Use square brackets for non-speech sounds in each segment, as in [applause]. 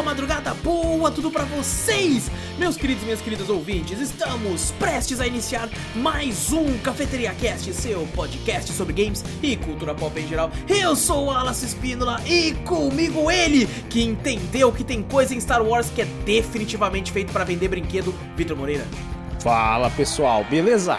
boa madrugada, boa tudo pra vocês, meus queridos e minhas queridas ouvintes. Estamos prestes a iniciar mais um Cafeteria Cast, seu podcast sobre games e cultura pop em geral. Eu sou o Alas Espínola e comigo ele, que entendeu que tem coisa em Star Wars que é definitivamente feito para vender brinquedo, Vitor Moreira. Fala pessoal, beleza?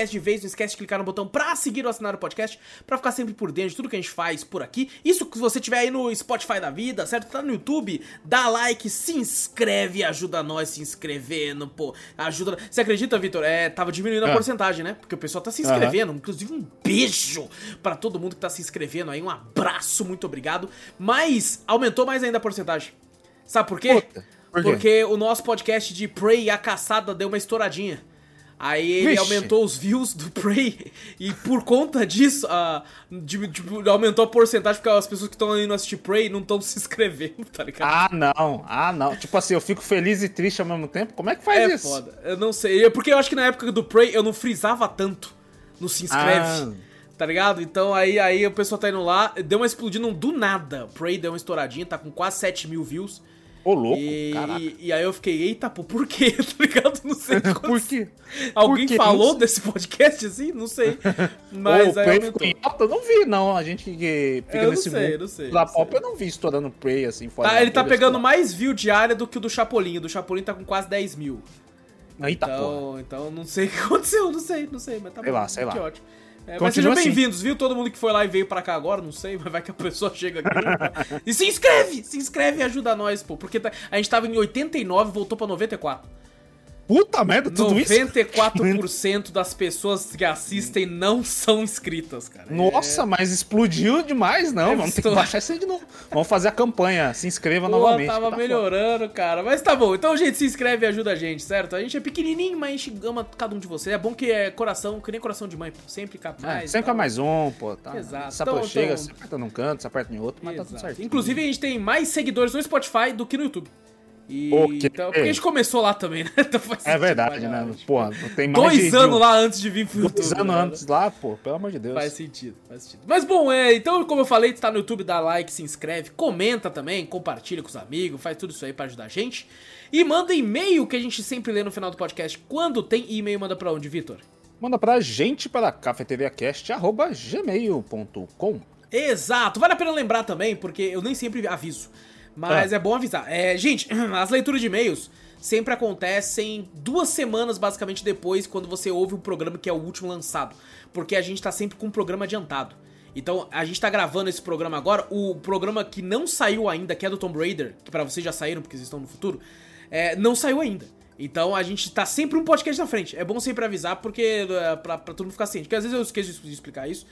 Antes de vez, não esquece de clicar no botão pra seguir ou assinar o podcast, pra ficar sempre por dentro de tudo que a gente faz por aqui. Isso que você tiver aí no Spotify da vida, certo? Tá no YouTube, dá like, se inscreve, ajuda nós se inscrevendo, pô. Ajuda. Você acredita, Vitor? É, tava diminuindo a É. porcentagem, né? Porque o pessoal tá se inscrevendo. Inclusive, um beijo pra todo mundo que tá se inscrevendo aí. Um abraço, muito obrigado. Mas aumentou mais ainda a porcentagem. Sabe por quê? Puta, por quê? Porque o nosso podcast de Prey, a caçada, deu uma estouradinha. Aí ele Vixe. aumentou os views do Prey e por conta disso, ah, de- de- aumentou a porcentagem porque as pessoas que estão indo assistir Prey não estão se inscrevendo, tá ligado? Ah, não, ah, não. Tipo assim, eu fico feliz e triste ao mesmo tempo. Como é que faz é isso? foda. Eu não sei. É Porque eu acho que na época do Prey eu não frisava tanto no se inscreve. Ah. Tá ligado? Então aí, aí o pessoal tá indo lá, deu uma explodida do nada. Prey deu uma estouradinha, tá com quase 7 mil views. Ô, louco, E, e, e aí eu fiquei, eita, pô, por quê? [laughs] Tá ligado? Não sei. [laughs] Por quê? Alguém Por que falou isso? desse podcast assim? Não sei. [laughs] Ô, Mas o aí aumentou. ficou em alta? Eu não vi, não. A gente que fica Eu não nesse sei, mundo não sei, da não pop, sei. eu não vi estourando Prey assim fora Tá, ele tá bolha, pegando sei mais view diária do que o do Chapolin. O do Chapolin tá com quase 10 mil. Eita, porra. Então, então não sei o que aconteceu, não sei, não sei, mas tá Sei bom. lá, sei que lá. ótimo. É, mas sejam assim. bem-vindos, viu? Todo mundo que foi lá e veio pra cá agora, não sei, [laughs] mas vai que a pessoa chega aqui. e se inscreve! Se inscreve e ajuda nós, pô. Porque tá- a gente tava em 89 voltou pra 94. Puta merda, tudo isso? 94% das pessoas que assistem não são inscritas, cara. Nossa, mas explodiu demais, não. É, vamos ter que baixar isso aí de novo. Vamos fazer a campanha. Se inscreva Pô, novamente. tava tá foda. melhorando, cara. Mas tá bom. Então, gente, se inscreve e ajuda a gente, certo? A gente é pequenininho, mas a gente ama cada um de vocês. É bom que é coração, que nem coração de mãe. pô. Sempre cabe É, sempre é mais um, pô. Tá. Exato. Essa Então- chega, então- você aperta num canto, você aperta em outro, mas tá tudo Exato. certo. Inclusive, a gente tem mais seguidores no Spotify do que no YouTube. E, O quê? então, porque a gente começou lá também, né? [laughs] Então faz É verdade, né? caralho. Porra, tem mais Dois de, de anos um- lá antes de vir pro YouTube. Dois anos né? antes lá, pô, pelo amor de Deus. Faz sentido, faz sentido. Mas bom, é, então, como eu falei, tá no YouTube, dá like, se inscreve, comenta também, compartilha com os amigos, faz tudo isso aí pra ajudar a gente. E manda e-mail que a gente sempre lê no final do podcast. Quando tem e-mail, manda pra onde, Vitor? Manda pra gente para cafeteriacast.gmail.com Exato, vale a pena lembrar também, porque eu nem sempre aviso. Mas é, bom avisar. É, gente, [clears throat] as leituras de e-mails sempre acontecem duas semanas basicamente depois, quando você ouve o programa que é o último lançado. Porque a gente tá sempre com um programa adiantado. Então, a gente tá gravando esse programa agora. O programa que não saiu ainda, que é do Tomb Raider, que pra vocês já saíram porque vocês estão no futuro, é, não saiu ainda. Então a gente tá sempre um podcast na frente. É bom sempre avisar, porque é, pra, pra todo mundo ficar ciente. Porque às vezes eu esqueço de explicar isso.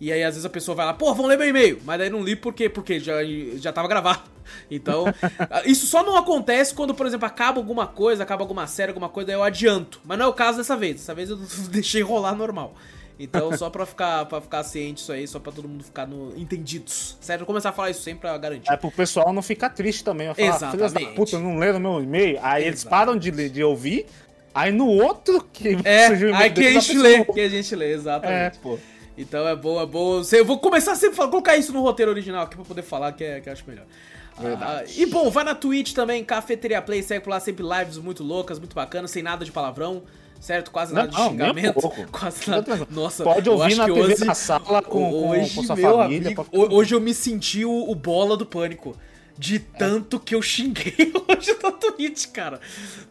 E aí, às vezes, a pessoa vai lá, pô, vamos ler meu e-mail. Mas daí não li porque, porque já, já tava gravado. [laughs] Então, [laughs] isso só não acontece quando, por exemplo, acaba alguma coisa, acaba alguma série, alguma coisa, aí eu adianto. Mas não é o caso dessa vez. Dessa vez eu [laughs] deixei rolar normal. Então, só pra ficar, pra ficar ciente isso aí, só pra todo mundo ficar no, entendidos. Certo? Eu vou começar a falar isso sempre pra garantir. É pro pessoal não ficar triste também. Falar, filhas da Exatamente. puta, não leram meu e-mail. Aí eles Exato. param de, de ouvir. Aí no outro que É, surgiu o e-mail aí que a gente lê, que a gente lê, É, exatamente. pô. Então é bom, é bom. Eu vou começar sempre a colocar isso no roteiro original aqui pra poder falar, que, é, que eu acho melhor. Ah, e bom, vai na Twitch também, Cafeteria Play, segue por lá sempre lives muito loucas, muito bacanas, sem nada de palavrão. certo? Quase Não, nada de não, um xingamento. pouco. [laughs] Quase nada. Nossa, Pode eu ouvir na TV hoje, na sala com- com- hoje, com sua família, amigo, ho- hoje eu me senti o, o bola do pânico. de tanto que eu xinguei [laughs] hoje na Twitch, cara.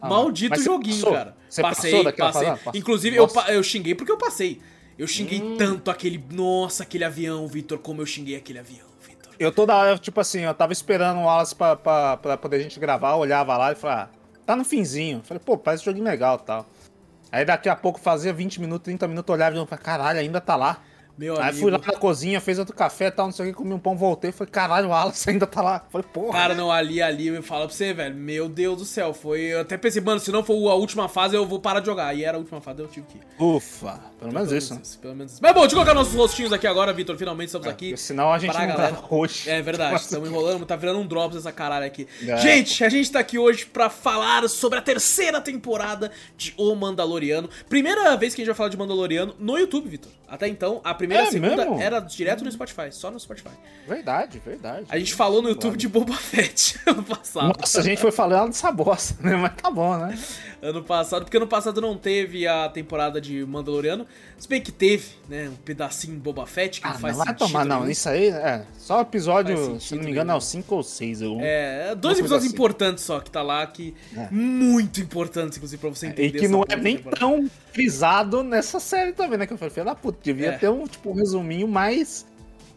Ah, Maldito joguinho, passou? cara. Você passei, passou passei. fase? Passou. Inclusive, eu, Nossa. eu xinguei porque eu passei. Eu xinguei tanto aquele. Nossa, aquele avião, Vitor, como eu xinguei aquele avião, Vitor. Eu toda hora, tipo assim, eu tava esperando o Wallace pra, pra, pra poder a gente gravar, eu olhava lá e falava, ah, tá no finzinho. Falei, pô, parece um joguinho legal e tal. Aí daqui a pouco fazia 20 minutos, 30 minutos, eu olhava e eu falei, caralho, ainda tá lá. Meu Aí amigo. fui lá na cozinha, fez outro café e tal, não sei o que, comi um pão, voltei, falei, caralho, o Wallace ainda tá lá. Falei, porra. Cara, não, ali, ali, eu falo pra você, velho. Meu Deus do céu, foi. Eu até pensei, mano, se não for a última fase, eu vou parar de jogar. E era a última fase, eu tive que ir. Ufa, pelo menos isso, né? Pelo menos isso. Mas bom, deixa eu colocar nossos rostinhos aqui agora, Vitor. Finalmente estamos aqui. Porque senão a gente não galera. grava hoje. É verdade, [laughs] estamos enrolando, tá virando um drops essa caralho aqui. É. Gente, a gente tá aqui hoje pra falar sobre a terceira temporada de O Mandaloriano. Primeira vez que a gente vai falar de Mandaloriano no YouTube, Vitor. Até então, a primeira e É segunda mesmo? era direto no Spotify, só no Spotify. Verdade, verdade. A gente falou no YouTube de Boba [laughs] Fett ano passado. Nossa, a gente foi falando dessa bosta, né? Mas tá bom, né? [laughs] Ano passado, porque ano passado não teve a temporada de Mandaloriano. Se bem que teve, né? Um pedacinho Boba Fett que Ah, não faz não vai sentido. tomar, não. nenhum. Isso aí, é. Só o episódio, Faz se não sentido me engano, é o 5 ou 6. Eu... É, dois episódios assim. importantes só que tá lá, que. É. Muito importantes, inclusive, pra você entender. E que não é nem da temporada. tão frisado nessa série também, né? Que eu falei, filho da puta, devia É. ter um, tipo, um resuminho mais,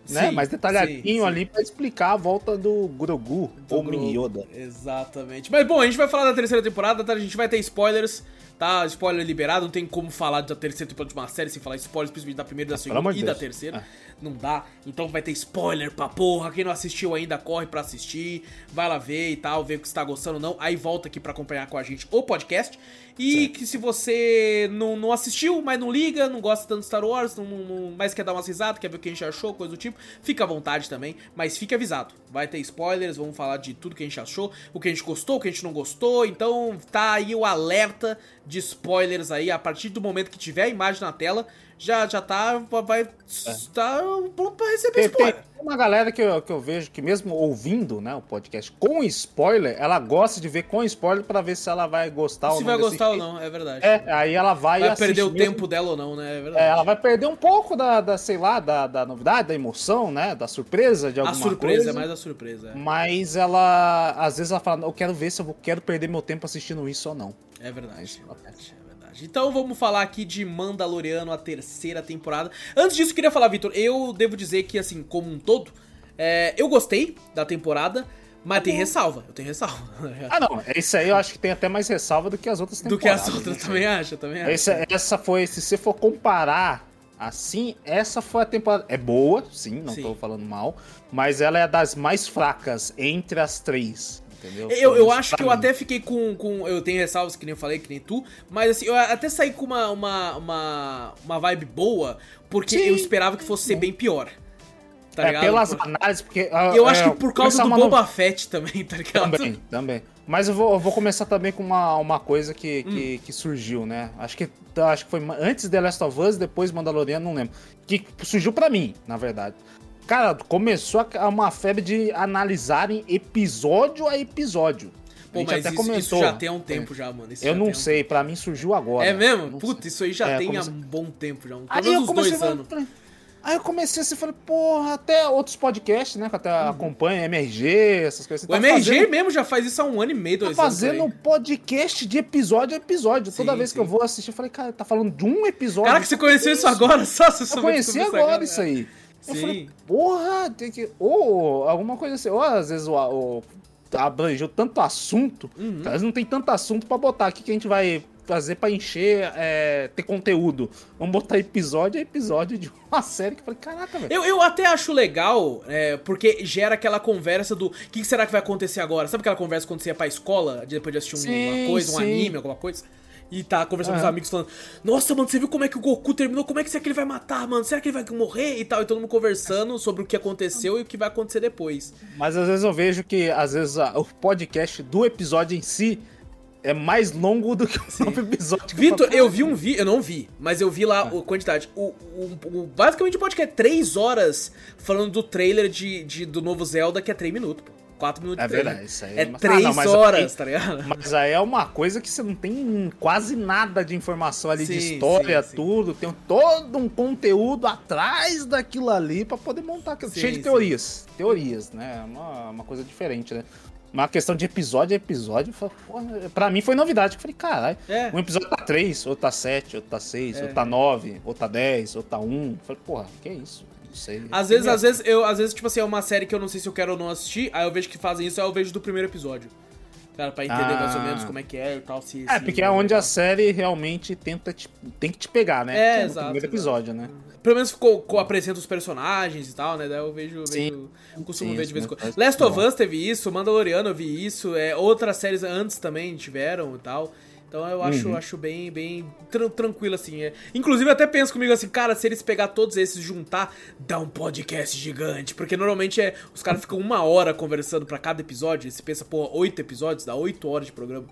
né? Sim, mais detalhadinho sim, sim. ali pra explicar a volta do Grogu Do ou Mini Grogu. Yoda. Exatamente. Mas bom, a gente vai falar da terceira temporada, tá? A gente vai ter spoilers, tá? Spoiler liberado, não tem como falar da terceira temporada de uma série sem falar spoilers, principalmente da primeira, da segunda amor e de da Deus. terceira. Não dá. Então vai ter spoiler pra porra. Quem não assistiu ainda, corre pra assistir. Vai lá ver e tal, ver o que você tá gostando ou não. Aí volta aqui pra acompanhar com a gente o podcast. E que se você não, não assistiu, mas não liga, não gosta tanto de Star Wars, não, não- mas quer dar umas risadas, quer ver o que a gente achou, coisa do tipo, fica à vontade também. Mas fique avisado. Vai ter spoilers, vamos falar de tudo que a gente achou, o que a gente gostou, o que a gente não gostou. Então tá aí o alerta de spoilers aí. A partir do momento que tiver a imagem na tela, já, já tá. Vai. Tá pronto pra receber Tem, tem spoiler. uma galera que eu, que eu vejo que mesmo ouvindo né, o podcast com spoiler, ela gosta de ver com spoiler pra ver se ela vai gostar ou Se não. vai de gostar ou assistir. não, é verdade. É, aí ela vai, vai perder o mesmo. tempo dela ou não, né? É verdade. É, ela vai perder um pouco da, da, sei lá, da, da novidade, da emoção, né? Da surpresa de a alguma surpresa, coisa. é mais a surpresa. é. Mas ela, às vezes ela fala, eu quero ver se eu vou- quero perder meu tempo assistindo isso ou não. É verdade, é verdade, Então vamos falar aqui de Mandaloriano, a terceira temporada. Antes disso, eu queria falar, Vitor, eu devo dizer que, assim, como um todo, é, eu gostei da temporada, mas tem ressalva. Eu tenho ressalva. [laughs] Ah, não, isso aí eu acho que tem até mais ressalva do que as outras Do temporadas. que as outras, né? também acho, também acho. Essa, essa foi, se você for comparar assim, essa foi a temporada. É boa, sim, não Sim. tô falando mal, mas ela é das mais fracas entre as três. Entendeu? Eu, eu acho que eu até fiquei com, com. Eu tenho ressalvas que nem eu falei, que nem tu. Mas assim, eu até saí com uma, uma, uma, uma vibe boa, porque Sim. eu esperava que fosse ser bem pior. Tá é, ligado? pelas Por- análises, porque. ah, Eu acho é, que por causa do Boba Fett também, tá ligado? Também, também. Mas eu vou, eu vou começar também com uma, uma coisa que, Hum. que, que surgiu, né? Acho que, acho que foi antes The Last of Us, depois Mandaloriano, não lembro. Que surgiu pra mim, na verdade. Cara, começou a- uma febre de analisarem episódio a episódio. a Pô, gente mas até isso, comentou. isso já tem há um tempo já, mano. Isso Eu já não há um sei, pra mim surgiu agora. É mesmo? Puta, sei. isso aí já É, tem comecei- há um bom tempo já. Um, Aí eu comecei dois a anos. Aí eu comecei assim, falei, porra, até outros podcasts, né? Que eu até Uhum. acompanho, MRG, essas coisas. O Tá MRG fazendo- mesmo já faz isso há um ano e meio, Tá dois anos. por aí. fazendo podcast de episódio a episódio. Toda Sim, vez que sim. eu vou assistir, eu falei, cara, tá falando de um episódio. Caraca, você conheceu isso agora? [laughs] Só você Eu conheci descobrir agora isso aí. Eu Sim. falei, porra, tem que. Ou alguma coisa assim. Ou às vezes o. o abrangeu tanto assunto, Uhum. às vezes não tem tanto assunto pra botar. O que, a gente vai fazer pra encher, é, ter conteúdo? Vamos botar episódio a episódio de uma [laughs] série que eu falei, caraca, velho. Eu, eu até acho legal, é, porque gera aquela conversa do o que, que será que vai acontecer agora? Sabe aquela conversa quando você ia pra escola, de- depois de assistir um- Sim, uma coisa, um sim. anime, alguma coisa? E tá conversando com os amigos falando: Nossa, mano, você viu como é que o Goku terminou? Como é que será que ele vai matar, mano? Será que ele vai morrer? E tal. E todo mundo conversando sobre o que aconteceu e o que vai acontecer depois. Mas às vezes eu vejo que, às vezes, a- o podcast do episódio em si é mais longo do que o próprio episódio. Vitor, falo, eu vi um vídeo, eu não vi, mas eu vi lá a quantidade. O, o, o- basicamente o podcast é 3 horas falando do trailer de, de- do novo Zelda, que é 3 minutos, pô. 4 minutos É de verdade, isso aí É mas- 3 Ah, não, mas horas, aí- tá ligado? Mas aí é uma coisa que você não tem quase nada de informação ali de Sim, história, sim, sim. tudo. Tem todo um conteúdo atrás daquilo ali pra poder montar. aquilo. Sim, Cheio de sim. teorias. Teorias, né? É Uma, uma coisa diferente, né? Uma questão de episódio a episódio, pra mim foi novidade. Eu falei, caralho, É. um episódio tá 3, outro tá 7, outro tá 6, É. outro tá 9, outro tá 10, outro tá 1. Eu falei, porra, que isso? Não sei. Às vezes, às vezes, eu, às vezes, tipo assim, é uma série que eu não sei se eu quero ou não assistir, aí eu vejo que fazem isso, aí eu vejo do primeiro episódio. Cara, pra entender Ah. mais ou menos como é que é e tal, se... É, se- porque é onde a série realmente tenta te, tem que te pegar, né? É, no exato, primeiro exato. episódio, né? Pelo menos ficou, co- apresenta os personagens e tal, né? Daí eu vejo. Sim. vejo eu costumo Sim, ver de vez em quando. Last of. Us teve isso, Mandaloriano eu vi isso, é, outras séries antes também tiveram e tal. Então eu acho, Uhum. acho bem, bem tran- tranquilo, assim. É. Inclusive, eu até penso comigo assim, cara, se eles pegar todos esses e juntar, dá um podcast gigante. Porque normalmente é. Os caras ficam uma hora conversando pra cada episódio. E você pensa, pô, oito episódios, dá oito horas de programa.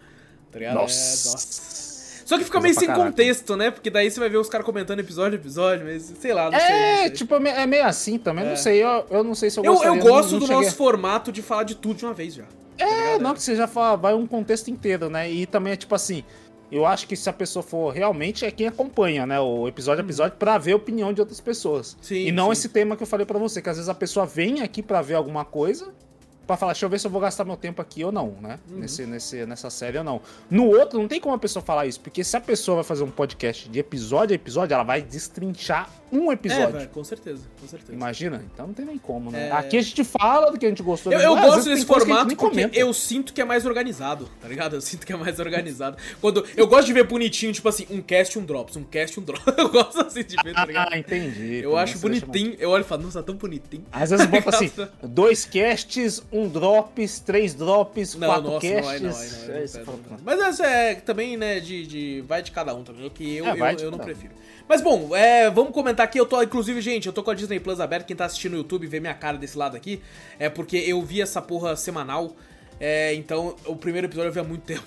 Tá ligado? É, Nossa. nossa. Só que fica meio sem caraca. contexto, né? Porque daí você vai ver os caras comentando episódio a episódio, mas sei lá, não É, sei. tipo, é me- é meio assim também, É. não sei, eu, eu não sei se eu Eu, gostaria. eu gosto do não nosso cheguei- formato de falar de tudo de uma vez já. Tá É, ligado? não, que você já fala, vai um contexto inteiro, né? E também é tipo assim, eu acho que se a pessoa for realmente é quem acompanha, né, o episódio a episódio pra ver a opinião de outras pessoas. Sim, e não sim. esse tema que eu falei pra você, que às vezes a pessoa vem aqui pra ver alguma coisa, pra falar, deixa eu ver se eu vou gastar meu tempo aqui ou não, né? Uhum. Nesse, nesse, nessa série ou não. No outro, não tem como a pessoa falar isso, porque se a pessoa vai fazer um podcast de episódio a episódio, ela vai destrinchar um É, episódio. velho, com certeza, com certeza. Imagina? Então não tem nem como, né? É. Aqui a gente fala do que a gente gostou. Eu, eu gosto desse formato porque comenta. eu sinto que é mais organizado, tá ligado? Eu sinto que é mais organizado. Quando eu gosto de ver bonitinho, tipo assim, um cast e um drops, um cast e um drops. [laughs] Eu gosto assim de ver, tá ligado? Ah, entendi. Eu acho bonitinho. Eu olho e falo, nossa, tão bonitinho. Às vezes bota [laughs] assim, dois casts, um drops, três drops, Não, quatro nossa, casts. não, aí não, aí aí fala, Mas essa é também, né, de, de- vai de cada um também, o que eu, É, eu, eu não um. prefiro. Mas bom, é, vamos comentar aqui, eu tô, inclusive, gente, eu tô com a Disney Plus aberta, quem tá assistindo no YouTube vê minha cara desse lado aqui, é porque eu vi essa porra semanal, é, então o primeiro episódio eu vi há muito [laughs] tempo,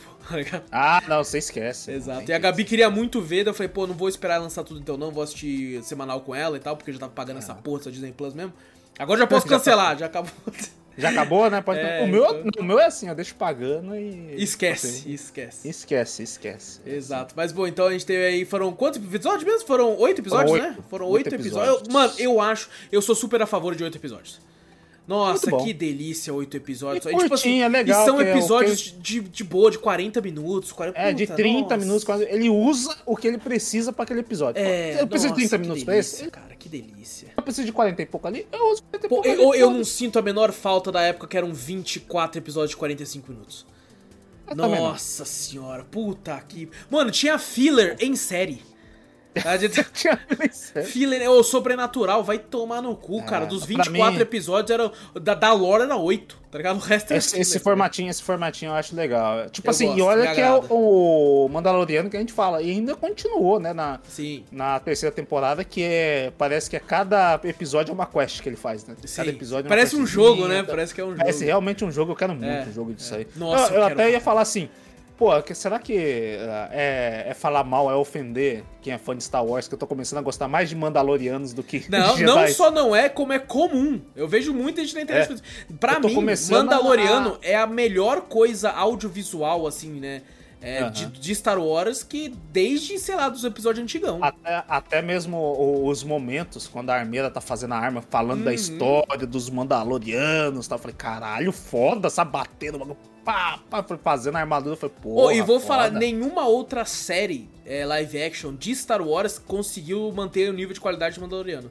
tá? Ah, não, você esquece. Exato. E a Gabi queria muito ver, daí eu falei, pô, não vou esperar lançar tudo então não, vou assistir semanal com ela e tal, porque eu já tava pagando essa porra dessa Disney Plus mesmo. Agora já posso tá- cancelar, já acabou. [laughs] Já acabou, né? Pode... É, o, meu, então- o meu é assim, eu deixo pagando e. Esquece, esquece. Esquece, esquece. Exato. Mas bom, então a gente teve aí. Foram quantos episódios mesmo? Foram oito episódios, Foram né? oito. Foram Oito oito episódios. episódios. Eu- mano, eu acho. Eu sou super a favor de oito episódios. Nossa, que delícia, oito episódios. E Aí, tipo assim, é legal, e são é episódios que- de, de boa, de 40 minutos. 40, É, de puta, 30 nossa. minutos, quase. Ele usa o que ele precisa pra aquele episódio. É, eu preciso nossa, de 30 que minutos pra delícia, esse. cara, que delícia. Eu preciso de 40 e pouco ali. Eu uso 40 e pouco ali. eu, eu não sinto a menor falta da época que eram 24 episódios de 45 minutos. Eu. Nossa senhora, puta que. Mano, tinha filler em série. A gente- Tinha. Filler, ô, sobrenatural, vai tomar no cu, cara. Dos pra 24 mim- episódios, era, da, da lore era 8, tá ligado? O resto era Esse, filler, esse formatinho, esse formatinho eu acho legal. Tipo Eu assim, gosto, e olha que é agrada. o, o Mandaloriano que a gente fala. E ainda continuou, né? Na? Sim. na terceira temporada, que é. Parece que é cada episódio é uma quest que ele faz, né? Sim. Cada episódio é uma Parece um jogo, né? tá? Parece que é um jogo. Parece realmente um jogo, eu quero muito É, um jogo disso é. aí. Nossa, eu, eu eu quero até ia falar assim, pô, que- será que uh, é, é falar mal, é ofender quem é fã de Star Wars, que eu tô começando a gostar mais de Mandalorianos do que Não, de não só não é, como é comum. Eu vejo muita gente na internet. É. Pra mim, Mandaloriano a- é a melhor coisa audiovisual, assim, né? É, Aham. de, de Star Wars que desde, sei lá, dos episódios antigão. Até, até mesmo os momentos, quando a armeira tá fazendo a arma, falando da Uhum. história dos Mandalorianos, tá? Eu falei, caralho, foda, essa batendo, bagulho, pá, pá, foi fazendo a armadura, falei, pô. Ô, e vou falar, nenhuma outra série é, live action de Star Wars conseguiu manter o nível de qualidade de Mandaloriano.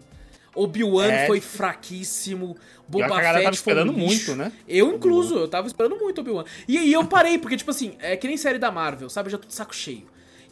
Obi-Wan É. foi fraquíssimo, Boba Fett tava foi um esperando lixo. muito, né? Eu, incluso, eu tava esperando muito Obi-Wan. E aí eu parei, porque, tipo assim, é que nem série da Marvel, sabe? Eu já tô de saco cheio.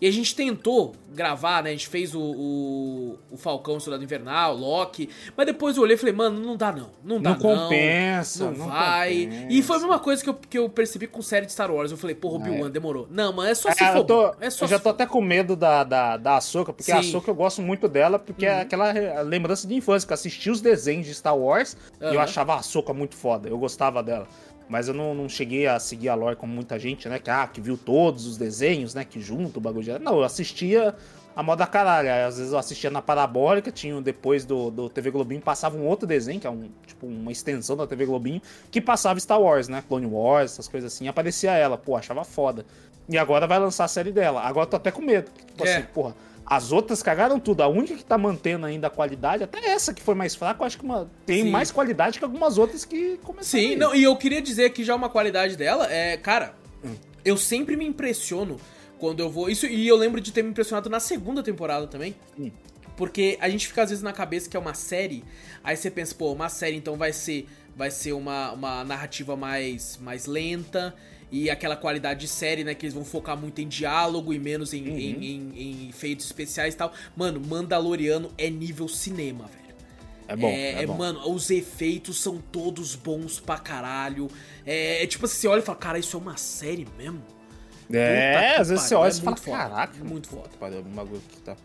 E a gente tentou gravar, né? A gente fez o, o, o Falcão Soldado Invernal, Loki. Mas depois eu olhei e falei, mano, não dá não. Não dá Não compensa, Não, não vai. compensa. E foi a mesma coisa que eu, que eu percebi com série de Star Wars. Eu falei, porra, Obi-Wan, demorou. Não, mano, é só se É, for eu, tô. É só eu já se tô for até com medo da, da, da Ahsoka, porque a Sim. Uhum. Ahsoka eu gosto muito dela, porque é aquela re- lembrança de infância, que eu assisti os desenhos de Star Wars e eu achava a Ahsoka muito foda, eu gostava dela. Mas eu não, não cheguei a seguir a lore como muita gente, né? Que, ah, que viu todos os desenhos, né? Que junto o bagulho de... Não, eu assistia a moda caralho. Às vezes eu assistia na Parabólica, tinha depois do, do TV Globinho, passava um outro desenho, que é um, tipo uma extensão da TV Globinho, que passava Star Wars, né? Clone Wars, essas coisas assim, aparecia ela, pô, achava foda. E agora vai lançar a série dela. Agora eu tô até com medo. Tipo é. assim, porra, as outras cagaram tudo. A única que tá mantendo ainda a qualidade, até essa que foi mais fraca, eu acho que uma, tem Sim. mais qualidade que algumas outras que começaram. Sim, não, e eu queria dizer que já uma qualidade dela é, cara, hum. eu sempre me impressiono quando eu vou. Isso, e eu lembro de ter me impressionado na segunda temporada também. Hum. Porque a gente fica às vezes na cabeça que é uma série, aí você pensa, pô, uma série então vai ser vai ser uma, uma narrativa mais, mais lenta e aquela qualidade de série, né? Que eles vão focar muito em diálogo e menos em, uhum. em, em, em efeitos especiais e tal. Mano, Mandaloriano é nível cinema, velho. É bom, é, é, é bom. Mano, os efeitos são todos bons pra caralho. É, é tipo assim, você olha e fala, cara, isso é uma série mesmo? É, às vezes você olha e é fala, foda, caraca, muito foda. Pariu, um bagulho que tá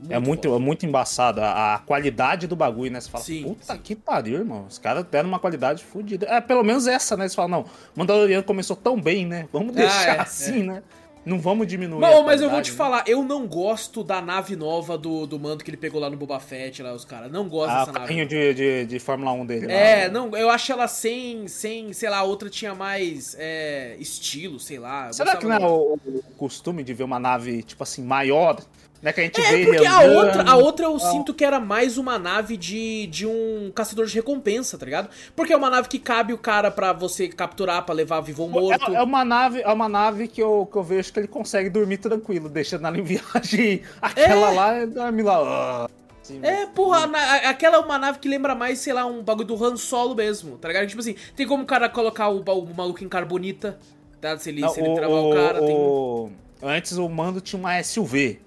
muito é muito, é muito embaçado. A, a, qualidade do bagulho, né? Você fala, sim, puta sim. que pariu, irmão. Os caras deram uma qualidade fodida. É, pelo menos essa, né? Você fala, não, Mandaloriano começou tão bem, né? Vamos deixar ah, é, assim, é. né? Não vamos diminuir. Não, mas eu vou te né? falar, eu não gosto da nave nova do, do mando que ele pegou lá no Boba Fett, lá, os caras. Não gosto ah, dessa nave. carrinho de, de, de Fórmula 1 dele. É, lá. não, eu acho ela sem, sem, sei lá, a outra tinha mais é, estilo, sei lá. Será que não é o, o, costume de ver uma nave, tipo assim, maior? Né, que a gente é, vê porque a outra, a outra eu sinto que era mais uma nave de, de um caçador de recompensa, tá ligado? Porque é uma nave que cabe o cara para você capturar, para levar vivo ou morto. É, é, uma nave, é uma nave que eu, que eu vejo que ele consegue dormir tranquilo, deixando ela em [laughs] viagem. Aquela é. lá, dorme lá. Sim, é, porra, na, aquela é uma nave que lembra mais, sei lá, um bagulho do Han Solo mesmo, tá ligado? Tipo assim, tem como o cara colocar o, o maluco em carbonita, tá? Se ele, Não, se ele o, travar o, o cara, o... tem... Antes o mando tinha uma SUV.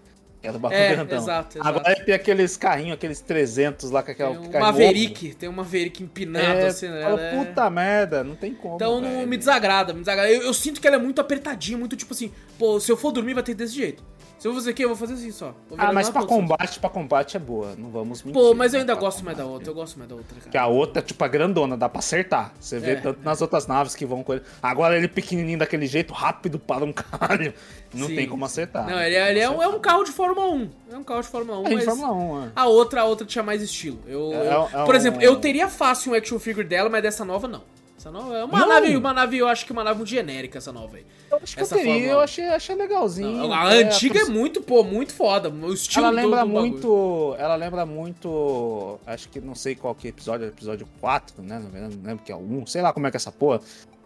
Era o bagulho é, grandão. Exato, exato. Agora tem aqueles carrinhos, aqueles 300 lá com aquela. Tem um Maverick, tem um Maverick empinado é, assim, né? Fala, é... Puta merda, não tem como. Então não me desagrada, me desagrada. Eu, eu, sinto que ela é muito apertadinha, muito tipo assim, pô, se eu for dormir vai ter desse jeito. Se eu vou fazer aqui, eu vou fazer assim só. Ah, mas pra combate, pra combate é boa. Não vamos mentir. Pô, mas eu ainda gosto mais da outra. Eu gosto mais da outra, cara. Que a outra, tipo, a grandona, dá pra acertar. Você vê é, tanto é. nas outras naves que vão com ele. Agora ele pequenininho daquele jeito, rápido para um [laughs] caralho. Não Sim. tem como acertar. Não, ele, é, ele é, um, é, um, carro de Fórmula 1. É um carro de Fórmula 1. É, mas Fórmula 1, é. A outra, a outra tinha mais estilo. Eu, é, eu é por exemplo, eu teria fácil um action figure dela, mas dessa nova não. Essa nova é uma não. nave, uma nave, eu acho que uma nave muito genérica essa nova aí. Eu acho que essa eu teria, eu achei, achei legalzinho. Não, a é, antiga a... é muito, pô, muito foda. O estilo ela lembra muito, ela lembra muito, acho que não sei qual que é episódio, episódio 4, né, não lembro que é o 1, sei lá como é que é essa porra.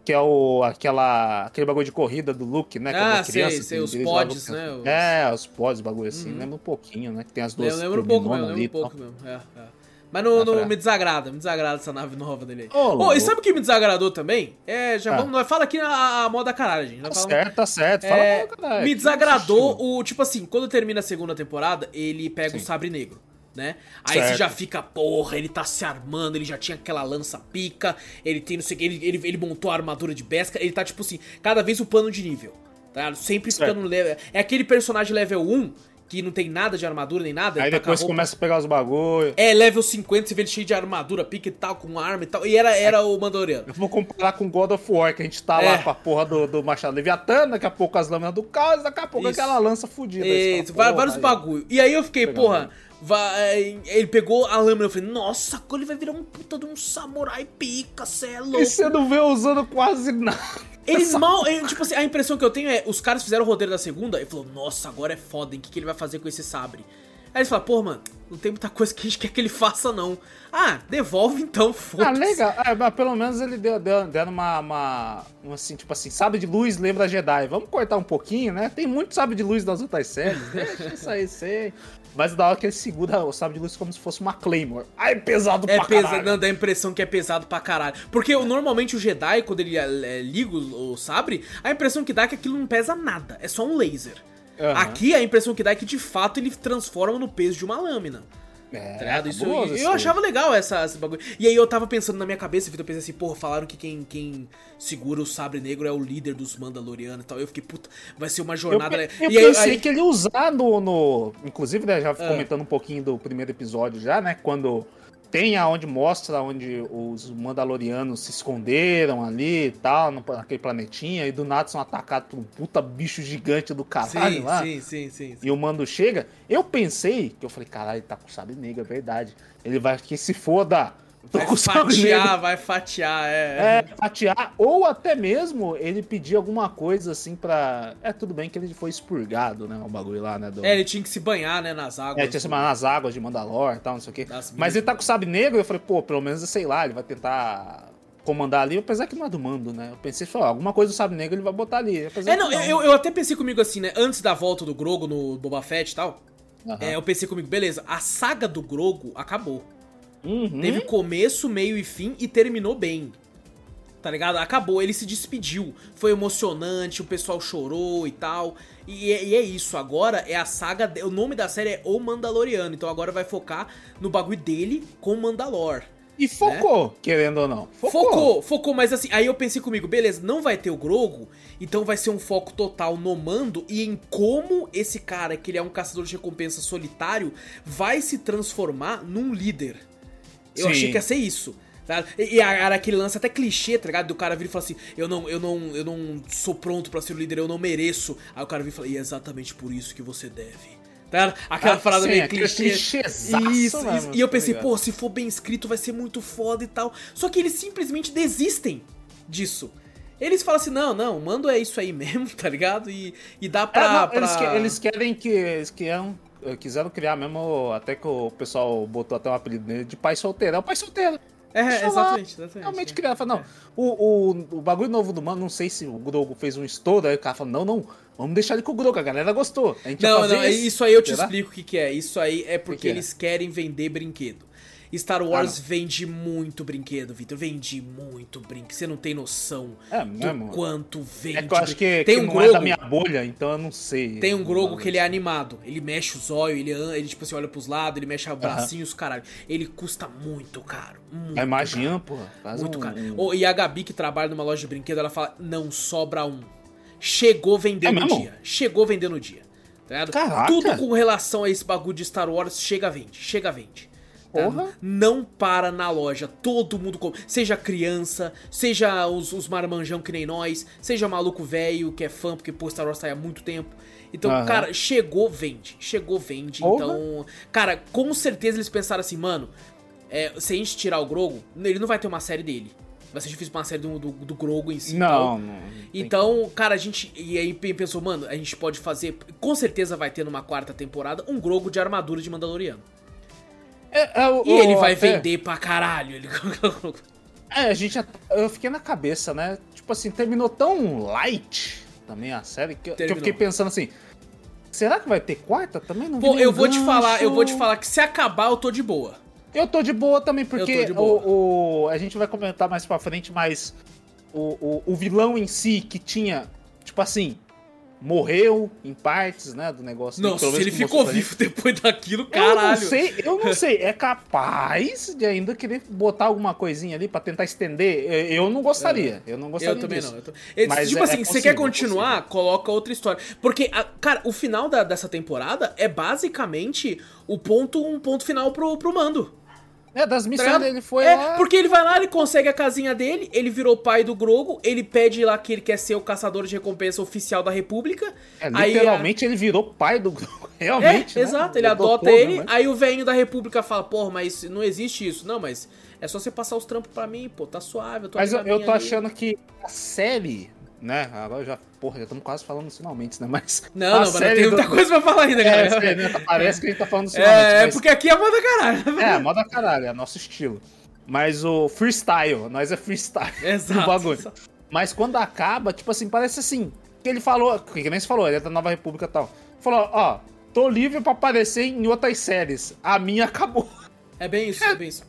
Que é o, aquela, aquele bagulho de corrida do Luke, né? Ah, criança, sei, sei, os pods, né? Os... É, os pods, bagulho assim. Uhum. Lembra um pouquinho, né? Que tem as duas. Eu lembro um pouco mesmo, lembro um pouco mesmo. É, é. Mas não, não me desagrada, me desagrada essa nave nova dele aí. Oh, oh, e sabe o que me desagradou também? É, já ah. vamos. Fala aqui a, a moda caralho, gente. Tá fala, certo, tá certo. Fala é, caralho. Me desagradou o. Tipo assim, quando termina a segunda temporada, ele pega o sabre negro. Né? Aí certo. você já fica, porra, ele tá se armando, ele já tinha aquela lança pica, ele tem não sei o que, ele, ele, ele montou a armadura de pesca, ele tá tipo assim, cada vez o pano de nível. Tá? Sempre ficando level. É aquele personagem level 1 que não tem nada de armadura nem nada. Aí depois começa a pegar os bagulho. É, level 50, você vê ele cheio de armadura, pique e tal, com arma e tal. E era, era o Mandaloriano. Eu vou comparar com God of War, que a gente tá é. lá com a porra do, do Machado Leviatã, daqui a pouco as lâminas do caos, daqui a pouco Isso. aquela lança fodida. Isso, fala, vários aí. bagulho. E aí eu fiquei, porra. Vai, ele pegou a lâmina e eu falei, nossa, ele vai virar um puta de um samurai pica, cê é louco. E você não vê usando quase nada. Eles mal. Tipo assim, a impressão que eu tenho é: os caras fizeram o roteiro da segunda e falou, nossa, agora é foda, hein? O que, que ele vai fazer com esse sabre? Aí eles falam, pô, mano, não tem muita coisa que a gente quer que ele faça, não. Ah, devolve então, foda-se. Ah, legal. É, mas pelo menos ele deu, deu, deu uma, uma, uma, assim, tipo assim, sabe de luz lembra Jedi. Vamos cortar um pouquinho, né? Tem muito sabe de luz nas outras séries. Deixa isso aí ser. Mas da hora que ele segura o sabre de luz como se fosse uma Claymore. Ai, pesado é pra pesa caralho. Não, dá a impressão que é pesado pra caralho. Porque normalmente o Jedi, quando ele é, liga o, o sabre, a impressão que dá é que aquilo não pesa nada. É só um laser. Uhum. Aqui a impressão que dá é que de fato ele transforma no peso de uma lâmina. É, tá Isso, eu, eu achava legal essa, esse bagulho. E aí eu tava pensando na minha cabeça, eu pensei assim, porra, falaram que quem, quem segura o sabre negro é o líder dos Mandalorianos e tal. Eu fiquei, puta, vai ser uma jornada. Eu, eu e pensei aí, que ele ia usar no, no. Inclusive, né, já ah. comentando um pouquinho do primeiro episódio já, né? Quando tem aonde mostra onde os Mandalorianos se esconderam ali e tal, naquele planetinha, e do nada são atacados por um puta bicho gigante do caralho sim, lá. sim, sim, sim, sim. E o mando chega. Eu pensei, que eu falei, caralho, ele tá com sabre negro, é verdade. Ele vai que se foda. Tô Vai fatiar, vai fatiar, é. É, fatiar, ou até mesmo ele pedir alguma coisa assim pra. É, tudo bem que ele foi expurgado, né? O bagulho lá, né? Do... É, ele tinha que se banhar, né, nas águas. É, tinha se nas águas de Mandalor e tal, não sei o quê. Das Mas ele tá com o sabre negro, eu falei, pô, pelo menos, sei lá, ele vai tentar comandar ali, apesar que não é do mando, né? Eu pensei, ó, alguma coisa do sabre negro ele vai botar ali. É, que não, eu, eu até pensei comigo assim, né? Antes da volta do Grogo no Boba Fett e tal, Aham. é, eu pensei comigo, beleza, a saga do Grogo acabou. Uhum. Teve começo, meio e fim e terminou bem. Tá ligado? Acabou, ele se despediu. Foi emocionante, o pessoal chorou e tal. E é, e é isso, agora é a saga. de- O nome da série é O Mandaloriano. Então agora vai focar no bagulho dele com o Mandalor. E focou, querendo ou não. Focou. focou, focou, mas assim, aí eu pensei comigo, beleza, não vai ter o Grogo, então vai ser um foco total no mando e em como esse cara, que ele é um caçador de recompensa solitário, vai se transformar num líder. Eu Sim. achei que ia ser isso. tá? E, era aquele lance até clichê, tá ligado? Do cara vir e falar assim: eu não, eu não, eu não sou pronto pra ser o líder, eu não mereço. Aí o cara vir e fala: e é exatamente por isso que você deve. Tá? Aquela Ah, parada sim, meio clichê. Isso, mesmo, isso. E eu tá pensei, pô, se for bem escrito vai ser muito foda e tal. Só que eles simplesmente desistem disso. Eles falam assim, não, não, o mando é isso aí mesmo, [laughs] tá ligado? E, e dá É, pra... não, pra- eles, que- eles querem que. Eles queriam, eh, quiseram criar mesmo. Até que o pessoal botou até um apelido nele de pai solteiro. É o pai solteiro. É, Deixa exatamente, exatamente. Realmente é. criaram. Não, o, o, o bagulho novo do mano, não sei se o Grogo fez um estouro. Aí o cara falou, não, não, vamos deixar ele com o Grogo. A galera gostou. A gente vai Não, fazer não, isso aí eu te Será? explico o que, que é. Isso aí é porque que é? eles querem vender brinquedo. Star Wars Ah, vende muito brinquedo, Victor. Vende muito brinquedo. Você não tem noção É do mesmo. quanto vende. É que eu acho que, tem que um não Grogo, é da minha bolha, então eu não sei. Tem um Grogo que ele é animado. Ele mexe os olhos, ele, ele tipo assim, olha pros lados, ele mexe o bracinho, os caralho. Ele custa muito caro. Muito Eu imagino, pô. Muito um, caro. Ô, e a Gabi, que trabalha numa loja de brinquedo, ela fala: não sobra um. Chegou vendendo É no dia. Chegou vendendo no dia. Tá! Tudo com relação a esse bagulho de Star Wars, chega vende, chega vende. Tá? Não para na loja, todo mundo compra. Seja criança, seja os, os marmanjão que nem nós, seja maluco velho que é fã, porque pô, Star Wars sai há muito tempo. Então, Aham. cara, chegou, vende. Chegou, vende. Porra. Então, cara, com certeza eles pensaram assim, mano, é, se a gente tirar o Grogo, ele não vai ter uma série dele. Vai ser difícil pra uma série do, do, do Grogo em si. Não, não. Então, cara, a gente. E aí pensou, mano, a gente pode fazer. Com certeza vai ter numa quarta temporada um Grogo de armadura de Mandaloriano. É, é, o- E ele vai até- vender pra caralho. Ele... É, a gente. Eu fiquei na cabeça, né? Tipo assim, terminou tão light também a série que, eu- que eu fiquei pensando assim. Será que vai ter quarta? Também não vi Pô, eu vou te falar, eu vou te gancho. falar que se acabar, eu tô de boa. Eu tô de boa também, porque boa. o, o- a gente vai comentar mais pra frente, mas o, o, o vilão em si, que tinha, tipo assim, morreu em partes, né, do negócio. Pelo se ele ficou vivo depois [laughs] daquilo, Eu caralho. não sei, eu não sei. É capaz de ainda querer botar alguma coisinha ali pra tentar estender. Eu eu não gostaria. Eu não gostaria Eu também disso. não. Eu tô... Ele- Mas tipo é- assim, é você quer possível, continuar, coloca outra história. Porque, a- cara, o final da- dessa temporada é basicamente o ponto, um ponto final pro, pro mando. É, das Tá missões ligado? dele foi é, lá. porque ele vai lá, ele consegue a casinha dele, ele virou pai do Grogo, ele pede lá que ele quer ser o caçador de recompensa oficial da República. É, aí, literalmente ele virou pai do Grogu. [laughs] é, Realmente. né? exato, ele adota ele, né? aí o velhinho da República fala, porra, mas não existe isso. Não, mas é só você passar os trampos pra mim, pô, tá suave, eu tô Mas eu, eu tô ali. achando que a série, né? Agora já, porra, já estamos quase falando dos finalmente, né? Mas. Não, não, mas tem do- muita coisa pra falar ainda, É, né? Parece que a gente tá falando dos finalmente. É, é mas- porque aqui é moda caralho. É, moda caralho, é nosso estilo. Mas o freestyle, nós é freestyle. [laughs] Exato. do bagulho. Mas quando acaba, tipo assim, parece assim. Que ele falou, que nem você falou, ele é da Nova República e tal. Falou, ó, tô livre pra aparecer em outras séries. A minha acabou. É bem isso, é bem isso.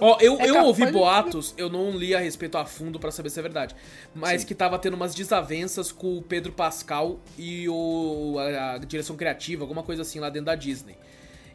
Ó, eu, É eu ouvi de- boatos, eu não li a respeito a fundo pra saber se é verdade, mas que tava tendo umas desavenças com o Pedro Pascal e o, a, a direção criativa, alguma coisa assim lá dentro da Disney.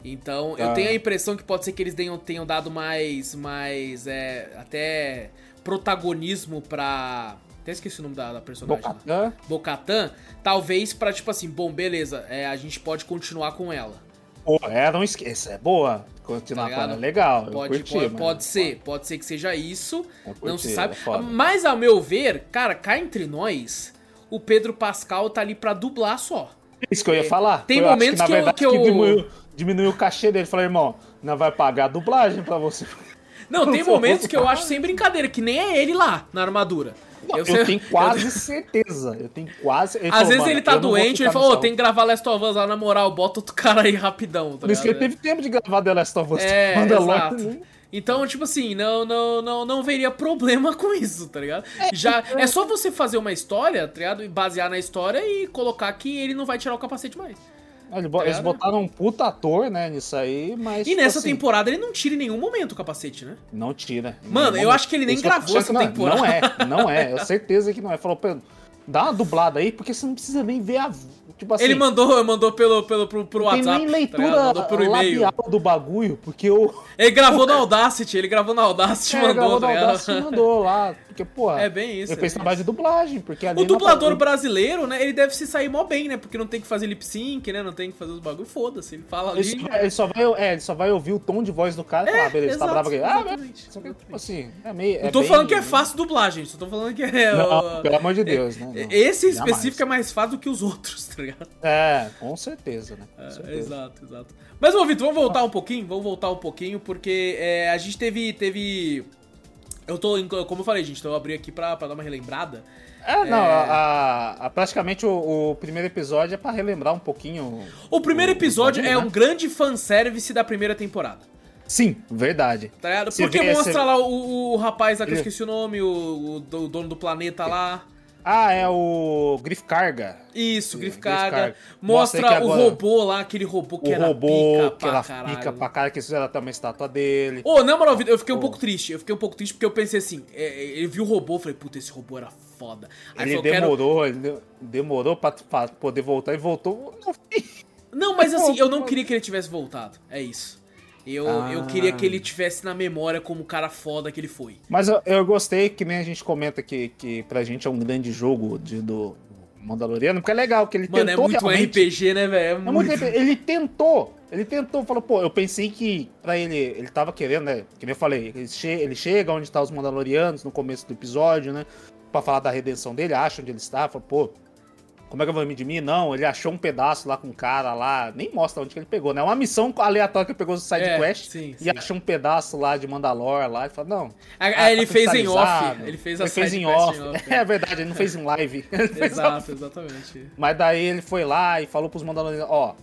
Então, eu Ah. tenho a impressão que pode ser que eles tenham, tenham dado mais, mais é, até protagonismo pra... Até esqueci o nome da, da personagem. lá. Bocatã. Bocatan, talvez pra tipo assim, bom, beleza, é, a gente pode continuar com ela. Pô, um esquema. Essa é boa. Continuar Tá com ela é legal. Pode, curti, pode, pode ser, pode ser que seja isso. Eu não curti, se sabe. é. Mas, ao meu ver, cara, cá entre nós, o Pedro Pascal tá ali pra dublar só. Isso que eu ia falar. Tem eu momentos que eu- verdade, que eu- diminuiu, diminuiu o cachê dele. Falei, irmão, não vai pagar a dublagem pra você. Não, [laughs] tem momentos que eu acho sem brincadeira, que nem é ele lá, na armadura. Eu, sei- tenho quase certeza. Eu tenho quase. Ele Às falou, vezes "Mano, ele tá eu doente, ele falou, ô, salão." tem que gravar Last of Us lá na moral, bota outro [laughs] cara aí rapidão. Tá Por isso que ele teve tempo de gravar The Last of Us. É, [laughs] exato. Então, tipo assim, não, não, não, não veria problema [laughs] com isso, tá ligado? Já, é só você fazer uma história, tá ligado? E basear na história e colocar que ele não vai tirar o capacete mais. Bo- Eles ligado? botaram um puta ator, né, nisso aí, mas. E nessa assim, temporada ele não tira em nenhum momento o capacete, né? Não tira. Mano, eu acho que ele nem Isso tô gravou essa não é. temporada. Não é, não é. Eu certeza que não é. Falou, Pedro, dá uma dublada aí, porque você não precisa nem ver a. Tipo assim. ele mandou, mandou pelo, pelo, pro, pro não tem WhatsApp. nem tá leitura ligado? mandou por e-mail. do bagulho, porque o. Ele gravou no Audacity, ele gravou no Audacity e É, mandou, gravou tá ligado? Audacity mandou lá. Porque, porra. É bem isso, Eu é fiz bem trabalho de dublagem, porque ali. O na- dublador brasileiro, né, ele deve se sair mó bem, né? Porque não tem que fazer lip sync, né? Não tem que fazer os bagulho, foda-se. Ele fala ali. Ele só, vai- ele só vai, é, ele só vai ouvir o tom de voz do cara e falar, É, ah, beleza, exato, tá bravo aqui. Ah, exatamente, só que, tipo assim, é meio. Não tô falando que é fácil dublagem, só tô falando que é. Não, ó, pelo amor de Deus, né? Não, Esse específico é mais fácil do que os outros, tá ligado? É, com certeza, né? Com É, certeza. exato, exato. Mas, ô, Vitor, vamos voltar um pouquinho? Vamos voltar um pouquinho, porque é, a gente teve. teve... Eu tô, como eu falei, gente, então eu abri aqui pra, pra dar uma relembrada. É, não, a, a- a- praticamente o, o primeiro episódio é pra relembrar um pouquinho. O primeiro episódio bagulho, é né? um grande fanservice da primeira temporada. Sim, verdade. Tá ligado? Porque mostra lá o, o rapaz lá que eu esqueci o nome, o, o o dono do planeta lá. Ah, é o Griff Carga. Isso, Griff Carga. Carga. Mostra, Mostra o agora- robô lá, aquele robô que o era robô, pica que pra era caralho. pica pra cara, que fizeram até uma estátua dele. Ô, na moral, eu fiquei um Ô. pouco triste. Eu fiquei um pouco triste porque eu pensei assim, é, é, ele viu o robô, falei, puta, esse robô era foda. Aí ele eu quero... demorou, ele de- demorou pra, pra poder voltar e voltou no fim. Não, mas [laughs] assim, eu não queria que ele tivesse voltado. É isso. Eu, Ah. eu queria que ele tivesse na memória como o cara foda que ele foi. Mas eu, eu gostei, que nem a gente comenta que, que pra gente é um grande jogo de, do Mandaloriano, porque é legal, que ele Mano, é tentou muito um realmente... RPG, né, velho? É É muito muito. difícil. Ele tentou. Ele tentou, falou, pô, eu pensei que pra ele. Ele tava querendo, né? Que nem eu falei, ele, che ele chega onde tá os Mandalorianos no começo do episódio, né? Pra falar da redenção dele, acha onde ele está, fala, pô. Como é que eu vou me de mim? Não, ele achou um pedaço lá com um cara lá, nem mostra onde que ele pegou, né? É uma missão aleatória que ele pegou do side É, quest sim, e sim. achou um pedaço lá de Mandalor lá e falou, não. Ah, ele tá fez em off. Ele fez a ele fez em off. em off. [laughs] É verdade, ele não fez em live. [laughs] Ele Exato, exatamente. mas daí ele foi lá e falou pros Mandalorianos, ó,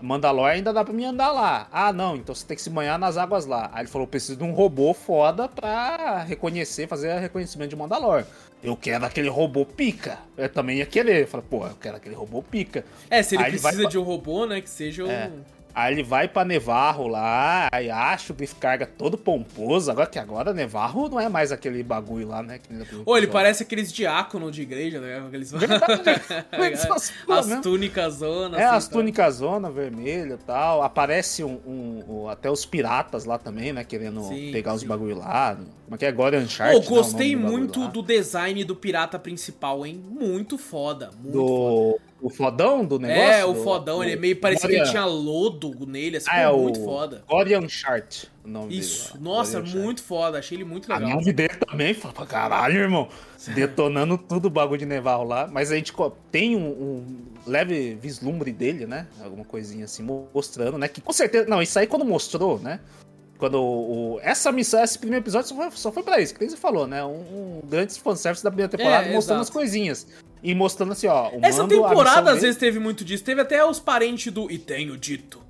Mandalor ainda dá pra mim andar lá. Ah, não, então você tem que se banhar nas águas lá. Aí ele falou, preciso de um robô foda pra reconhecer, fazer reconhecimento de Mandalor. Eu quero aquele robô pica. Eu também ia querer. Eu falei, pô, eu quero aquele robô pica. É, se ele Aí ele vai precisa de um robô, né, que seja um... É. Aí ele vai pra Nevarro lá, aí acha o Griff Carga todo pomposo. Agora que agora Nevarro não é mais aquele bagulho lá, né? que do Ô, ele parece aqueles diáconos de igreja, né? Aqueles... Essas [laughs] porra As mesmo. túnicas zonas. É, assim, as tá? túnicas zona vermelha e tal. Aparece um, um- um- até os piratas lá também, né? Querendo Sim, pegar os sim. bagulho lá. Como é que é? agora Uncharted, Pô, né, gostei nome do muito do design do pirata principal, hein? Muito foda, muito foda. O fodão do negócio? É, o fodão, do- ele é meio parecia que Glória- ele tinha lodo nele, assim, Ah, é pô, o... muito foda. Gorian Chart, o nome Isso, dele. nossa, Gorian Chart. muito foda, achei ele muito A legal. nave dele também, fala pra caralho, irmão. Detonando tudo o bagulho de Nevarro lá. Mas a gente tem um, um leve vislumbre dele, né? Alguma coisinha assim, mostrando, né? Que com certeza. Não, isso aí quando mostrou, né? Quando o, o- essa missão, esse primeiro episódio só foi, só foi pra isso, que nem você falou, né? Um, um grande fanservice da primeira temporada É, mostrando exato. as coisinhas. E mostrando assim, ó. O Essa mando, temporada às dele- vezes teve muito disso, teve até os parentes do E Tenho Dito.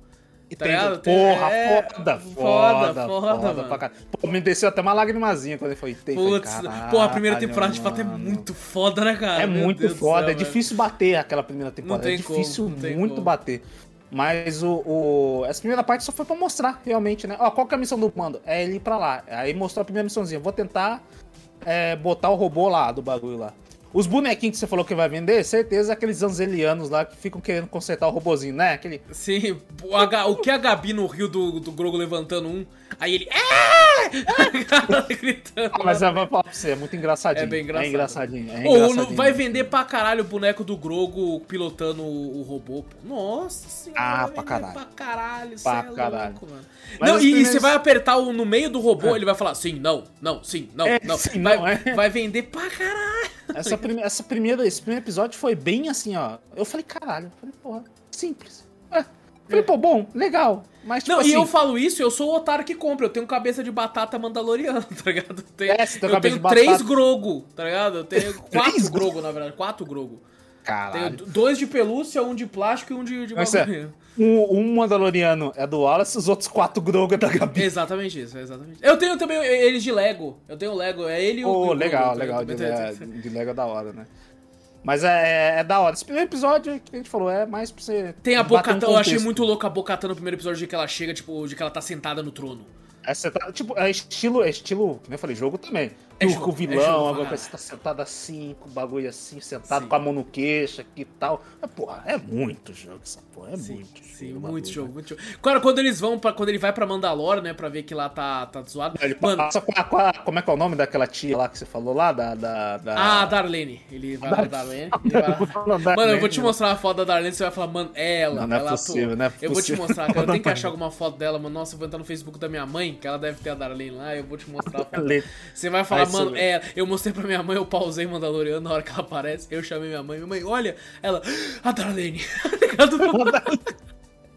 E Tá tem- ligado? Porra, É, foda, foda, foda, foda, foda, pra caralho. Pô, me desceu até uma lagrimazinha quando ele foi. Tem, Putz, pô, a primeira temporada de fato é muito foda, né, cara? É Meu muito Deus foda, céu, é velho. difícil bater aquela primeira temporada. tem é difícil como, muito como. bater. Mas o, o- essa primeira parte só foi pra mostrar, realmente, né? Ó, qual que é a missão do mando? É ele ir pra lá. Aí mostrou a primeira missãozinha. Vou tentar é, botar o robô lá, do bagulho lá. Os bonequinhos que você falou que vai vender, certeza aqueles anzelianos lá que ficam querendo consertar o robozinho, né? Aquele. Sim, o, H- o que a Gabi no rio do, do Grogo levantando um, aí ele. É! Gritando. Ah, mas eu vou falar pra você, é muito engraçadinho. É bem engraçado. É engraçadinho. É Ou engraçadinho. vai vender pra caralho o boneco do Grogo pilotando o, robô. pô. Nossa senhora. Ah, pra caralho. Pra caralho, Pra é caralho. louco, mano. Mas não, e, e primeiros- você vai apertar o, no meio do robô, É. ele vai falar sim, não, não, sim, não, É, não. sim, vai, não, é. vai vender pra caralho. Essa, prime- essa primeira, esse primeiro episódio foi bem assim, ó. Eu falei, caralho. Eu falei, porra, simples. É. Falei, pô, bom, legal. Mas, tipo Não, assim... e eu falo isso, eu sou o otário que compra. Eu tenho cabeça de batata mandaloriana, [laughs] tá ligado? Eu tenho, É, você tem eu tenho três batata. Grogo, tá ligado? Eu tenho [laughs] quatro Grogo, na verdade. Quatro Grogo. Caralho. Tenho dois de pelúcia, um de plástico e um de, de é, bagulho. um, um Mandaloriano é do Wallace, os outros quatro Grogu é da Gabi. Exatamente isso, exatamente. Eu tenho também eles de Lego. Eu tenho Lego, é ele e o. Pô, e o legal, Grogu, legal. tá De, [laughs] de Lego é da hora, né? Mas é, é da hora. Esse primeiro episódio que a gente falou é mais pra você. Tem a bater um eu achei muito louca a Bocatan no primeiro episódio de que ela chega, tipo, de que ela tá sentada no trono. É, tá, tipo, é estilo, é estilo, como eu falei, jogo também. É o, jogo, o é vilão, agora você tá sentado assim, com o bagulho assim, sentado Sim. com a mão no queixo aqui e tal. Mas, porra, é muito jogo essa porra, é Sim, muito. sim, jogo, muito bagulho, jogo, né? muito jogo. Cara, quando eles vão para quando ele vai pra Mandalore, né, pra ver que lá tá, tá zoado. Ele Mano, passa com a, com a- Como é que é o nome daquela tia lá que você falou lá? Da. da, da... ah, a Darlene. Ele vai pra Darlene. [laughs] vai Darlene, Mano, eu vou te mostrar a foto da Darlene, você vai falar, mano, é ela. Não, não é ela possível, atua. não é Eu vou te possível. mostrar, cara. Eu [laughs] tenho que achar alguma foto dela, mano. Nossa, eu vou entrar no Facebook da minha mãe, que ela deve ter a Darlene lá, eu vou te mostrar a foto. Você vai falar, mano, ser- é. Eu mostrei pra minha mãe, eu pausei Mandaloriano na hora que ela aparece. Eu chamei minha mãe, minha mãe, olha, ela, [laughs] [laughs] a Darlene.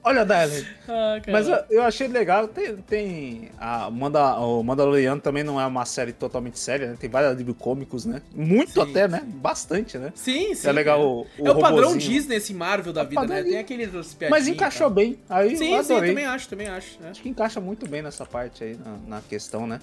Olha, Darlene. [laughs] ah. Mas eu, eu achei legal. Tem. tem a Manda, o Mandaloriano também não é uma série totalmente séria, né? Tem vários livros cômicos, né? Muito Sim, até, né? sim. Bastante, né? Sim, sim. É legal cara. o, o é o padrão. Disney, esse Marvel da vida, né? Tem aqueles. Mas encaixou tá? bem. Aí Sim, eu sim, também acho, também acho. né? Acho que encaixa muito bem nessa parte aí, na, na questão, né?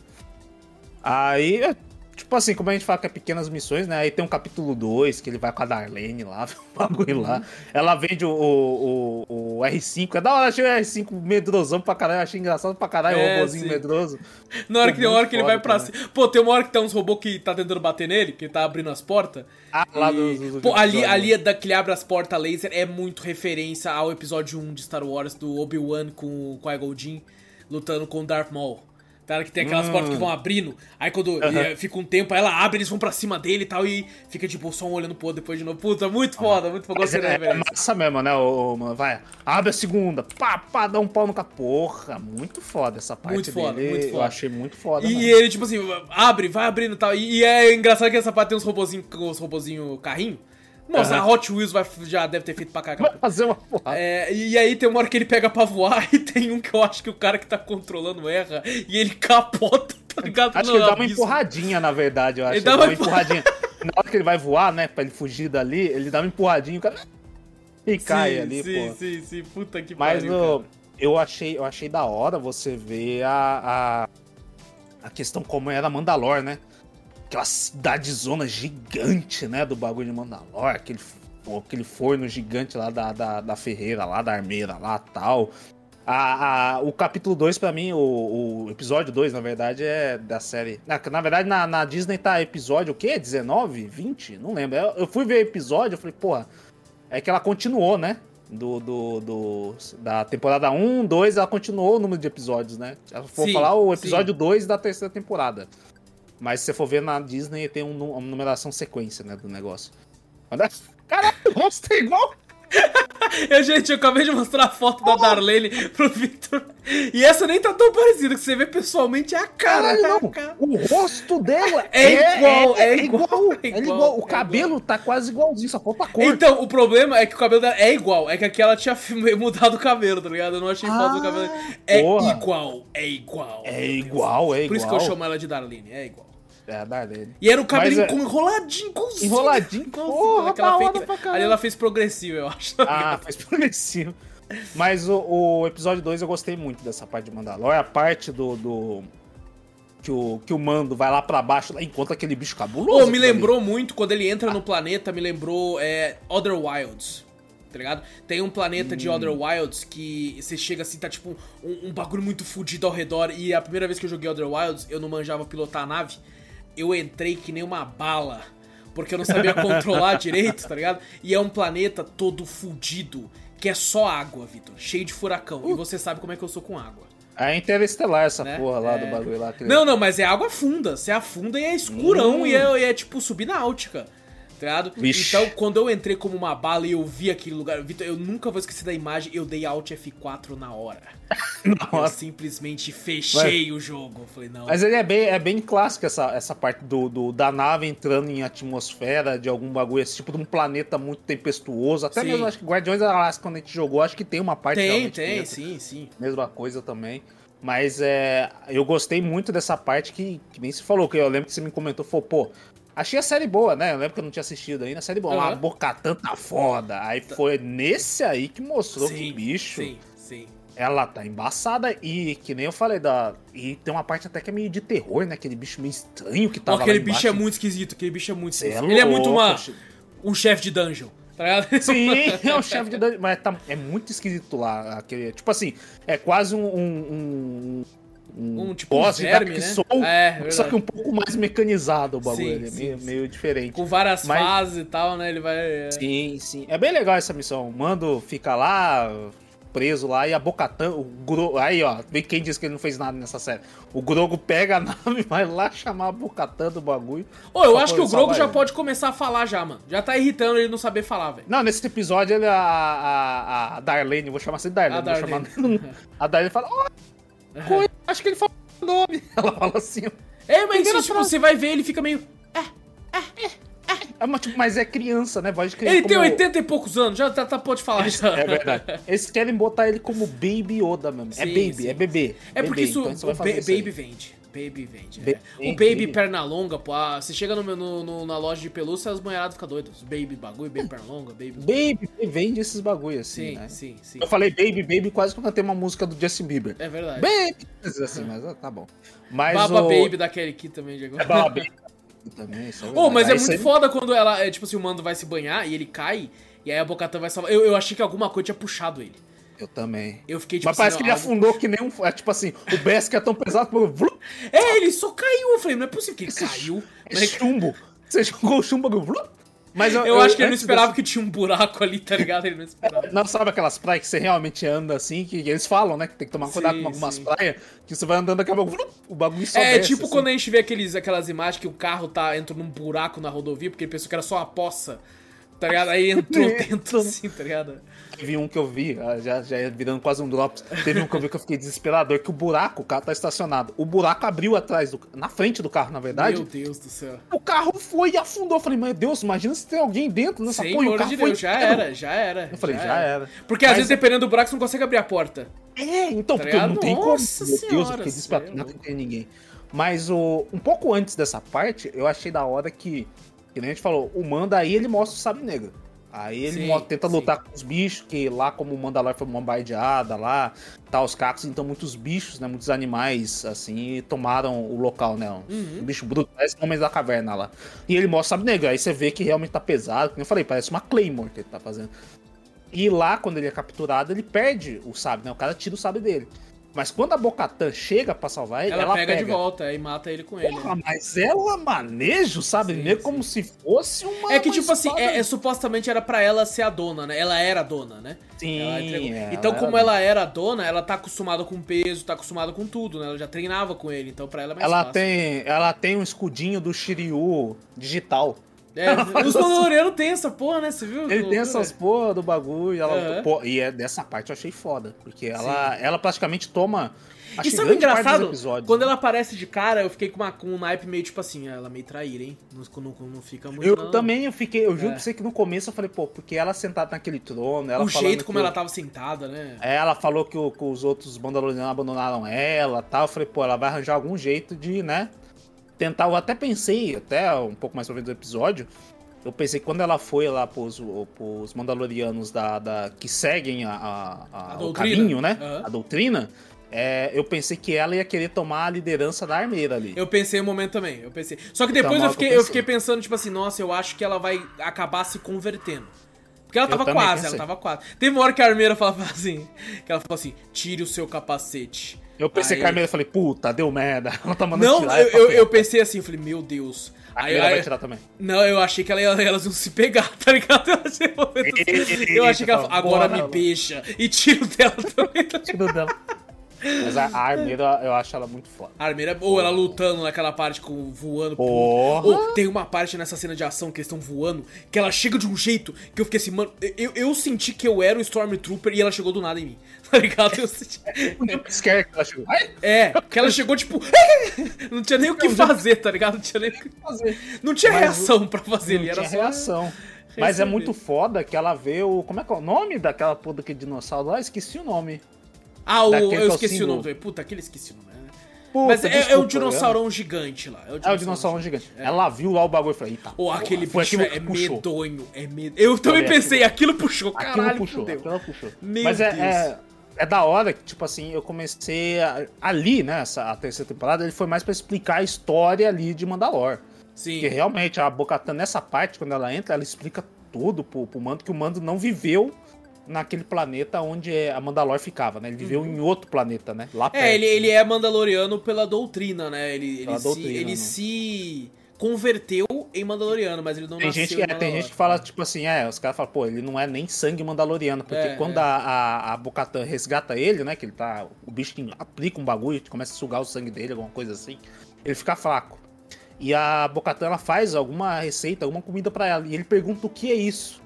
Aí, é, tipo assim, como a gente fala que é pequenas missões, né? Aí tem um capítulo 2, que ele vai com a Darlene lá, [laughs] o bagulho Uhum. lá. Ela vende o, o, o, o R5. É da hora, eu achei o R5 medrosão pra caralho. eu Achei engraçado pra caralho É, o robôzinho sim. medroso. Na hora que tem uma hora que ele vai pra cima. Pô, tem uma hora que tem uns robôs que tá tentando bater nele, que tá abrindo as portas. Ah, lá E- dos, dos Pô, ali, episódios. ali é da que ele abre as portas laser é muito referência ao episódio 1 de Star Wars do Obi-Wan com o Qui-Gon Jinn lutando com o Darth Maul. Tá, que tem aquelas Hum. portas que vão abrindo, aí quando eh, fica um tempo, ela abre, eles vão pra cima dele e tal, e fica tipo só um olhando pro outro depois de novo. Puta, muito foda, muito foda. Gostei é, é massa mesmo, né? O, o- vai, abre a segunda, pá, pá, dá um pau no capô. Porra, muito foda essa parte Muito foda, dele. muito Eu foda. achei muito foda. E mesmo. ele, tipo assim, abre, vai abrindo e tal. E, e é engraçado que essa parte tem uns robozinhos, os robozinho carrinho. Nossa, Aham. a Hot Wheels vai, já deve ter feito pra cá. Vai fazer uma porrada. É, e aí tem uma hora que ele pega pra voar [laughs] e tem um que eu acho que o cara que tá controlando erra e ele capota, tá ligado? Acho no que ele dá uma empurradinha, na verdade, eu acho. Ele dá uma empurradinha. Na hora que ele vai voar, né, pra ele fugir dali, ele dá uma empurradinha, o cara... E cai sim, ali, sim, pô. Sim, sim, puta que Mas pariu, o- cara. eu, achei, eu achei da hora você ver a, a, a questão como era Mandalor, né? Aquela cidadezona gigante, né, do bagulho de Mandalor, aquele, aquele forno gigante lá da, da, da Ferreira, lá da Armeira, lá tal. A, a- o capítulo 2, pra mim, o, o episódio 2, na verdade, é da série. Na, na verdade, na, na Disney tá episódio o quê? 19? 20? Não lembro. Eu, eu fui ver episódio, eu falei, porra, é que ela continuou, né? Do, do, do- da temporada 1, 2, ela continuou o número de episódios, né? Ela for Sim, falar o sim. episódio 2 da terceira temporada. Mas se você for ver na Disney, tem um uma numeração sequência, né, do negócio. Mas, [laughs] Caralho, o rosto é igual. [laughs] Eu, gente, eu acabei de mostrar a foto da Darlene pro Victor. E essa nem tá tão parecida, que você vê pessoalmente é a cara. Caralho, é não. cara. O rosto dela [laughs] É igual, é é igual, igual. é É igual, igual. O é cabelo tá quase igualzinho, só falta a cor. Então, o problema é que o cabelo dela é igual. É que aqui ela tinha mudado o cabelo, tá ligado? Eu não achei foto do Ah, cabelo. É porra. igual, é igual. É igual, é igual. Por isso que eu chamo ela de Darlene, é igual. É a Darlene. E era o cabelinho Mas é- com- enroladinho, igualzinho. Enroladinho, porra, É fez- pra caralho. ali ela fez progressivo, eu acho. Ah, faz progressivo. Mas o, o episódio 2 eu gostei muito dessa parte de Mandalor. A parte do. do- que, o, que o mando vai lá pra baixo lá, encontra aquele bicho cabuloso. Pô, me aquilo ali. lembrou muito, quando ele entra no planeta, me lembrou é, Other Wilds. Tá ligado? Tem um planeta de Other Wilds que você chega assim, tá tipo um, um bagulho muito fudido ao redor. E a primeira vez que eu joguei Other Wilds, eu não manjava pilotar a nave. Eu entrei que nem uma bala. Porque eu não sabia controlar [laughs] direito, tá ligado? E é um planeta todo fudido, que é só água, Vitor. Cheio de furacão. E você sabe como é que eu sou com água. É interestelar essa Né? porra lá É. do bagulho lá. que- Não, não, mas é água funda. Você afunda e é escurão Hum. e, é, e é tipo subnáutica. Vixe. Então, quando eu entrei como uma bala e eu vi aquele lugar, Vitor, eu nunca vou esquecer da imagem, eu dei Alt F4 na hora. [laughs] Eu simplesmente fechei o jogo. Falei, não. Mas ele é bem, é bem clássico essa, essa parte do, do- da nave entrando em atmosfera de algum bagulho, esse tipo de um planeta muito tempestuoso. Até Sim. mesmo acho que Guardiões da Galáxia, quando a gente jogou, acho que tem uma parte tem, tem, dentro. sim, sim. Mesma coisa também. Mas é, eu gostei muito dessa parte que, que nem se falou, que eu lembro que você me comentou, falou, pô, achei a série boa, né? Eu lembro que eu não tinha assistido ainda, a série boa, Aham. uma Bocatã tá foda. Aí foi nesse aí que mostrou que, sim, bicho, Sim, sim. ela tá embaçada e que nem eu falei da. E tem uma parte até que é meio de terror, né? Aquele bicho meio estranho que tava aquele lá bicho é muito esquisito, aquele bicho é muito Cê é esquisito. Ele é muito louco, uma, um chefe de dungeon, tá ligado? [laughs] Sim, [laughs] é o chefe de dungeon, mas tá- é muito esquisito lá. Aquele, tipo assim, é quase um. um, um, Um tipo um de verme, Dark né? Souls, É, só que um pouco mais mecanizado o bagulho. Sim, ele é sim, meio, sim. meio diferente. Com várias Mas- fases e tal, né? Ele vai. é. Sim, sim. É bem legal essa missão. O Mando fica lá, preso lá, e a Bocatã, o Grogo. Aí, ó, vem quem disse que ele não fez nada nessa série. O Grogo pega a [laughs] nave e vai lá chamar a Bocatã do bagulho. Ô, eu acho que o Grogo já ele. pode começar a falar já, mano. Já tá irritando ele não saber falar, velho. Não, nesse episódio ele, a, a, a Darlene, vou chamar assim de Darlene, A vou chamar. Darlene. [laughs] A Darlene fala, ó, [laughs] coisa, acho que ele falou o nome. [laughs] Ela fala assim, ó. É, mas Primeira tipo, você vai ver, ele fica meio. É uma, tipo, mas é criança, né? Voz de criança. Ele tem como- 80 e poucos anos, já tá, tá pode falar já. É verdade. Eles querem botar ele como Baby Yoda mesmo. é Sim, Baby, sim. é bebê. É porque bebê, isso, então ba- isso. Baby vende. Baby vende. Ba- é. O Baby baby. perna longa, pô, ah, você chega no, no- no- na loja de pelúcia, as banheiradas ficam doidas. Baby bagulho, baby perna longa, baby. Baby vende esses bagulho assim, Sim, né? sim, sim. Eu falei Baby, Baby, quase que eu cantei uma música do Justin Bieber. É verdade. Baby! Assim, mas tá bom. Mas Baba o... Baby da Kelly Key também, Diego. É Baba [laughs] Baby também, é Oh, mas é. Aí muito você- foda quando ela, é, tipo assim, o Mando vai se banhar e ele cai, e aí a Bocatã vai salvar. Eu, eu achei que alguma coisa tinha puxado ele. Eu também. Eu fiquei tipo Mas parece assim, que ele afundou que nem um. É tipo assim, o Besk é tão pesado que É, ele só caiu. Eu falei, não é possível que ele Esse caiu. é chumbo. Você jogou o chumbo. Mas Eu, acho que ele não esperava dessa- que tinha um buraco ali, tá ligado? Ele não esperava. Não, sabe aquelas praias que você realmente anda assim, que eles falam, né? Que tem que tomar cuidado Sim, com algumas sim. praias, que você vai andando daqui a pouco, vlu, o bagulho só É, desce, tipo assim. quando a gente vê aqueles, aquelas imagens que o carro tá entrando num buraco na rodovia, porque ele pensou que era só uma poça, tá ligado? Aí entrou [laughs] dentro assim, tá ligado? Teve um que eu vi, ah, já, já é virando quase um drops. Teve um que eu vi que eu fiquei desesperador, que o buraco, o carro tá estacionado. O buraco abriu atrás do. Na frente do carro, na verdade. Meu Deus do céu. O carro foi e afundou. Eu falei, meu Deus, imagina se tem alguém dentro nessa Sem porra. o amor carro de foi Deus, já inteiro. era, já era. Eu falei, já era. Porque às Mas- vezes, dependendo do buraco, você não consegue abrir a porta. É, então, Tá porque não ligado? tem como. Nossa Meu Deus, eu senhora, fiquei desesperado. é Não tem ninguém. Mas o, um pouco antes dessa parte, eu achei da hora que, que nem a gente falou, o Manda aí ele mostra o Sabre Negro. Aí ele Sim, mo- tenta sim. lutar com os bichos, que lá como o Mandalor foi bombardeada lá, tá os cacos, então muitos bichos, né, muitos animais, assim, tomaram o local, né, um Uhum. bicho bruto, parece homens da caverna lá. E ele mostra o Sabre Negro, aí você vê que realmente tá pesado, como eu falei, parece uma Claymore que ele tá fazendo. E lá, quando ele é capturado, ele perde o sabre, né? O cara tira o sabre dele. Mas quando a Bocatã chega pra salvar ele, Ela, ela, pega, de volta e mata ele com ele. Porra, mas ela maneja o sabre Sim, sim. como se fosse uma. É que, uma tipo assim, espada. é, é- supostamente era pra ela ser a dona, né? Ela era a dona, né? Sim, Ela entregou. ela então, como ela era a dona, ela tá acostumada com peso, tá acostumada com tudo, né? Ela já treinava com ele, então pra ela é mais Ela fácil. tem, ela tem um escudinho do Shiryu digital. É, [laughs] [laughs] os Mandalorianos tem essa porra, né? Você viu? Ele tem essas porra do bagulho. e Ela, Aham. pô, e é dessa parte eu achei foda. Porque ela, ela praticamente toma. acho E sabe o engraçado? Quando né? ela aparece de cara, eu fiquei com, uma, com um naipe meio tipo assim, ah, ela meio traíra, hein? Não, não, não fica muito. Eu não. também, eu fiquei, eu juro É. pra você que no começo eu falei, pô, porque ela sentada naquele trono, ela O jeito como que ela tava sentada, né? É, Ela falou que, o- que os outros Mandalorianos abandonaram ela tal. Eu falei, pô, ela vai arranjar algum jeito de, né? Tentar. Eu até pensei, até um pouco mais pra frente do episódio. Eu pensei que quando ela foi lá pros, pros Mandalorianos da, da- que seguem a, a- a- A o caminho, né? Aham. A doutrina. é, eu pensei que ela ia querer tomar a liderança da armeira ali. Eu pensei um momento também, eu pensei. Só que depois Então, eu que eu fiquei, eu fiquei pensando, tipo assim, nossa, eu acho que ela vai acabar se convertendo. Porque ela tava quase, pensei. ela tava quase. Teve uma hora que a armeira falava assim, que ela falou assim, tire o seu capacete. Eu pensei Aí- que a armeira, eu falei, puta, deu merda. [laughs] Ela tá mandando Não, tirar. eu, essa eu, eu pensei assim, eu falei, meu Deus. A Aí, aí- vai tirar também. não, eu achei que ela elas iam se pegar, [laughs] tá ligado? Eu achei, momento assim, eu achei que ela agora me beija. E tiro dela também. tá? [laughs] Tiro dela. Mas a, armeira, eu acho ela muito foda. A armeira, ou ela lutando naquela parte com voando. Porra! Ou tem uma parte nessa cena de ação que eles estão voando, que ela chega de um jeito que eu fiquei assim, mano, eu, eu senti que eu era o Stormtrooper e ela chegou do nada em mim. Tá ligado? Eu senti... Scare que ela chegou. É, que ela chegou tipo. [laughs] Não tinha nem o que fazer, tá ligado? Não tinha nem o que fazer. Não tinha Mas reação pra fazer Não ali, era tinha só. reação. Mas é muito foda que ela vê o. Como é que é o nome daquela porra daquele dinossauro lá? Esqueci o nome. Ah, o, que é eu o esqueci o nome também. Puta, aquele esqueci o nome. né? Puta, Mas é, é desculpa, um dinossaurão gigante lá. É o É o dinossauro gigante. Ela viu lá o bagulho e falou: Eita. Ou porra, aquele foi bicho é que puxou. medonho, é med... Eu também pensei, aquilo puxou, Aquilo caralho, puxou, aquilo puxou. Meu Mas é, Deus. é, é da hora que, tipo assim, eu comecei a- ali, né? Essa, a terceira temporada, ele foi mais pra explicar a história ali de Mandalor. Sim. Porque realmente a Bocatan, nessa parte, quando ela entra, ela explica tudo pro, pro Mando, que o Mando não viveu naquele planeta onde a Mandalor ficava, né? Ele viveu em outro planeta, né? Lá perto. Uhum. É, ele, ele é mandaloriano pela doutrina, né? Ele, ele, Pela se, doutrina, ele né? se converteu em mandaloriano, mas ele não Tem gente, é, tem gente que fala, tipo assim, é, os caras falam, pô, ele não é nem sangue mandaloriano, porque É, quando é. a, a, a Bocatan resgata ele, né, que ele tá, o bicho que aplica um bagulho, começa a sugar o sangue dele, alguma coisa assim, ele fica fraco. E a Bocatan, ela faz alguma receita, alguma comida pra ela, e ele pergunta o que é isso.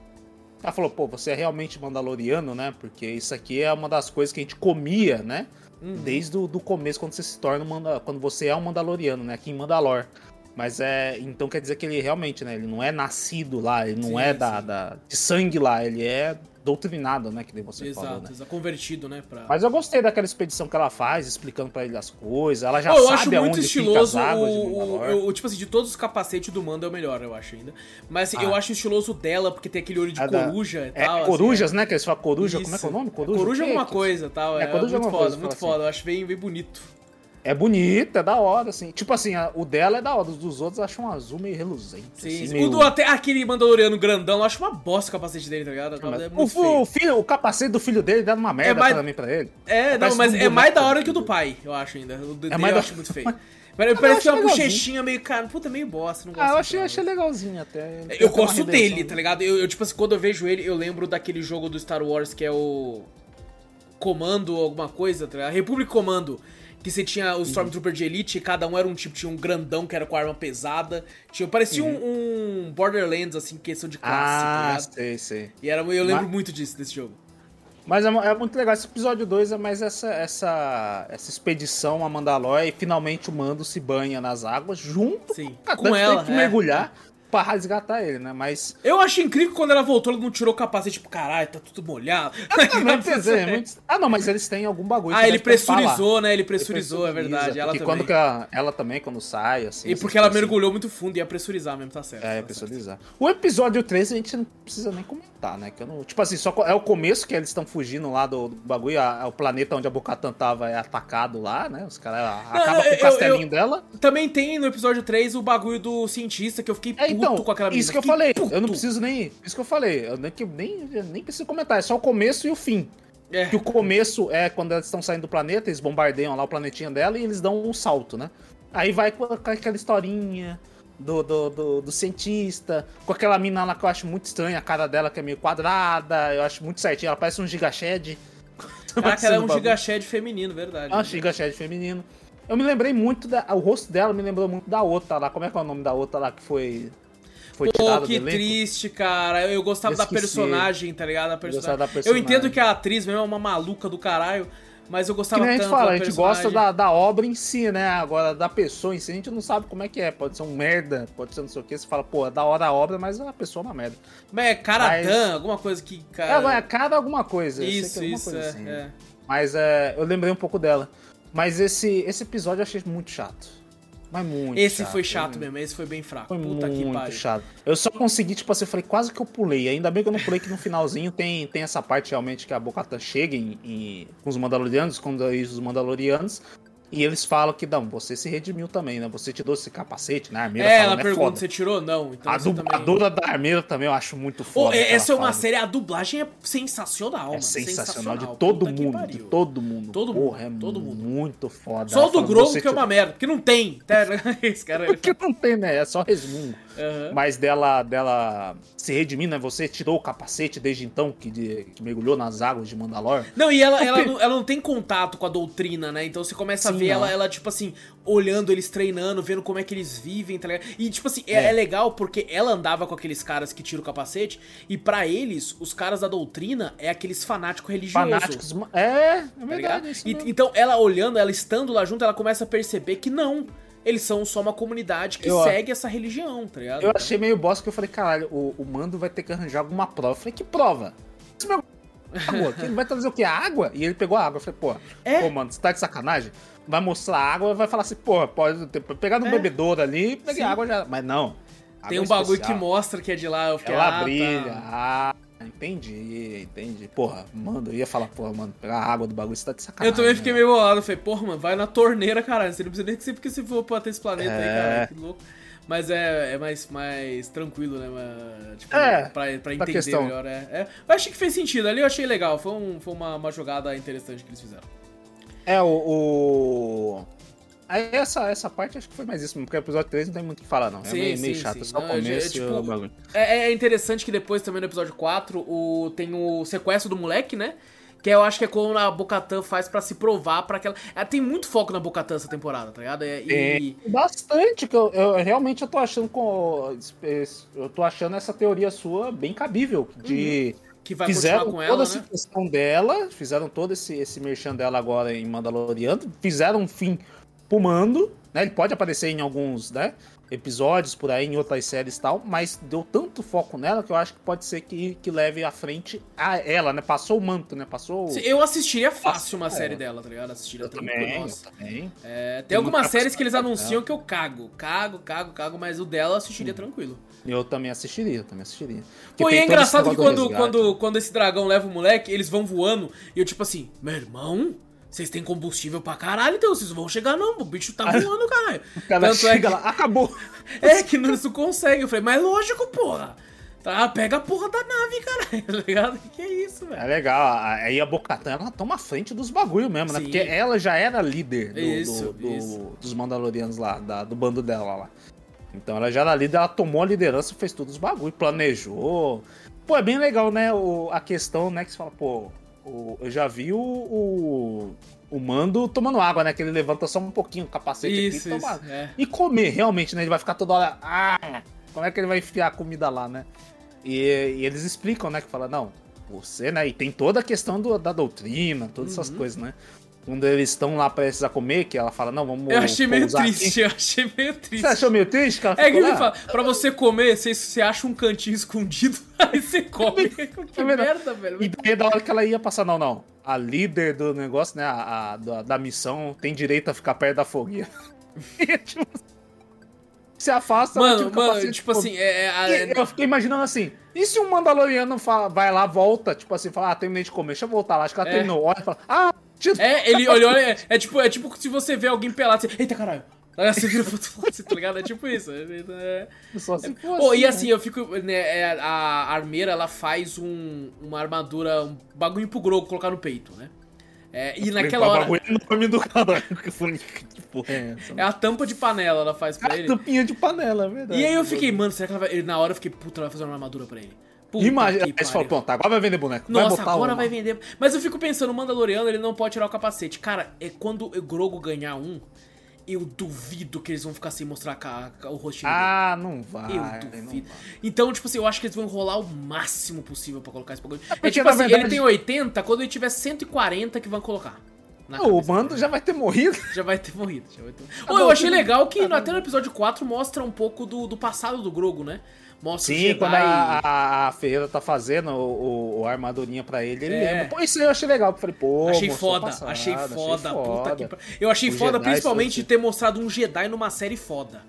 Ela falou, pô, você é realmente mandaloriano, né, porque isso aqui é uma das coisas que a gente comia, né, Uhum. desde o do começo, quando você se torna, um quando você é um mandaloriano, né, aqui em Mandalor. Mas é. Então quer dizer que ele realmente, né? Ele não é nascido lá, ele não Sim, é da, da- de sangue lá, ele é doutrinado, né? Que nem você Exato, falou, né? exato, convertido, né? Pra... Mas eu gostei daquela expedição que ela faz, explicando pra ele as coisas. Ela já eu sabe acho muito estiloso o, o, o- Tipo assim, de todos os capacetes do Mando é o melhor, eu acho ainda. Mas assim, Ah. eu acho estiloso dela, porque tem aquele olho de É da- coruja e É, tal. assim, corujas, né? Que eles falam coruja. Como é que é Isso. o nome? Coruja, Coruja, o quê? alguma coisa tal. É, É, coruja muito alguma foda, coisa, muito fala foda. Eu acho bem, bem bonito. É bonito, é da hora, assim. Tipo assim, a- o dela é da hora, os dos outros eu acho um azul meio reluzente. Sim, assim, sim. meio- O do, até aquele Mandaloriano grandão, eu acho uma bosta o capacete dele, tá ligado? Mas É o, feio. o filho, o capacete do filho dele dá uma merda mais- também pra ele. É, não, mas é mais da hora que o do pai, eu acho ainda. O dele mais eu da- acho muito feio. [laughs] Mas- eu parece é uma bochechinha meio, cara, puta, meio bosta, não gosto Ah, eu achei, não. achei legalzinho até. Eu uma gosto dele, tá ligado? Eu, eu, tipo assim, quando eu vejo ele, eu lembro daquele jogo do Star Wars que é o. Comando, alguma coisa, tá ligado? República Comando. Que você tinha Uhum. os Stormtrooper de Elite e cada um era um tipo, tinha um grandão que era com arma pesada. Tinha, parecia um, um Borderlands, assim, questão de classe, tá Uhum. Ah, ligado? sei, sei. E era, eu lembro Mas- muito disso, desse jogo. Mas é, é muito legal. Esse episódio 2 é mais essa, essa, essa expedição a Mandalor e finalmente o Mando se banha nas águas junto Sim, com, com ela, Tem que é. mergulhar pra resgatar ele, né? Mas. Eu achei incrível que quando ela voltou, ela não tirou o capacete, tipo, caralho, tá tudo molhado. [laughs] Não, quer dizer, é muito- Ah, não, mas eles têm algum bagulho. Ah, ele pressurizou, né? Ele Ele pressurizou, é pressuriza, verdade. Ela também. quando que ela, ela também, quando sai, assim. E porque ela assim. mergulhou muito fundo, ia pressurizar mesmo, tá certo. É, tá pressurizar. O episódio 3 a gente não precisa nem comentar, né? Que eu não, tipo assim, só é o começo que eles estão fugindo lá do, do bagulho, a- a- o planeta onde a Bocatan tava é atacado lá, né? Os caras acabam com eu- o castelinho eu- dela. Também tem no episódio 3 o bagulho do cientista que eu fiquei puto É, então, com aquela menina. isso que eu falei. puto. Eu não preciso nem. Isso que eu falei. Eu nem, que- nem, nem preciso comentar. É só o começo e o fim. É. Que o começo é quando eles estão saindo do planeta, eles bombardeiam lá o planetinha dela e eles dão um salto, né? Aí vai com aquela historinha do, do, do, do cientista, com aquela mina lá que eu acho muito estranha, a cara dela que é meio quadrada, eu acho muito certinho, ela parece um gigashed. [laughs] Caraca, ela é um gigashed feminino, verdade. É um gigashed feminino. Eu me lembrei muito da. O rosto dela me lembrou muito da outra lá. Como é que é o nome da outra lá que foi. Foi Pô, que triste, cara. Eu, eu gostava Eu da personagem, tá ligado? Personagem. gostava da Eu personagem. entendo que a atriz mesmo é uma maluca do caralho, mas eu Que gostava nem a gente fala, a gente personagem. gosta da, da obra em si, né? Agora, da pessoa em si, a gente não sabe como é que é. Pode ser um merda, pode ser não sei o que. Você fala, pô, é da hora a obra, mas a pessoa é uma merda. Mas é Caradan, Mas- alguma coisa que. É, Cara... é cada alguma coisa. eu sei que Isso, é alguma isso, coisa é, assim. é. Mas é, eu lembrei um pouco dela. Mas esse, esse episódio eu achei muito chato. Mas muito Esse chato. foi chato mesmo, esse foi bem fraco. Foi Puta que muito pariu. chato. Eu só consegui, tipo assim, eu falei, quase que eu pulei. Ainda bem que eu não pulei que no finalzinho tem, tem essa parte realmente que a Bocatan chega em, em- com os Mandalorianos, com os Mandalorianos. E eles falam que, não, você se redimiu também, né? Você tirou esse capacete, né? A armeira É, falando, ela é pergunta, foda. você tirou? Não. Então A você também... dubladora da armeira também eu acho muito foda. ela essa é uma fala. série, a dublagem é sensacional, É mano. sensacional, de todo mundo, de todo mundo. Todo Porra, mundo, é todo mundo. muito foda. Só o do fala, você que é uma merda, porque não tem. tá? [laughs] Esse cara... [laughs] Porque não tem, né? É só resmungo. Uhum. Mas dela, dela se redimir, né? Você tirou o capacete desde então, que, de, que mergulhou nas águas de Mandalor. Não, e ela, ela, [laughs] não, ela não tem contato com a doutrina, né? Então você começa Sim, a ver ela, ela, tipo assim, olhando eles treinando, vendo como é que eles vivem, tá ligado? E, tipo assim, é, é. é legal porque ela andava com aqueles caras que tiram o capacete, e para eles, os caras da doutrina é aqueles fanáticos religiosos. Fanáticos. É, é tá verdade. e, então, ela olhando, ela estando lá junto, ela começa a perceber que não eles são só uma comunidade que eu, segue essa religião, tá ligado? Eu achei meio bosta que eu falei, caralho, o, o Mando vai ter que arranjar alguma prova. Eu falei, que prova? Esse meu água, ele vai trazer o que? Água? E ele pegou a água. Eu falei, pô, é? pô, mano, você tá de sacanagem? Vai mostrar a água e vai falar assim, pô, pode ter, pegar no é. bebedouro ali, peguei água já. Mas não. Tem um bagulho especial. que mostra que é de lá. Eu fiquei, Ela ah, brilha. Tá. Ah, Entendi, entendi. Porra, mano, eu ia falar, porra, mano, pegar a água do bagulho, você tá de sacanagem. Eu também fiquei meio bolado, falei, porra, mano, vai na torneira, caralho. Você não precisa nem ser porque se for pra ter esse planeta é... aí, caralho, que louco. Mas é, é mais, mais tranquilo, né? Tipo, é, pra, pra entender questão. melhor. É, é. Eu achei que fez sentido ali, eu achei legal. Foi, um, foi uma, uma jogada interessante que eles fizeram. É, o, o, essa, essa parte acho que foi mais isso, porque o episódio 3 não tem muito o que falar, não. É sim, meio, meio chato, sim. só o começo é, tipo, o bagulho. É, é, interessante que depois também no episódio 4 o, tem o sequestro do moleque, né? Que eu acho que é quando a Bocatan faz para se provar para aquela. É, tem muito foco na Bocatan essa temporada, tá ligado? É, e... É, bastante, que eu, eu, realmente eu tô achando com. Eu tô achando essa teoria sua bem cabível. De. Uhum. Que vai fizeram com ela, toda essa né? questão dela, fizeram todo esse, esse merchan dela agora em Mandaloriano, fizeram um fim pro Mando, né? Ele pode aparecer em alguns, né? Episódios por aí, em outras séries e tal, mas deu tanto foco nela que eu acho que pode ser que, que leve à frente a ela, né? Passou o manto, né? Passou. Eu assistiria fácil uma série dela, tá ligado? Assistiria eu também, Nossa. Eu também. É, tem, tem algumas séries que eles anunciam que eu cago. Cago, cago, cago, mas o dela eu assistiria hum. tranquilo. Eu também assistiria, eu também assistiria. Pô, e é engraçado que quando, quando, quando esse dragão leva o moleque, eles vão voando e eu, tipo assim, meu irmão, vocês têm combustível pra caralho, então vocês vão chegar não, o bicho tá voando, caralho. O cara Tanto chega é que... lá, acabou. [laughs] É que não, isso consegue. Eu falei, mas lógico, porra. Tá, pega a porra da nave, caralho, [laughs] tá ligado? Que, que é isso, velho? É legal. Aí a Bocatan, ela toma frente dos bagulho mesmo, né? Sim. Porque ela já era líder do, isso, do, do, dos Mandalorianos lá, da, do bando dela lá. Então ela já era líder, ela tomou a liderança, fez todos os bagulho, planejou. Pô, é bem legal, né? O, a questão, né? Que você fala, pô, o, eu já vi o, o, o, Mando tomando água, né? Que ele levanta só um pouquinho o capacete isso, aqui e toma. Isso, é. E comer, realmente, né? Ele vai ficar toda hora. Ah, como é que ele vai enfiar a comida lá, né? E, e eles explicam, né? Que fala, não, você, né? E tem toda a questão do, da doutrina, todas uhum. essas coisas, né? Quando eles estão lá prestes a comer, que ela fala, não, vamos. Eu achei meio triste, aqui. eu achei meio triste. Você achou meio triste? Que ela é que ele fala, pra você comer, você, você acha um cantinho escondido, [laughs] aí você come. [laughs] que é merda, velho. E daí da hora que ela ia passar, não, não. A líder do negócio, né, a, a da, da, missão, tem direito a ficar perto da fogueira. [laughs] tipo, se afasta. Mano, mano, tipo assim, é, é, Eu fiquei imaginando assim, e se um Mandaloriano fala, vai lá, volta, tipo assim, fala, ah, terminei de comer, deixa eu voltar lá, acho que ela é. terminou, olha e fala, ah, é, ele olhou, é, é, tipo, é tipo se você vê alguém pelado, você, eita caralho. Aí você vira pro outro lado, [laughs] tá ligado? É tipo isso. É, é, Só se é, oh, e assim, né? eu fico. Né, é, a armeira, ela faz um, uma armadura, um bagulho pro Grogo colocar no peito, né? É, e naquela hora. Bagulho do [laughs] porra é? É a tampa de panela, ela faz pra a ele. tampinha de panela, é verdade. E aí eu fiquei, mano, será que ela vai. Na hora eu fiquei, puta, ela vai fazer uma armadura pra ele. Puta Imagina, aí falou, pronto, agora vai vender boneco. Nossa, agora uma. vai vender. Mas eu fico pensando, o Mandaloriano, ele não pode tirar o capacete. Cara, é quando o Grogo ganhar um, eu duvido que eles vão ficar sem mostrar o rostinho Ah, dele. não vai. Eu duvido. Então, tipo assim, eu acho que eles vão enrolar o máximo possível pra colocar esse bagulho. É, é tipo assim, verdade... ele tem 80, quando ele tiver 140 que vão colocar. O mando já vai ter morrido. Já vai ter morrido. Já vai ter... oh, eu achei legal que até no episódio 4 mostra um pouco do, do passado do Grogo, né? Mostra Sim, quando a, a, a, Ferreira tá fazendo o, o, a armadurinha pra ele, ele é. lembra. Pô, isso aí eu achei legal. Eu falei, pô, achei foda, passado, achei foda, achei foda. Que... Eu achei o foda, Jedi principalmente, ter mostrado um Jedi numa série foda.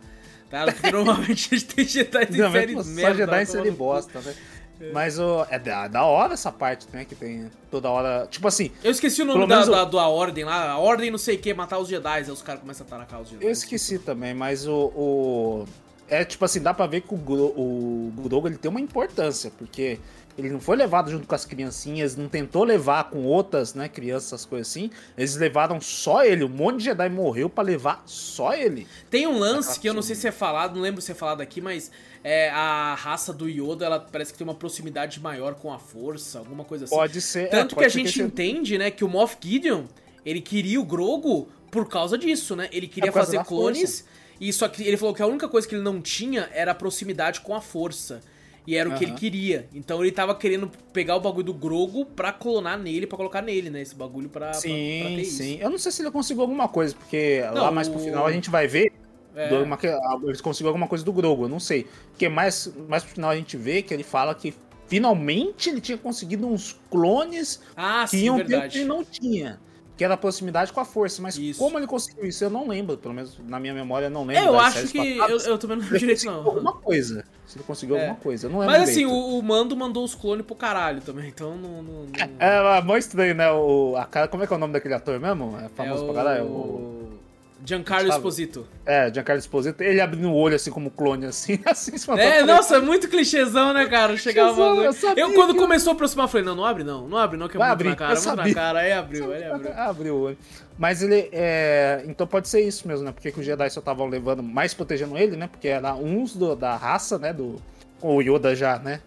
Tá? Porque normalmente a gente tem Jedi em série merda. Só Jedi em série bosta, né? É. Mas o, é da, da hora essa parte, né? Que tem toda hora. Tipo assim. Eu esqueci o nome da, da, da, ordem lá. A ordem não sei o que, matar os Jedi. Aí os caras começam a taracar os Jedi. Eu esqueci também, mas o, o é tipo assim, dá pra ver que o, Gro o Grogu ele tem uma importância, porque ele não foi levado junto com as criancinhas, não tentou levar com outras, né, crianças, essas coisas assim. Eles levaram só ele. Um monte de Jedi morreu para levar só ele. Tem um lance que eu não sei se é falado, não lembro se é falado aqui, mas é, a raça do Yoda, ela parece que tem uma proximidade maior com a força, alguma coisa assim. Pode ser. Tanto é, pode que a gente que entende, né, que o Moff Gideon, ele queria o Grogu por causa disso, né? Ele queria é fazer clones. Força. E só que ele falou que a única coisa que ele não tinha era a proximidade com a força. E era o que ele queria. Então ele tava querendo pegar o bagulho do Grogo pra clonar nele, pra colocar nele, né? Esse bagulho pra, sim, pra, pra ter sim. Isso. Eu não sei se ele conseguiu alguma coisa, porque não, lá mais pro final a gente vai ver. É. Uma, ele conseguiu alguma coisa do Grogo, eu não sei. Porque mais, mais pro final a gente vê que ele fala que finalmente ele tinha conseguido uns clones ah, que sim, iam verdade. que ele não tinha que era a proximidade com a força. Mas isso. como ele conseguiu isso, eu não lembro. Pelo menos na minha memória, eu não lembro. É, eu acho que. Eu, eu também não lembro direito, não. Alguma coisa. Se ele conseguiu é. alguma coisa. Eu não lembro. Mas assim, o, o, Mando mandou os clones pro caralho também, então não. não, não... É, é, muito estranho, né? O, a cara, como é que é o nome daquele ator mesmo? É famoso é pra caralho? O... Giancarlo Esposito. É, Giancarlo Esposito. Ele abrindo o olho assim como clone, assim, [laughs] assim. É, nossa, é muito clichêzão, né, cara? Chegava. Eu, eu, quando que... começou a aproximar, falei, não, não abre não, não abre não, que é Vai muito abrir, na cara, muito na cara. Aí abriu, aí abriu. [laughs] Abriu o olho. Mas ele é. Então pode ser isso mesmo, né? Porque que os Jedi só estavam levando, mais protegendo ele, né? Porque era uns do, da raça, né? Do. O Yoda já, né?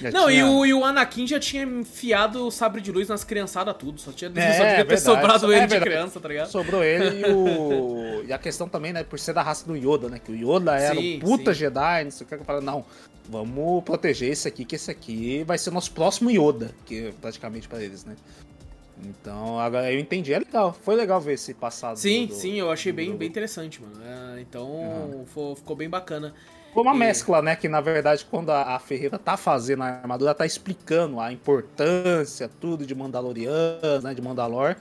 Já não, tinha... e, o, e o Anakin já tinha enfiado o sabre de luz nas criançadas tudo. Só tinha, é, só ter sobrado ele é de criança, tá ligado? Sobrou ele e o. [laughs] e a questão também, né, por ser da raça do Yoda, né? Que o Yoda era sim, um puta sim. Jedi, não sei o que. Eu não, vamos proteger esse aqui, que esse aqui vai ser o nosso próximo Yoda, que praticamente para eles, né? Então, agora eu entendi. É legal. Foi legal ver esse passado. Sim, do, sim, eu achei bem, bem interessante, mano. É, então, uhum. ficou bem bacana. Foi uma e... mescla, né? Que na verdade, quando a, Ferreira tá fazendo a armadura, tá explicando a importância, tudo de Mandalorian, né? De Mandalor.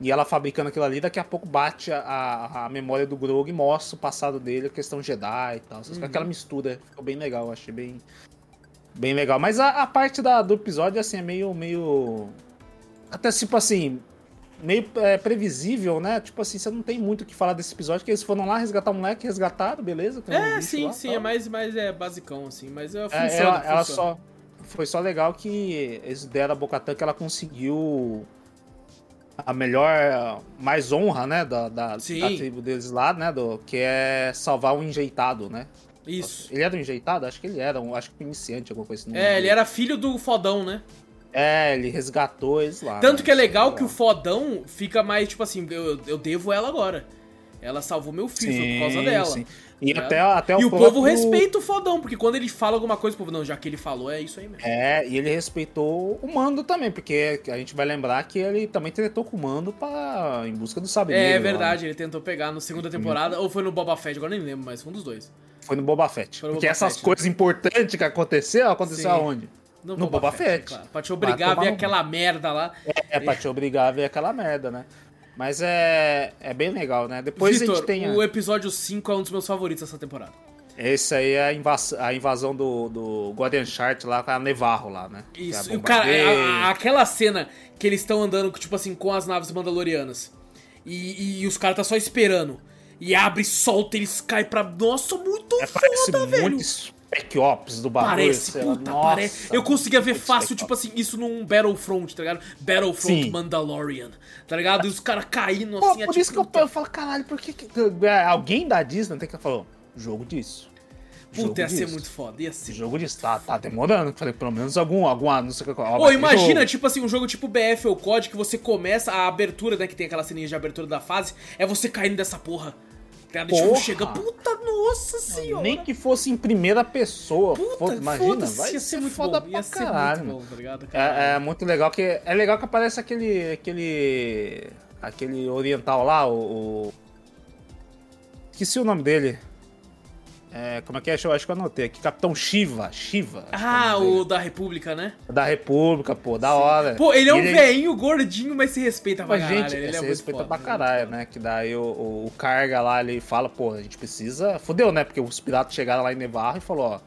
E ela fabricando aquilo ali, daqui a pouco bate a, a memória do Grogu e mostra o passado dele, a questão Jedi e tal. Uhum. Aquela mistura. Ficou bem legal, achei bem. Bem legal. Mas a, a parte da, do episódio, assim, é meio. meio. Até tipo assim, meio é, previsível, né? Tipo assim, você não tem muito o que falar desse episódio, que eles foram lá resgatar o moleque, resgataram, beleza? É, um sim, lá, sim, tal. é mais, mais é basicão, assim, mas é, funciona, é, ela, ela só. Foi só legal que eles deram a Bocatan que ela conseguiu a melhor, mais honra, né, da, da, da, tribo deles lá, né, do, que é salvar um enjeitado, né? Isso. Ele era um enjeitado? Acho que ele era, um, acho que iniciante, alguma coisa assim. É, ele era filho do fodão, né? É, ele resgatou eles lá. Tanto né? que é legal que o fodão fica mais, tipo assim, eu, eu devo ela agora. Ela salvou meu filho sim, por causa dela. Sim. E tá até, até o, e o povo respeita o fodão, porque quando ele fala alguma coisa, o povo, não, já que ele falou, é isso aí mesmo. É, e ele respeitou o mando também, porque a gente vai lembrar que ele também tretou com o mando pra, em busca do sabre É, é verdade, lá, né? ele tentou pegar na segunda temporada, ou foi no Boba Fett, agora nem lembro, mas foi um dos dois. Foi no Boba Fett. No porque Boba essas Fett, coisas né? importantes que aconteceu, aconteceu Sim. aonde? No, no Boba, Boba Fett. Fett. Claro. Pra te obrigar a ver aquela merda lá. É, é, pra te obrigar a ver aquela merda, né? Mas é, é bem legal, né? Depois Victor, a gente tem. O episódio 5 é um dos meus favoritos dessa temporada. Esse aí é a, invas... a invasão do, do Guardian Chart lá com a Nevarro lá, né? Isso. É o cara, a, aquela cena que eles estão andando, tipo assim, com as naves mandalorianas. E, e os caras tá só esperando. E abre, solta, eles caem pra. Nossa, muito é, foda, velho. Muito Spec Ops do bagulho. Parece, puta, Nossa, parece. Eu conseguia ver fácil, tipo assim, isso num Battlefront, tá ligado? Battlefront Sim. Mandalorian, tá ligado? E os caras caindo Pô, assim. Por é, isso tipo, que eu, eu, falo, caralho, por que, que é, alguém da Disney tem que falar, jogo disso. Puta, ia disso. ser muito foda, ia ser. Jogo disso, tá, tá demorando. Falei, pelo menos algum, alguma, não sei o que. Pô, imagina, tipo assim, um jogo tipo BF ou COD que você começa a abertura, né, que tem aquela ceninha de abertura da fase, é você caindo dessa porra. Cara, tipo, chega, puta, nossa senhora. Nem que fosse em primeira pessoa. Puta, imagina, vai ia ser muito foda bom. pra caralho. Muito bom, tá ligado? É, é, muito legal que é legal que aparece aquele aquele aquele oriental lá, o, o... esqueci o nome dele. É, como é que é? Eu acho que eu anotei aqui. Capitão Shiva. Shiva. Ah, o da República, né? Da República, pô, da Sim. hora. Pô, ele é um ele... veinho gordinho, mas se respeita pra caralho. Gente, ele é se é respeita foda, pra caralho, né? Que daí o, o, o, carga lá, ele fala, pô, a gente precisa. Fudeu, né? Porque os piratas chegaram lá em Nevarro e falou, ó.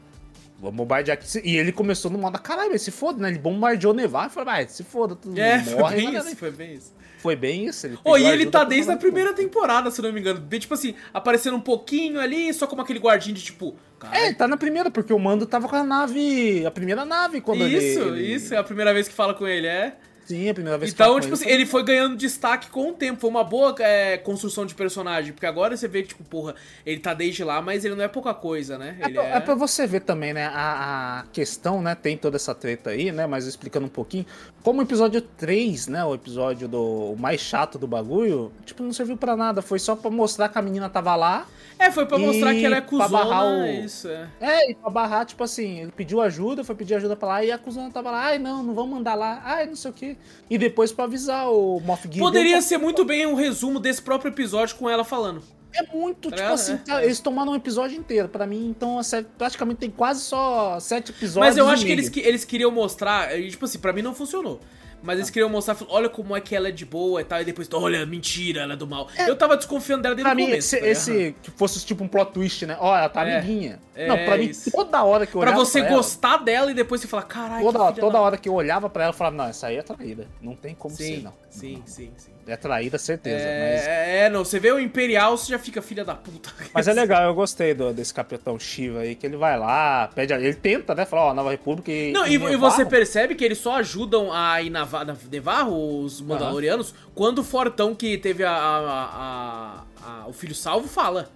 vamos bombardear aqui. E ele começou no modo, caralho, se foda, né? Ele bombardeou Nevar e falou, vai, se foda, tudo É, morre. foi bem mas isso, foi bem isso. Foi bem isso. Ele Ô, e ele tá desde a primeira temporada, se não me engano. Bem, tipo assim, aparecendo um pouquinho ali, só como aquele guardinho de tipo. É, Caralho, ele tá na primeira, porque o Mando tava com a nave. A primeira nave quando ele. isso, ele- isso, é a primeira vez que fala com ele, é. Sim, a primeira vez que Então, com tipo assim, ele foi ganhando destaque com o tempo. Foi uma boa é, construção de personagem. Porque agora você vê que, tipo, porra, ele tá desde lá, mas ele não é pouca coisa, né? É Ele pra, é pra você ver também, né? A, a questão, né? Tem toda essa treta aí, né? Mas explicando um pouquinho. Como o episódio 3, né? O episódio do o mais chato do bagulho, tipo, não serviu pra nada. Foi só pra mostrar que a menina tava lá. É, foi pra mostrar que ela é cuzona. o- Isso, é. É, e pra barrar, tipo assim, ele pediu ajuda, foi pedir ajuda pra lá, e a cuzona tava lá, ai não, não vamos mandar lá, ai não sei o quê. E depois pra avisar o Moff Gideon. Poderia ser muito bem um resumo desse próprio episódio com ela falando. É muito, Tá tipo assim, É, tá- é. eles tomaram um episódio inteiro. Pra mim, então, a série praticamente tem quase só sete episódios. Mas eu acho que eles, que eles queriam mostrar, tipo assim, pra mim não funcionou. Mas eles queriam mostrar, olha como é que ela é de boa e tal, e depois, olha, mentira, ela é do mal. Eu tava desconfiando dela desde Pra o mim, começo. esse, tá esse que fosse tipo um plot twist, né? Ó, ela tá É. amiguinha. É, não, pra mim, isso. toda hora que eu Pra olhava você pra ela, gostar dela e depois você falar, caralho, toda, que filha toda da- hora que eu olhava pra ela, eu falava, não, essa aí é traída. Não tem como Sim, ser, não. sim, sim, sim. É traída, certeza. Mas, É, é, não, você vê o Imperial, você já fica filha da puta. [laughs] mas é legal, eu gostei do- desse Capitão Shiva aí, que ele vai lá, pede. Ele tenta, né? Falar, ó, Nova República e. Não, e, e você percebe que eles só ajudam a ir na, Va- na Nevarro, os Mandalorianos, quando o Fortão que teve a, a- a- a- o filho salvo fala.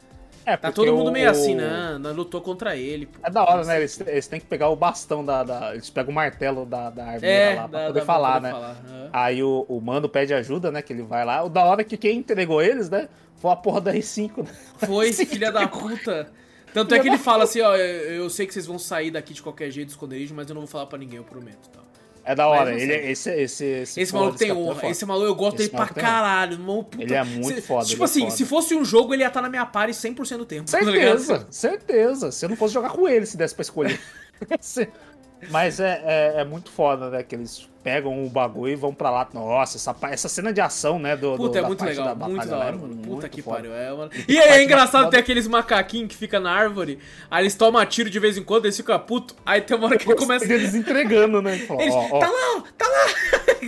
É, Tá todo mundo o- meio assim, né? Lutou contra ele. pô. É da hora, né? Eles, eles têm que pegar o bastão da. da- eles pegam o martelo da, da armeira É, lá pra dá- poder pra falar, poder né? falar. Aí o, o mano pede ajuda, né? Que ele vai lá. O da hora é que quem entregou eles, né? Foi a porra da R5, né? [laughs] Foi, Sim, filha da puta. Tanto é que ele fala assim, ó, eu, eu sei que vocês vão sair daqui de qualquer jeito, esconderijo, mas eu não vou falar pra ninguém, eu prometo. Tal. É da hora. Ele, assim, esse, esse, esse, Esse maluco tem é honra. foda. Esse maluco eu gosto Esse dele pra caralho. Irmão, puta. Ele é muito Se- foda, Tipo é assim, foda. se fosse um jogo, ele ia estar na minha party 100% do tempo. tá? Certeza, certeza. Se eu não fosse jogar com ele, se desse pra escolher. [laughs] [laughs] Mas é, é, é muito foda, né? Que eles pegam o bagulho e vão pra lá. Nossa, essa, essa cena de ação, né? Do, do- Puta, é da muito legal, da muito batalha da lá hora, é mano. muito Puta que foda. pariu. É, mano. E E aí, é engraçado mais ter aqueles macaquinhos que fica na árvore, aí eles tomam tiro de vez em quando, eles ficam putos, aí tem uma hora que ele começa. Eles entregando, né? Fala, Eles, ó, ó, tá lá, tá lá!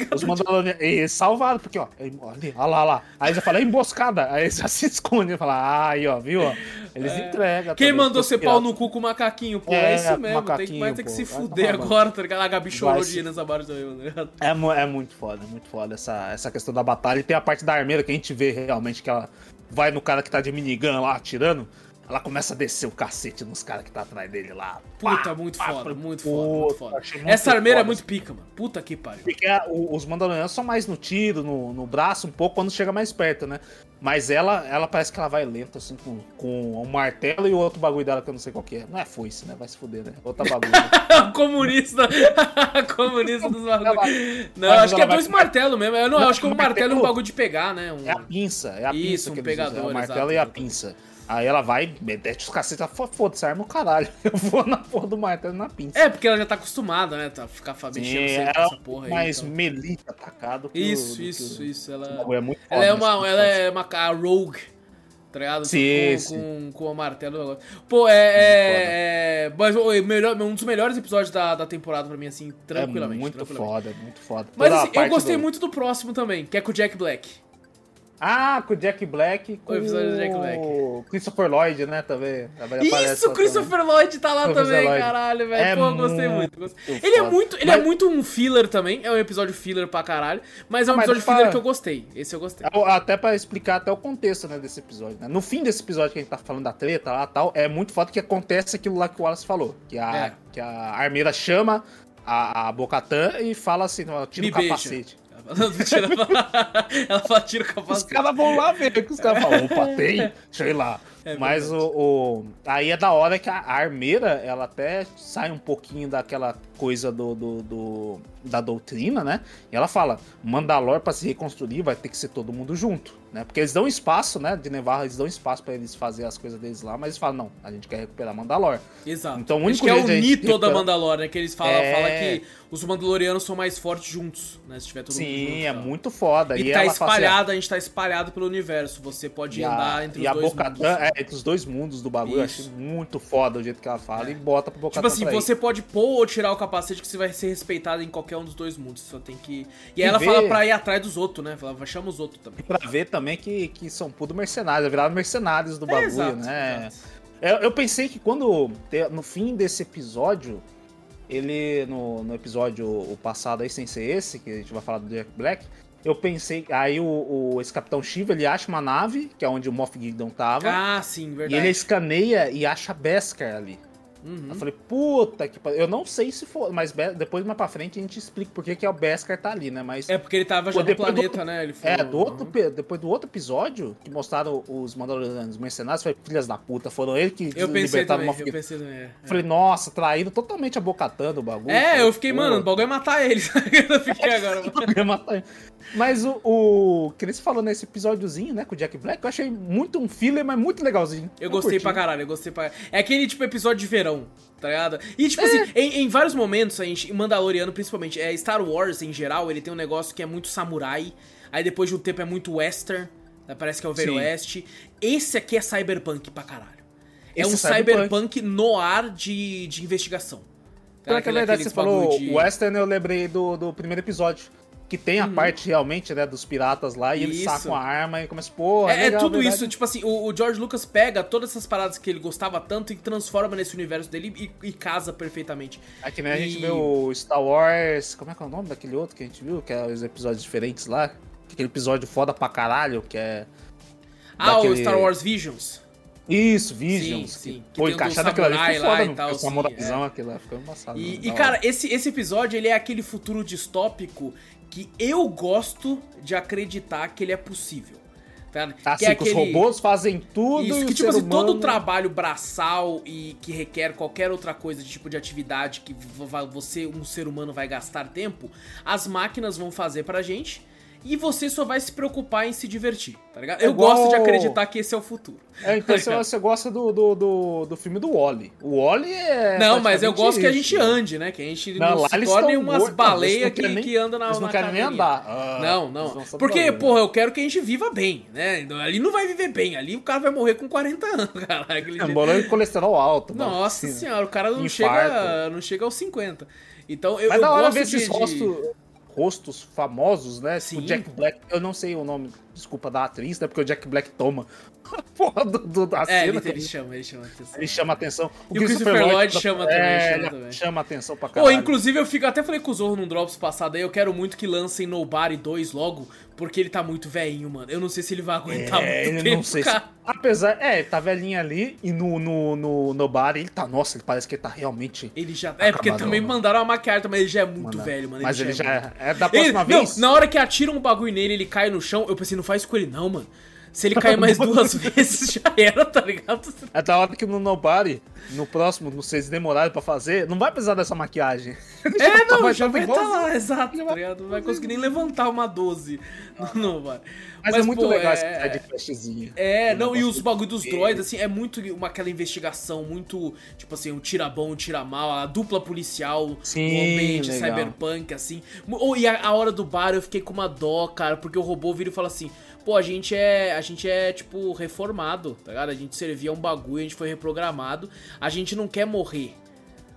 [laughs] Os Mandalorianos, eles salvaram, porque, ó, é- ó lá, ó lá. Aí já fala, é emboscada. Aí já [laughs] se esconde, fala, ah, aí, ó, viu? ó? Eles entregam. É. Quem também, mandou ser pau no cu com o macaquinho, pô? É, É, isso mesmo, tem que, vai ter que se fuder agora, tá ligado? A Gabi chorou de ir nessa parte também, tá ligado? É, é muito foda, é muito foda essa, essa questão da batalha. E tem a parte da armeira que a gente vê realmente que ela vai no cara que tá de minigun lá atirando. Ela começa a descer o cacete nos caras que tá atrás dele lá. Puta, Pá, muito pá, foda, muito puta, foda, muito foda. muito Essa armeira é foda. muito pica, mano. Puta que pariu. Porque os Mandalorianos são mais no tiro, no, no braço, um pouco quando chega mais perto, né? Mas ela, ela parece que ela vai lenta, assim, com, com um martelo e o outro bagulho dela que eu não sei qual que é. Não é foice, né? Vai se fuder, né? Outra bagulho. né? [laughs] comunista. [laughs] comunista dos bagulhos. Não, Mas acho que é dois com- martelos mesmo. Eu não, Não, acho que um o martelo é um bagulho de pegar, né? Um... É a pinça, é a Isso, pinça um que usam. É pegador, o martelo exato, e a pinça. Aí ela vai, mete os cacetes, foda-se, arma o caralho. [laughs] Eu vou na porra do martelo na pinça. É, porque ela já tá acostumada, né? Tá, ficar mexendo sempre com essa porra aí. mais então. melita atacado que o- Isso, que isso, o- isso. Ela, É muito ela é uma. Ela é uma a rogue. Tá ligado? Sim, com, sim. Com, com o martelo. Pô, é. é, é mas o melhor, um dos melhores episódios da, da temporada pra mim, assim, tranquilamente. É muito tranquilamente. foda, muito foda. Mas assim, eu gostei do- muito do próximo também, que é com o Jack Black. Ah, com o Jack Black, com O episódio do Jack Black. Christopher Lloyd, né, também. Isso, Christopher Lloyd tá lá Christopher também, Lloyd. caralho, velho. É Pô, eu gostei muito. muito. Ele é muito, ele Mas- é muito um filler também. É um episódio filler pra caralho. Mas é um Mas episódio pra- filler que eu gostei. Esse eu gostei. também. Até pra explicar até o contexto, né, desse episódio, né? No fim desse episódio que a gente tá falando da treta lá e tal, é muito foda que acontece aquilo lá que o Wallace falou. Que a, É. que a armeira chama a, a Bocatã e fala assim, tira Me o beija. Capacete. Tira- [laughs] Ela fala, tira o Os capacete. caras vão lá ver que os caras falam. Opa, tem? Deixa eu ir lá. É Mas o, o- Aí é da hora que a armeira, ela até sai um pouquinho daquela coisa do, do, do da doutrina, né? E ela fala: Mandalor para se reconstruir vai ter que ser todo mundo junto, né? Porque eles dão espaço, né? De Nevarro, eles dão espaço para eles fazer as coisas deles lá, mas eles falam: não, a gente quer recuperar Mandalor. Exato. Então o único que é a gente mito da Mandalor, né? Que eles falam, É. fala que os Mandalorianos são mais fortes juntos, né? Se tiver todo mundo junto. Sim, é tal. muito foda. E, E, tá assim, espalhado, a gente tá espalhado pelo universo. Você pode e andar a, entre os a dois Bo-Katan, mundos. é, entre os dois mundos do bagulho, eu Isso. achei muito foda o jeito que ela fala e bota pro Bo-Katan Tipo assim, você pode pôr ou tirar o capacete que você vai ser respeitado em qualquer um dos dois mundos. Só tem que. E, E aí ela ver- fala pra ir atrás dos outros, né? Ela chama os outros também. Pra ver também que, que são tudo mercenários, viraram mercenários do bagulho, exato, né? exato. Eu, eu pensei que quando, no fim desse episódio, ele, no, no episódio o passado aí, sem ser esse, que a gente vai falar do Jack Black, eu pensei, aí o, o- esse Capitão Shiva, ele acha uma nave, que é onde o Moff Gideon tava, Ah, sim, e verdade. ele escaneia e acha Beskar ali. Uhum. Eu falei, puta que pariu. Eu não sei se for, mas depois mais pra frente a gente explica por que é o Beskar tá ali, né? Mas É porque ele tava já Pô, no planeta, outro- né? Ele é, falou, do outro, uhum. depois do outro episódio, que mostraram os Mandalorianos mercenários, foi filhas da puta, foram eles que Eu pensei libertaram também, Moff eu pensei também. é. Falei, nossa, traíram totalmente a bocatando o bagulho. É, Falei, eu fiquei, pô, mano, o bagulho é matar eles. eu fiquei agora. mano. ia matar ele. Mas o, o que eles falou nesse episódiozinho, né, com o Jack Black, eu achei muito um filler, mas muito legalzinho. Eu gostei curti. pra caralho, eu gostei pra É aquele tipo episódio de verão, tá ligado? E tipo É. assim, em, em vários momentos, a gente, em Mandaloriano principalmente, é Star Wars em geral, ele tem um negócio que é muito samurai, aí depois de um tempo é muito western, né, parece que é o Velho. Oeste. Esse aqui é cyberpunk pra caralho. É Esse um é cyberpunk. cyberpunk no ar de, de investigação. Tá? Pela que é verdade, você falou de- Western, eu lembrei do, do primeiro episódio. Que tem a parte realmente, né, dos piratas lá, e eles Isso. sacam a arma e começam, pô, É, é legal, tudo verdade. isso, tipo assim, o, o George Lucas pega todas essas paradas que ele gostava tanto e transforma nesse universo dele e, e casa perfeitamente. É que nem a gente E- vê o Star Wars. Como é que é o nome daquele outro que a gente viu? Que é os episódios diferentes lá. Aquele episódio foda pra caralho, que é. Ah, daquele- o Star Wars Visions. Isso, Visions. Sim, sim. Que, pô, aquilo ali samurai ficou lá foda, e tal, sim, samuraizão, aquilo ficou embaçado. E, da e, cara, esse, esse episódio, ele é aquele futuro distópico que eu gosto de acreditar que ele é possível. Tá? Assim, que é que os robôs fazem tudo Isso, e que o tipo assim, todo humano- o trabalho braçal e que requer qualquer outra coisa de tipo de atividade que você, um ser humano, vai gastar tempo, as máquinas vão fazer pra gente e você só vai se preocupar em se divertir, tá ligado? É Eu igual- gosto de acreditar que esse é o futuro. É, então [laughs] você, você gosta do, do, do, do filme do Wally. O Wally é. Não, mas eu gosto que a isso. gente ande, né? Que a gente Não, não, se torne umas baleias que, nem- que andam na Eles não na querem nem andar. Ah, Não, não. Porque, bagulho. porra, eu quero que a gente viva bem, né? Ali não vai viver bem. Ali o cara vai morrer com 40 anos, [laughs] cara. Aquele É, jeito- bolão de colesterol alto. mano. Nossa senhora, o cara não Infarto. chega, não chega aos 50. Então eu, Mas eu da hora gosto ver de, esses de- rostos, famosos, né? Sim. Tipo Jack Black. Eu não sei o nome, desculpa, da atriz, né? Porque o Jack Black toma [laughs] porra do, do, da É, cena. ele, ele chama, ele chama. atenção. Ele chama atenção. E o Christopher Lloyd chama também, é, chama ele também. chama atenção pra Pô, caralho. inclusive eu fico, até falei com o Zorro num Drops passado aí, eu quero muito que lancem Nobody 2 logo, porque ele tá muito velhinho, mano. Eu não sei se ele vai aguentar É, muito ele tempo, não sei se... Apesar, é, ele tá velhinho ali e no, no, no, no bar ele tá, nossa, ele parece que ele tá realmente... Ele já. É, porque também mano. mandaram uma maquiagem, mas ele já é muito velho, mano. Mas ele já é. muito- é, é da Ele- próxima não, vez. na hora que atiram um bagulho nele, ele cai no chão, eu pensei, não faz com ele não, mano. Se ele cair mais duas [laughs] vezes, já era, tá ligado? É da hora que no Nobody, no próximo, não sei se demorarem pra fazer, não vai precisar dessa maquiagem. [laughs] É, não, vai já tá vai estar igualzinho. lá, exato, Já tá ligado? Não vai conseguir nem levantar uma 12. Não, não vai. Mas, é muito pô, legal é- ideia de flashzinha. É, O não, e os bagulho dos droids, assim, é muito uma, aquela investigação, muito, tipo assim, um tira bom, um tira mal, a dupla policial Sim, no ambiente legal. cyberpunk, assim. Oh, e a, a hora do bar eu fiquei com uma dó, cara, porque o robô vira e fala assim, pô, a gente é, a gente é, tipo, reformado, tá ligado? A gente servia um bagulho, a gente foi reprogramado, a gente não quer morrer.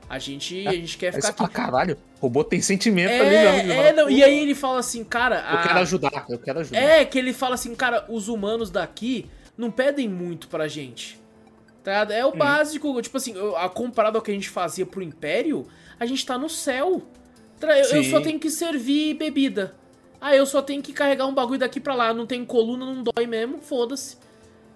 A gente, a gente quer ficar aqui. fala, caralho, o robô tem sentimento ali mesmo. Ele É, é, não, "Pô, e aí ele fala assim, cara... Eu a- quero ajudar, eu quero ajudar. é, que ele fala assim, cara, os humanos daqui não pedem muito pra gente. Tá? ligado? Hum. É o básico, tipo assim, eu- a- comparado ao que a gente fazia pro Império, a gente tá no céu. Eu, eu só tenho que servir bebida. Ah, eu só tenho que carregar um bagulho daqui pra lá, não tem coluna, não dói mesmo, foda-se.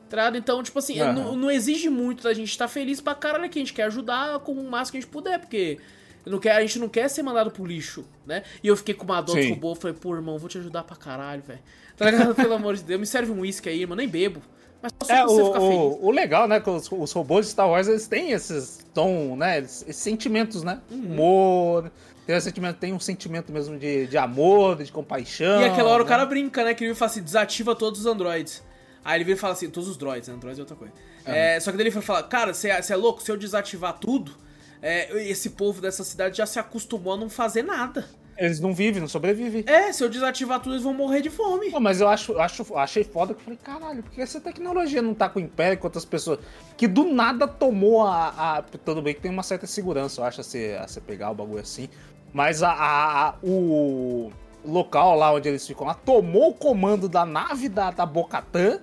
Tá? Então, tipo assim, Aham. não, não exige muito da gente estar feliz pra caralho que a gente quer ajudar com o máximo que a gente puder, porque não quer, a gente não quer ser mandado pro lixo, né? E eu fiquei com uma dor do Sim. robô, falei, pô, irmão, vou te ajudar pra caralho, velho. Tá ligado? [laughs] Pelo amor de Deus, me serve um uísque aí, irmão, nem bebo. Mas só É, você o, ficar feliz. o, o legal, né, que os, os robôs de Star Wars, eles têm esses tom, né, esses, esses sentimentos, né, Uhum. humor, Tem um sentimento, tem um sentimento mesmo de, de amor, de compaixão. E aquela hora né? o cara brinca, né? Que ele fala assim, desativa todos os androids. Aí ele vira e fala assim, todos os droids, né? Androids é outra coisa. É, só que daí ele fala, cara, você é, é louco? Se eu desativar tudo, é, esse povo dessa cidade já se acostumou a não fazer nada. Eles não vivem, não sobrevivem. É, se eu desativar tudo, eles vão morrer de fome. Pô, mas eu acho, acho, achei foda que eu falei, caralho, porque essa tecnologia não tá com o Império com outras pessoas. Que do nada tomou a. a tudo bem que tem uma certa segurança, eu acho, a você pegar o bagulho assim. Mas a, a- a- o local lá onde eles ficam lá tomou o comando da nave da, da Bocatã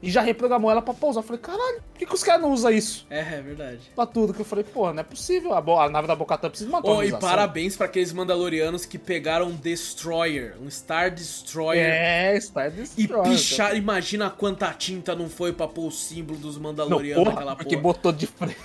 e já reprogramou ela pra pousar. Eu falei, caralho, por que, que os caras não usam isso É, é verdade. pra tudo? Que eu falei, pô, não é possível. A, a nave da Bocatã precisa de uma Oh, e parabéns pra aqueles Mandalorianos que pegaram um Destroyer, um Star Destroyer. É, Star E Destroyer, pichar, imagina quanta tinta não foi pra pôr o símbolo dos Não, Mandalorianos naquela porra, porque botou de frente.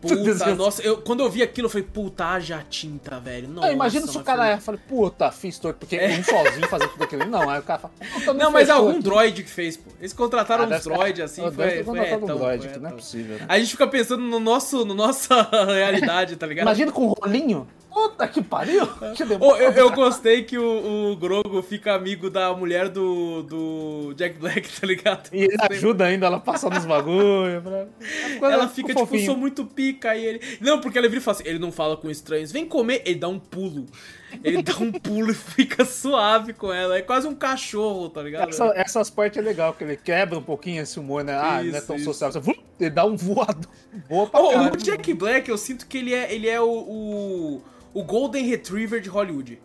Puta, nossa, eu, quando eu vi aquilo, eu falei, puta, haja tinta, velho. Nossa, Não, imagina se o cara foi- é, falei, puta, fiz torto, porque um sozinho fazer tudo aquilo. Não, aí o cara fala, puta, Não, mas algum aqui. droid que fez, pô. Eles contrataram Ah, uns droid assim, Eu foi, ter foi contratado um droid, foi que não é possível, né? A gente fica pensando no nosso, [laughs] no nossa [laughs] realidade, tá ligado? Imagina com um rolinho. Puta que pariu. Que demônio. eu, eu gostei que o, o Grogo fica amigo da mulher do, do Jack Black, tá ligado? E ele ajuda ainda ela passar nos bagulho. pra- Ela fica tipo, fofinho. sou muito pica e ele. Não, porque ele vira e fala assim: ele não fala com estranhos, vem comer, ele dá um pulo. Ele dá um pulo e fica suave com ela. É quase um cachorro, tá ligado? Essa- essas partes é legal, que ele quebra um pouquinho esse humor, né? Ah, não é Isso, tão isso. Você, Ele dá um voado. Boa pra caralho. o Jack Black, eu sinto que ele é, ele é o, o, o Golden Retriever de Hollywood.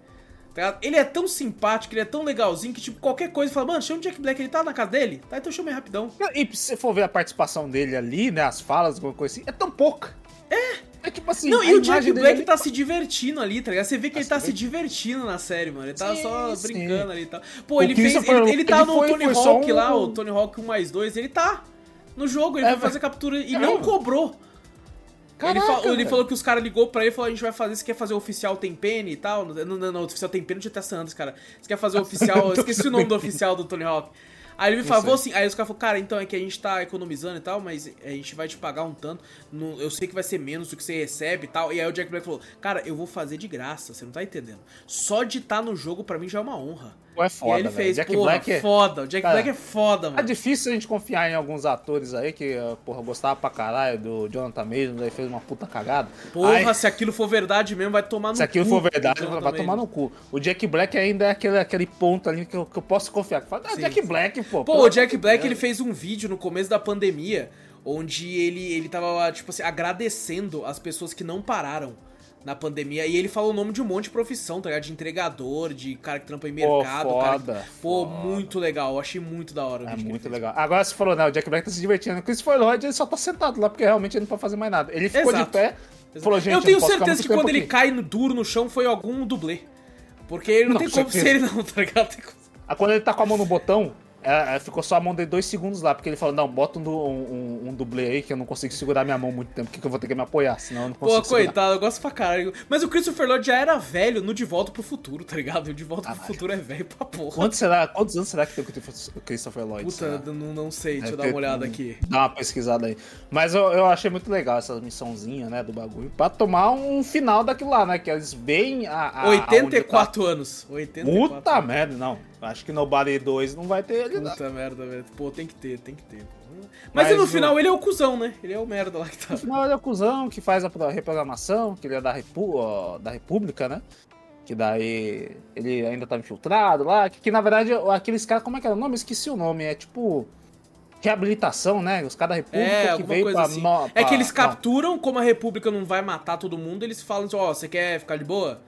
Tá? Ele é tão simpático, ele é tão legalzinho que, tipo, qualquer coisa fala, mano, chama o Jack Black, ele tá na casa dele? Tá, então chama ele rapidão. E se você for ver a participação dele ali, né? As falas, alguma coisa assim, é tão pouca. É. É tipo assim. Não, e o Jack Black ali- tá se divertindo ali, tá ligado? Você vê que ele Tá tá se se divertindo na série, mano. Ele tá Sim, só sim. brincando ali e tal. Pô, O ele fez. Christopher Ele, ele tá Lloyd no foi- Tony foi Hawk um- lá, o Tony Hawk 1 mais 2, ele tá no jogo, ele É, vai fazer captura e É não cobrou. ele, Caraca, ele velho. falou que os caras ligou pra ele e falou: a gente vai fazer, você quer fazer o oficial tem pene e tal? Não, não, não, oficial tem pene de até Santos, cara. Você quer fazer o [laughs] oficial. esqueci o nome do oficial do Tony Hawk. Aí ele me falou assim, aí os caras falaram, cara, então é que a gente tá economizando e tal, mas a gente vai te pagar um tanto. no- eu sei que vai ser menos do que você recebe e tal. E aí o Jack Black falou, cara, eu vou fazer de graça, você não tá entendendo. Só de estar no jogo pra mim já é uma honra. É e foda, aí ele fez, Jack porra, Black é- foda. O Jack Cara, Black é foda, É mano. difícil a gente confiar em alguns atores aí que, porra, gostava pra caralho do Jonathan Majors, aí fez uma puta cagada. Porra, Aí, se aquilo for verdade mesmo, vai tomar no se aquilo cu, for verdade, vai tomar no cu. O Jack Black ainda é aquele, aquele ponto ali que eu, que eu posso confiar. Fala, ah, Sim, Jack sim. Black, pô. Pô, o Jack Black, ele fez um vídeo no começo da pandemia, onde ele, ele tava, tipo assim, agradecendo as pessoas que não pararam na pandemia. E ele falou o nome de um monte de profissão, tá ligado? De entregador, de cara que trampa em Pô, mercado. cara que- foda, Pô, foda. muito legal. Eu achei muito da hora. É muito legal. Agora você falou, né? O Jack Black tá se divertindo. O Christopher Lloyd, ele só tá sentado lá, porque realmente ele não pode fazer mais nada. Ele ficou Exato. de pé, falou, gente, eu tenho ficar certeza que quando ele aqui. cai no duro no chão foi algum dublê. Porque ele não, Não, tem como ser ele não, tá ligado? Aí quando ele tá com a mão no botão, é, é, ficou só a mão dele dois segundos lá, porque ele falou, não, bota um, um, um, um dublê aí que eu não consigo segurar minha mão muito tempo, porque eu vou ter que me apoiar, senão eu não Pô, consigo segurar. coitado, eu gosto pra caralho. Mas o Christopher Lloyd já era velho no De Volta pro Futuro, tá ligado? O De Volta pro Caralho. Futuro é velho pra porra. Quantos, será, quantos anos será que tem o Christopher Lloyd? Puta, eu não, não sei, deixa eu Deve dar uma olhada aqui. Dá uma pesquisada aí. Mas eu, eu achei muito legal essa missãozinha, né, do bagulho, pra tomar um final daquilo lá, né, que eles veem a... a 84 anos. onde 84 tá. Puta anos. merda, não. Acho que no Nobody 2 não vai ter ele, não. Puta merda, velho. Pô, tem que ter, tem que ter. Mas, Mas no o- final ele é o cuzão, né? Ele é o merda lá que tá. No final ele é o cuzão que faz a pro- reprogramação, que ele é da, Repu da República, né? Que daí ele ainda tá infiltrado lá. Que, que, na verdade aqueles caras, como é que era o nome? Eu Esqueci o nome. É tipo. Reabilitação, né? Os caras da República É, que veio coisa pra. assim. no- É pra- que eles capturam, como a República não vai matar todo mundo, eles falam assim, ó, você quer ficar de boa?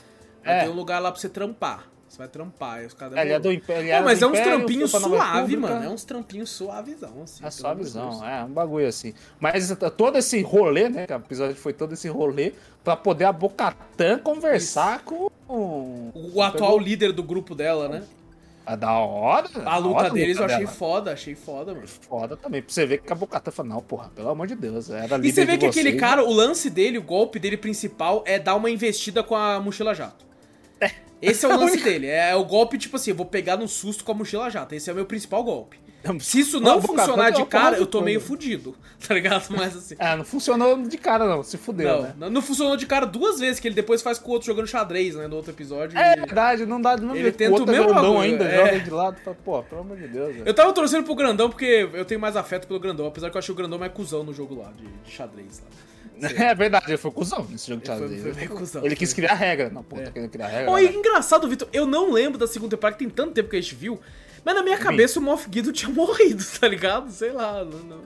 É. ter um lugar lá pra você trampar. Você vai trampar. Aí os caras É, ele é do Império. ele Pô, era mas é uns trampinhos suave, mano. É uns trampinhos suavizão, assim. É a Deus. é um bagulho assim. Mas todo esse rolê, né? Que o episódio foi todo esse rolê pra poder a Bocatã conversar com. com O atual líder do grupo dela, né? É da hora. A luta hora deles eu achei dela. foda, achei foda, mano. Foda também. Pra você ver que a Bocatã fala, não, porra, pelo amor de Deus. Era E você vê de que aquele vocês, cara, o lance dele, o golpe dele principal é dar uma investida com a mochila jato. Esse é o [laughs] lance dele. É o golpe, tipo assim, eu vou pegar no susto com a mochila jata. Esse é o meu principal golpe. Se isso não, não funcionar de cara, eu tô meio fudido, [laughs] tá ligado? Mas assim. É, não funcionou de cara, não. Se fudeu, não, né? Não, funcionou de cara duas vezes, que ele depois faz com o outro jogando xadrez, né? No outro episódio. É verdade, não dá. Não ele tenta o, o mesmo grandão ainda, é. joga de lado. Fala, Pô, pelo amor de Deus. Eu tava torcendo pro grandão porque eu tenho mais afeto pelo grandão, apesar que eu achei o grandão mais cuzão no jogo lá, de, de xadrez lá. É verdade, ele foi cuzão nesse jogo de xadrez. Foi, foi cuzão, ele quis criar regra. Não, puta, é. criar regra. Oh, e engraçado, Vitor, eu não lembro da segunda temporada, que tem tanto tempo que a gente viu. Mas na minha cabeça o Moff Gideon tinha [laughs] morrido, tá ligado? Sei lá. Não, não.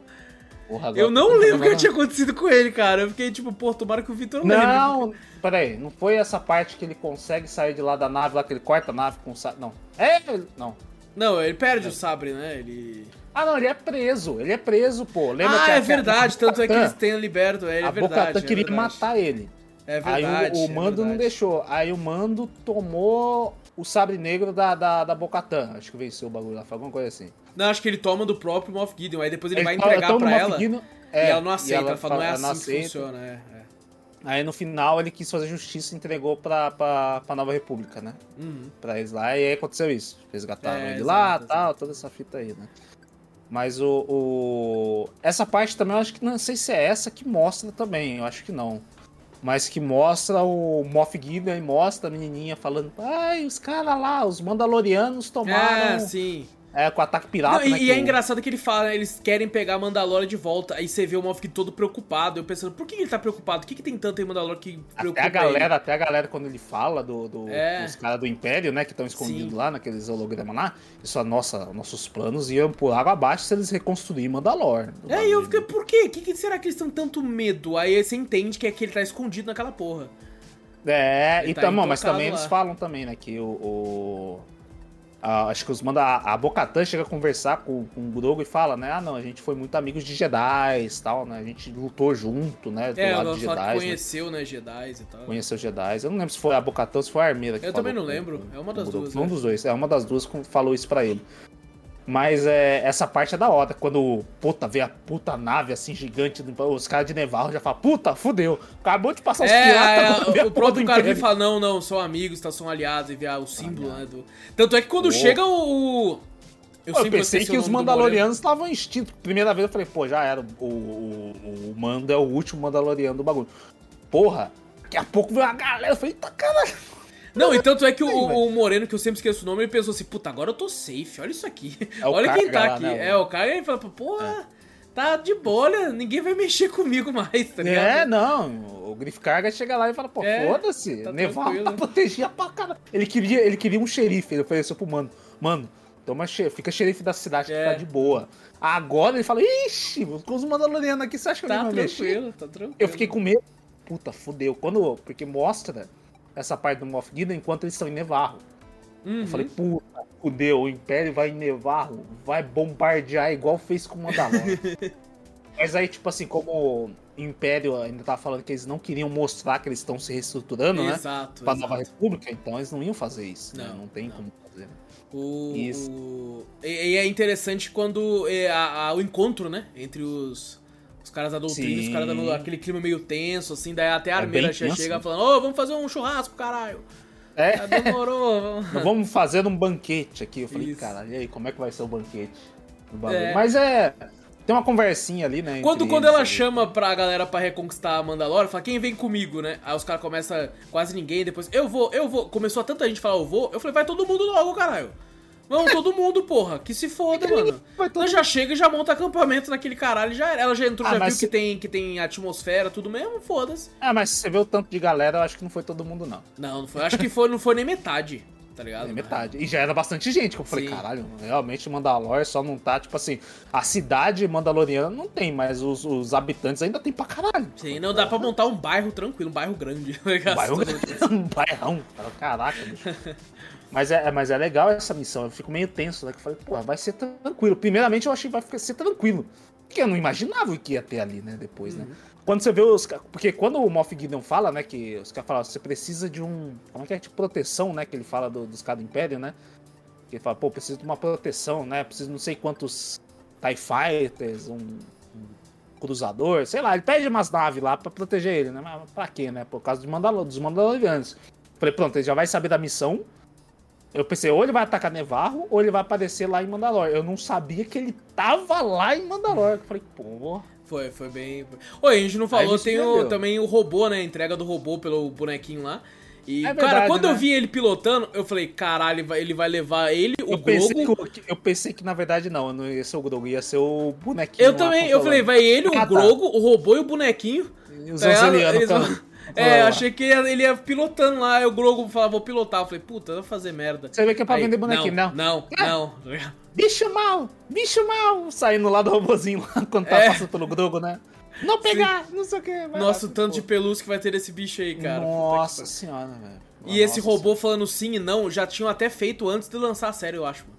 Porra, eu não lembro o que tinha acontecido com ele, cara. Eu fiquei tipo, pô, tomara que o Vitor não lembre. Não, peraí, não foi essa parte que ele consegue sair de lá da nave, lá que ele corta a nave com o sabre. Não. É, não. Não, ele perde é. o sabre, né? Ele. Ah, não, ele é preso. Ele é preso, pô. Lembra ah, que é verdade. A... Tanto é que eles têm liberto ele. A é verdade. A queria é matar ele. É verdade. Aí o, o Mando é não deixou. Aí o Mando tomou o sabre negro da, da, da Bocatan. Acho que venceu o bagulho lá, foi alguma coisa assim. Não, acho que ele toma do próprio Moff Gideon. Aí depois ele, ele vai entregar pra ela. Gideon, é, e ela não aceita. Ela, ela fala, não é assim que funciona. É, é. Aí no final ele quis fazer justiça e entregou pra, pra, pra Nova República, né? Uhum. Pra eles lá. E aí aconteceu isso. Resgataram é, ele lá e tal, toda essa fita aí, né? Mas o, o, Essa parte também eu acho que não sei se é essa que mostra também. Eu acho que não mas que mostra o Moff Gideon e mostra a menininha falando, ai, os caras lá, os Mandalorianos tomaram... É, sim. É, com o ataque pirata, Não, né, E, e é o... engraçado que ele fala, né, eles querem pegar a Mandalorian de volta, aí você vê o Moff todo preocupado, eu pensando, por que ele tá preocupado? O que, que tem tanto em Mandalorian que preocupa até a galera, ele? Até a galera, quando ele fala do, do é. dos caras do Império, né, que estão escondidos Sim. lá, naqueles hologramas lá, falam, nossa, nossos planos iam por água abaixo se eles reconstruírem Mandalorian. É, e eu fiquei, por quê? O que, que, será que eles têm tanto medo? Aí você entende que é que ele tá escondido naquela porra. É, ele então, tá mas também lá. eles falam também, né, que o... o Uh, acho que os manda a, a Bocatan chega a conversar com, com o Grogu e fala, né? Ah, não, a gente foi muito amigos de Jedi e tal, né? A gente lutou junto, né? Do é, lado de Jedi. conheceu, né? Jedi e tal. Conheceu Jedi. Eu não lembro se foi a Bocatan ou se foi a Armeira que Eu também não lembro. é uma das duas. Um né? dos dois. É uma das duas que falou isso para ele. Mas é, essa parte é da hora. Quando, puta, vê a puta nave assim gigante, os caras de Nevarro já falam, puta, fudeu. Acabou de passar os é, piratas. É, o próprio cara vem fala, não, não, são amigos, tá, são aliados, e vê ah, o símbolo, né? Do... Tanto é que quando oh. chega o. Eu, eu pensei que os Mandalorianos estavam extintos. Primeira vez eu falei, pô, já era. O, o, o Mando é o último Mandaloriano do bagulho. Porra, daqui a pouco veio uma galera. Eu falei, tá caralho. Não, e tanto é que o, o, Moreno, que eu sempre esqueço o nome, ele pensou assim, puta, agora eu tô safe, olha isso aqui. É olha quem tá lá, aqui. Né, é, o cara, ele fala, porra, é. tá de boa, ninguém vai [laughs] mexer comigo mais, tá ligado? É, não, o Griff Carga chega lá e fala, pô, é, foda-se, tá Neval tá [laughs] protegia pra caralho. Ele queria, ele queria um xerife, ele ofereceu pro mano, mano, toma xerife, fica xerife da cidade, é. fica de boa. Agora ele fala, ixi, com os Mandalorianos aqui, você acha que tá ele vai mexer? Tá tranquilo, Eu fiquei com medo, puta, fudeu, quando, porque mostra essa parte do Moff Gideon enquanto eles estão em Nevarro. Uhum. Eu falei, puta, fudeu, o Império vai em Nevarro, vai bombardear igual fez com o Mandalorian. [laughs] Mas aí, tipo assim, como o Império ainda tava falando que eles não queriam mostrar que eles estão se reestruturando, né? Exato. Pra Nova República, então eles não iam fazer isso. Né? Não, né? não tem não. como fazer. O... Isso. E é interessante quando é, a, a, o encontro, né? Entre os os caras da doutrina, Sim. os caras dando aquele clima meio tenso, assim, daí até a é armeira já chega falando, ô, oh, vamos fazer um churrasco, caralho. É. Demorou. vamos fazer um banquete aqui. Eu falei, cara, e aí, como é que vai ser o banquete? É. Mas é. Tem uma conversinha ali, né? Quando, quando ela chama pra galera pra reconquistar a Mandalore, fala, quem vem comigo, né? Aí os caras começam, quase ninguém, depois, eu vou, eu vou. Começou a tanta gente falar, eu vou. Eu falei, vai todo mundo logo, caralho. Vamos todo mundo, porra. Que se foda, mano. Ela já chega e já monta acampamento naquele caralho. Já Ela já entrou, ah, já viu se... que, tem, que tem atmosfera, tudo mesmo, foda-se. Ah, mas você vê o tanto de galera, eu acho que não foi todo mundo, não. Não, não foi. Acho que foi, não foi nem metade. Tá ligado? Nem metade. E já era bastante gente, que eu falei, Sim. caralho, realmente Mandalor só não tá, tipo assim, a cidade mandaloriana não tem, mas os, os habitantes ainda tem pra caralho. Sim, não dá pra montar um bairro tranquilo, um bairro grande. [laughs] Tá um bairro grande, [laughs] um bairrão. Caraca, bicho. [laughs] Mas é, mas é legal essa missão, eu fico meio tenso, né? Que eu falei, pô, vai ser tranquilo. Primeiramente eu achei que vai ser tranquilo. Porque eu não imaginava o que ia ter ali, né, depois, né? uhum. né? Quando você vê os. Porque quando o Moff Gideon fala, né, que os caras falam, você precisa de um. Como é que é? De proteção, né? Que ele fala do, dos caras do Império, né? Que ele fala, pô, preciso de uma proteção, né? Preciso não sei quantos TIE Fighters, um, um cruzador, sei lá, ele pede umas naves lá pra proteger ele, né? Mas pra quê, né? Por causa de Mandalor, dos Mandalorianos. Falei, pronto, ele já vai saber da missão. Eu pensei, ou ele vai atacar Nevarro, ou ele vai aparecer lá em Mandalor. Eu não sabia que ele tava lá em Mandalor. Eu falei, pô. Foi, foi bem. Oi, a gente não falou, tem o, também o robô, né? A entrega do robô pelo bonequinho lá. E, é verdade, cara, quando né? eu vi ele pilotando, eu falei, caralho, ele vai, ele vai levar ele, o eu Grogu... Que, eu pensei que, na verdade, não, não ia ser o Grogu, ia ser o bonequinho. Eu também, eu falei, vai ele, o ah, tá. Grogu, tá. o robô e o bonequinho. E os tá eles É, achei que ele ia pilotando lá, aí o Grogu falava, vou pilotar. Eu falei, puta, vai fazer merda. Você vê que é pra aí, vender bonequinho, não? Não, não, não. É. Bicho mal, bicho mal, saindo lá do robôzinho lá, [laughs] quando tá é. passando pelo Grogu, né? Não pegar, Sim. não sei o que. Nossa, o tanto de pelúcia que vai ter esse bicho aí, cara. Nossa senhora, velho. E esse robô senhora. falando sim e não, já tinham até feito antes de lançar a série, eu acho, mano.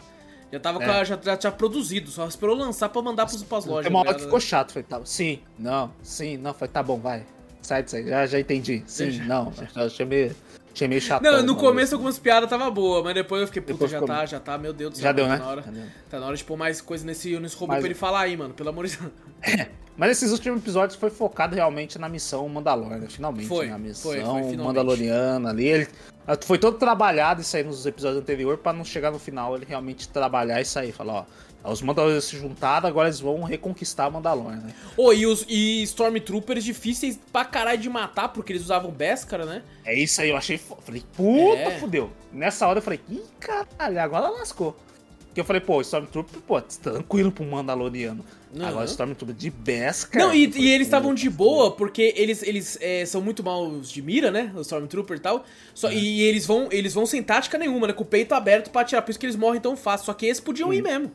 Já tava é. a, já, já tinha produzido, só esperou lançar pra mandar pros, pras lojas. Tem uma hora que ficou chato, falei, tá, sim, não, sim, não, foi tá bom, vai. Disso aí, já, já entendi. Sim, Deixa. não, já achei meio, achei meio chato. Não, no começo algumas piadas tava boa, mas depois eu fiquei, puta, depois já ficou... tá, já tá, meu Deus do céu. Já deu, tá né? Na hora, tá na hora de pôr mais coisa nesse, nesse robô mas... pra ele falar aí, mano, pelo amor de Deus. É, [laughs] mas esses últimos episódios foi focado realmente na missão Mandalorian, finalmente. Foi, na missão foi, foi, Mandaloriana ali. Ele, foi todo trabalhado isso aí nos episódios anteriores para não chegar no final ele realmente trabalhar e sair. Falar, ó, os Mandalorianos se juntaram, agora eles vão reconquistar a Mandalorian, né? Oh, e os e Stormtroopers difíceis pra caralho de matar, porque eles usavam Beskar, né? É isso aí, eu achei. Falei, puta, é. fudeu. Nessa hora eu falei, ih, caralho, agora lascou. Porque eu falei, pô, Stormtrooper, pô, tranquilo pro Mandaloriano. Uhum. Agora Stormtrooper de Beskar. Não, e, e eles estavam de boa, porque eles, eles é, são muito maus de mira, né? O Stormtrooper e tal. Só, é. E eles vão, eles vão sem tática nenhuma, né? Com o peito aberto pra atirar. Por isso que eles morrem tão fácil. Só que esses podiam ir mesmo.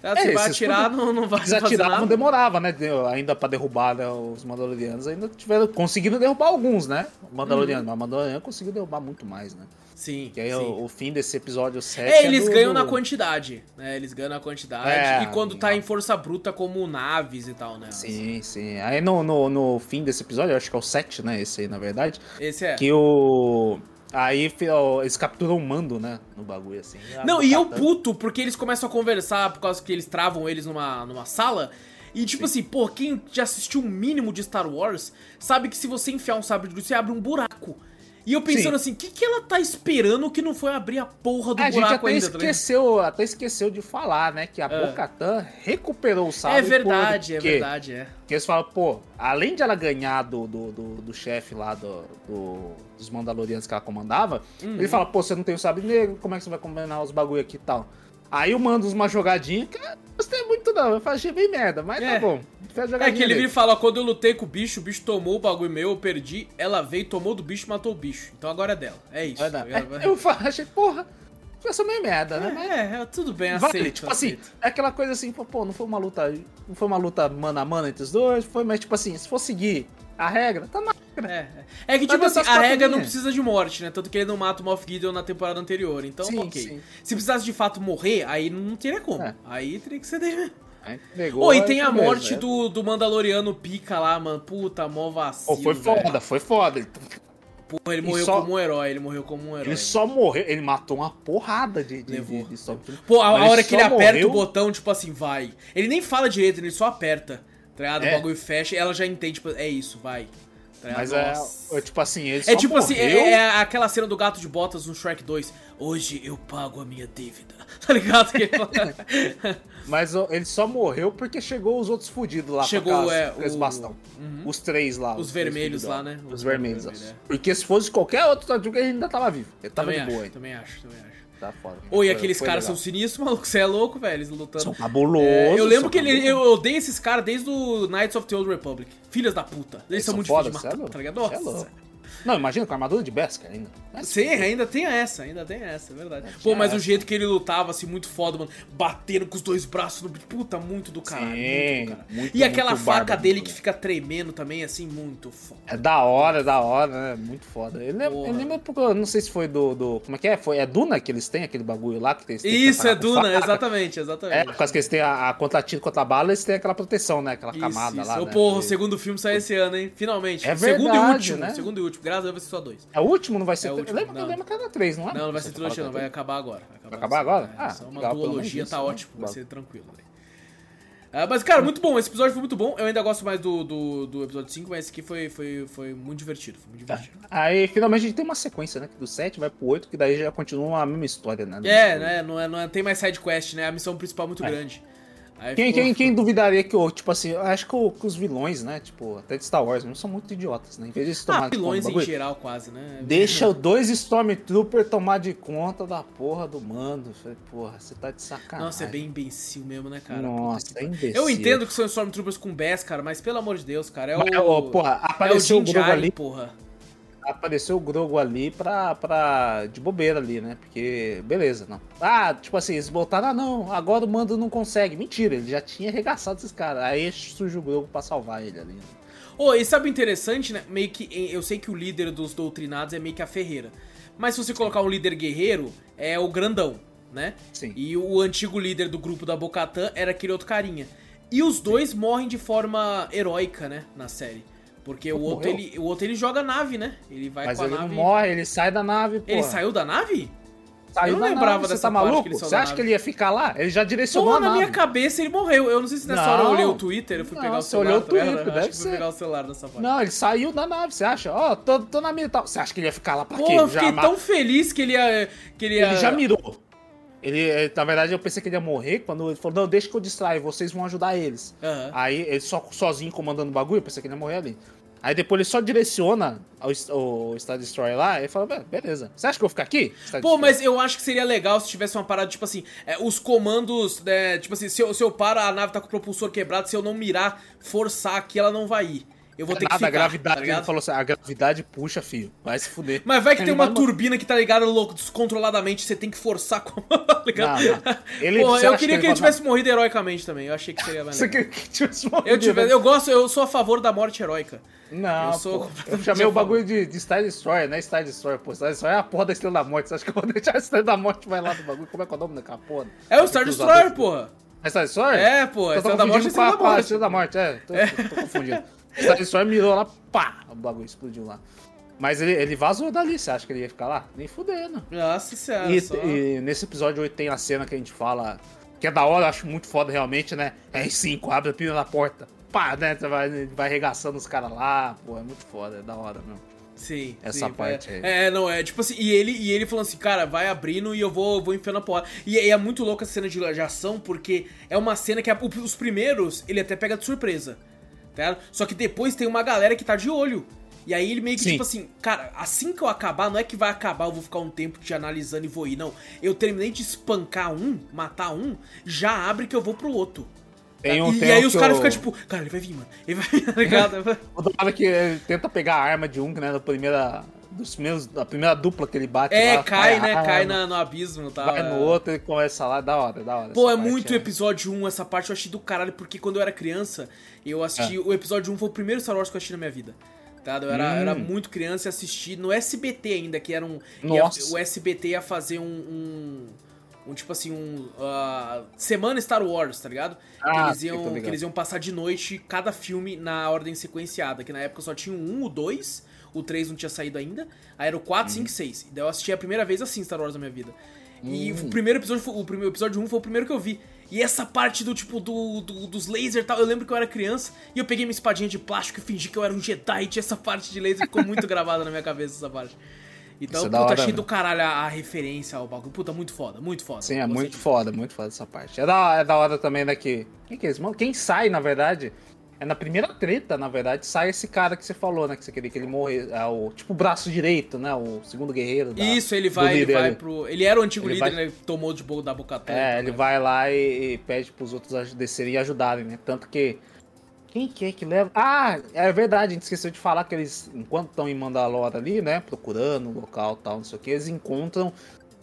Tá? É, Você vai atirar, podiam... não, não vai fazer atiravam, nada. demorava, né? Ainda pra derrubar né, os Mandalorianos. Ainda tiveram conseguindo derrubar alguns, né? Mandaloriano. Uhum. Mas o Mandaloriano conseguiu derrubar muito mais, né? Sim. Que aí sim. O, o, fim desse episódio 7. É, eles é do, ganham na quantidade, né? Eles ganham na quantidade. É, e quando tá em força bruta, como naves e tal, né? Sim, sim. Aí no, no, no fim desse episódio, eu acho que é o 7, né? Esse aí, na verdade. Esse é. Que o. Aí eles capturam o mando, né? No bagulho assim. Não, e eu puto, porque eles começam a conversar por causa que eles travam eles numa, numa sala. E tipo Sim. assim, pô, quem já assistiu um mínimo de Star Wars sabe que se você enfiar um sabre de luz, você abre um buraco. E eu pensando Sim. assim, o que, que ela tá esperando que não foi abrir a porra do a buraco gente até ainda? Tá esqueceu, até esqueceu de falar, né? Que a é. Bocatan recuperou o sabre. É verdade, por... é verdade, é. Porque eles falam, pô, além de ela ganhar do, do, do, do chefe lá do, do, dos Mandalorianos que ela comandava, uhum. ele fala, pô, você não tem o sabre negro, como é que você vai combinar os bagulho aqui e tal? Aí eu mando uma jogadinha que eu gostei muito não, eu achei bem merda, mas tá é. tá bom. É que ele vira e fala, quando eu lutei com o bicho, o bicho tomou o bagulho meu, eu perdi, ela veio, tomou do bicho e matou o bicho. Então agora é dela. É isso. É, é, [laughs] eu achei, porra, foi meio merda, né? É, mas... é, tudo bem, vale, aceito. Tipo assim, aceito. assim, é aquela coisa assim, pô, não foi uma luta, não foi uma luta mano a mano entre os dois, foi, mas tipo assim, se for seguir a regra, tá na regra. É, é. é que, tipo assim, a regra não precisa de morte, né? Tanto que ele não mata o Moff Gideon na temporada anterior. Então, sim, ok. Sim. Se precisasse de fato morrer, aí não teria como. É. Aí teria que ser. Pegou, oh, e tem a morte mesmo, do, do Mandaloriano pica lá, mano. Puta, mó vacilo. Oh, foi foda, velho. foi foda. Porra, ele morreu só... como um herói, ele morreu como um herói. Ele só morreu, ele matou uma porrada de, de, de, de Pô, a, a hora que ele morreu... aperta o botão, tipo assim, vai. Ele nem fala direito, ele só aperta. Tá ligado? É. O bagulho fecha e ela já entende, tipo, é isso, vai. Tá Mas é, é, tipo assim, ele É tipo assim, morreu... assim, é, é, aquela cena do gato de botas no Shrek 2. Hoje eu pago a minha dívida. [laughs] Tá ligado? [laughs] Mas ele só morreu porque chegou os outros fudidos lá. Chegou, é. O... bastão. Uhum. Os três lá. Os, os vermelhos lá, né? Os, os vermelhos. vermelhos é. Porque se fosse qualquer outro Tartaruga, ele ainda tava vivo. Ele tava também de boa. Acho, também acho, também acho. Tá foda. Oi, aqueles caras são sinistros, maluco. Você é louco, velho. Eles lutando. São cabulosos. É, eu lembro que ele, eu odeio esses caras desde o Knights of the Old Republic. Filhas da puta. Eles, eles são, são muito foda, difíceis de matar, tá ligado? É Nossa. É não, imagina com a armadura de Beskar ainda. Mas Sim, ainda tem essa, ainda tem essa, é verdade. Pô, mas o jeito que ele lutava, assim, muito foda, mano. Batendo com os dois braços no. Puta, muito do caralho. Sim, muito do caralho. Muito, e aquela faca bárbaro, dele que fica tremendo também, assim, muito foda. É da hora, é da hora, né? Muito foda. Ele lembra porque, não sei se foi do, do. Como é que é? Foi, é Duna que eles têm, aquele bagulho lá que tem. Isso, é Duna, exatamente, exatamente. É, por causa que eles têm a, a contra tiro contra bala, eles têm aquela proteção, né? Aquela isso, camada isso. lá. Né? Porra, o segundo filme sai esse ano, hein? Finalmente. É verdade, segundo e último, né? Segundo e último. Graças a Deus vai ser só dois. É o último? Não vai ser. É último, lembra, não. lembra que era três, não é? Não, não vai ser trilogia, não. Vai acabar agora. Vai acabar, agora? É, ah, só uma legal, duologia tá né? ótimo. Vai ser tranquilo. Uh, mas, cara, muito bom. Esse episódio foi muito bom. Eu ainda gosto mais do, do, do episódio 5, mas esse aqui foi, foi, foi muito divertido. Foi muito divertido. Aí, finalmente, a gente tem uma sequência, né? Do 7 vai pro 8, que daí já continua a mesma história, né? É, né? Não, é, não é, tem mais side quest, né? A missão principal é muito é. grande. Quem, ficou... quem, quem, duvidaria que, tipo assim, acho que, que, os vilões, né, tipo, até de Star Wars, não são muito idiotas, né? Em vez de tomar ah, vilões em geral, quase, né? Deixa dois Stormtrooper tomar de conta da porra do mando. Falei, porra, você tá de sacanagem. Nossa, é bem imbecil mesmo, né, cara? Nossa, é imbecil. Eu entendo que são Stormtroopers com Bass, cara, mas pelo amor de Deus, cara, é o... Mas, oh, porra, apareceu é o, o ali, porra apareceu o Grogo ali pra, pra. de bobeira ali, né? Porque, beleza, não. Ah, tipo assim, eles botaram, ah, não, agora o mando não consegue. Mentira, ele já tinha arregaçado esses caras. Aí surge o Grogo pra salvar ele ali. Né? Ô, oh, e sabe o interessante, né? Meio que. Eu sei que o líder dos doutrinados é meio que a Ferreira. Mas se você colocar um líder guerreiro, é o grandão, né? Sim. E o antigo líder do grupo da Bocatã era aquele outro carinha. E os dois Sim. morrem de forma heróica, né? Na série. Porque o outro, ele, o outro ele joga nave, né? Ele vai Mas com a ele nave. não morre, ele sai da nave, pô. Ele saiu da nave? Saiu eu não lembrava nave, dessa Você tá maluco? Você acha que ele ia ficar lá? Ele já direcionou pô, na minha cabeça ele morreu. Eu não sei se nessa não, hora eu olhei o Twitter, eu fui não, pegar o celular. Você olhou o tá Twitter, deve ser. pegar o celular nessa parte. Não, ele saiu da nave, você acha? Ó, oh, tô, tô na minha tal. Você acha que ele ia ficar lá pra pô, quê? Pô, eu fiquei já tão feliz que ele ia... Que ele, ia... ele já mirou. Ele, na verdade, eu pensei que ele ia morrer quando ele falou, não, deixa que eu distraio, vocês vão ajudar eles. Uhum. Aí, ele só, sozinho comandando o bagulho, eu pensei que ele ia morrer ali. Aí depois ele só direciona o, o Star Destroyer lá e fala, beleza. Você acha que eu vou ficar aqui? Pô, mas eu acho que seria legal se tivesse uma parada, tipo assim, é, os comandos, né, tipo assim, se eu, se eu paro, a nave tá com o propulsor quebrado, se eu não mirar, forçar aqui, ela não vai ir. Eu vou ter Nada, que ficar, a gravidade, tá ele falou assim, a gravidade puxa, filho, vai se fuder. Mas vai que ele tem uma turbina que tá ligada louco, descontroladamente, você tem que forçar com [laughs] tá ligado? Não, não. Ele, Porra, eu queria que, que ele, tivesse morrido heroicamente também, eu achei que seria Você queria que tivesse morrido? Eu, tivesse, eu gosto, eu sou a favor da morte heróica. Não, eu, sou eu [laughs] chamei o bagulho de, de Star Destroyer, né? Star Destroyer, pô. Star Destroyer é a porra da Estrela da Morte. Você acha que eu vou [laughs] deixar a Estrela da Morte vai lá do bagulho? Como é que é o nome daquela porra? É o Star Destroyer, porra. É Star Destroyer? É, pô. Estrela da Morte é Estrela da Morte. Estrela da Morte, é. Tô, é. tô, tô confundindo. Star Destroyer mirou lá, pá! O bagulho explodiu lá. Mas ele, ele vazou dali, você acha que ele ia ficar lá? Nem fudendo. Nossa senhora. E, só... e nesse episódio 8 tem a cena que a gente fala, que é da hora, eu acho muito foda realmente, né? R5, abre a pina da porta pá, né? Você vai, vai arregaçando os caras lá, pô, é muito foda, é da hora mesmo. Sim. Essa sim, parte é, aí. É, não, é tipo assim, e ele, e ele falando assim, cara, vai abrindo e eu vou, vou enfiando a porra. E, e é muito louca essa cena de, de ação, porque é uma cena que a, os primeiros ele até pega de surpresa. Tá? Só que depois tem uma galera que tá de olho. E aí ele meio que, Sim. tipo assim, cara, assim que eu acabar, não é que vai acabar, eu vou ficar um tempo te analisando e vou ir, não. Eu terminei de espancar um, matar um, já abre que eu vou pro outro. Tem um, e, e aí os caras eu... ficam tipo, cara, ele vai vir, mano. Ele vai vir, tá ligado? [laughs] o hora que tenta pegar a arma de um, né, na primeira. Dos primeiros, a primeira dupla que ele bate. É, lá, cai, né? Cai na, no abismo tá? Vai no outro e começa lá, da hora, da hora. Pô, é muito é. episódio 1, essa parte eu achei do caralho, porque quando eu era criança, eu assisti. É. O episódio 1 foi o primeiro Star Wars que eu assisti na minha vida. Tá? Eu era, hum. era muito criança e assisti no SBT ainda, que era um. Nossa. Ia, o SBT ia fazer um, um um tipo assim, um. Uh, semana Star Wars, tá ligado? Ah, que, eles iam, que eles iam passar de noite cada filme na ordem sequenciada. Que na época só tinha um, o dois, o três não tinha saído ainda. Aí era o 4, 5 e 6. Daí eu assisti a primeira vez assim Star Wars na minha vida. Hum. E o primeiro episódio, foi, o primeiro episódio 1 foi o primeiro que eu vi. E essa parte do tipo do, do dos lasers e tal, eu lembro que eu era criança e eu peguei minha espadinha de plástico e fingi que eu era um Jedi e tinha essa parte de laser, ficou muito [laughs] gravada na minha cabeça essa parte. Então, Isso é puta, hora, achei do caralho a, a, referência ao bagulho. Puta, muito foda, muito foda. Sim, é muito foda, muito foda essa parte. É da, é da hora também, né, que... Quem que é esse mano? Quem sai, na verdade, é na primeira treta, na verdade, sai esse cara que você falou, né? Que você queria que ele morresse. É o tipo o braço direito, né? O segundo guerreiro. Da, Isso, ele vai, ele vai pro. Ele era o antigo ele líder, vai... né? Tomou de boa da boca É, ele né? vai lá e, e pede pros outros descerem e ajudarem, né? Tanto que quem que é que leva? Ah, é verdade, a gente esqueceu de falar que eles, enquanto estão em Mandalore ali, né, procurando o local tal, não sei o que, eles encontram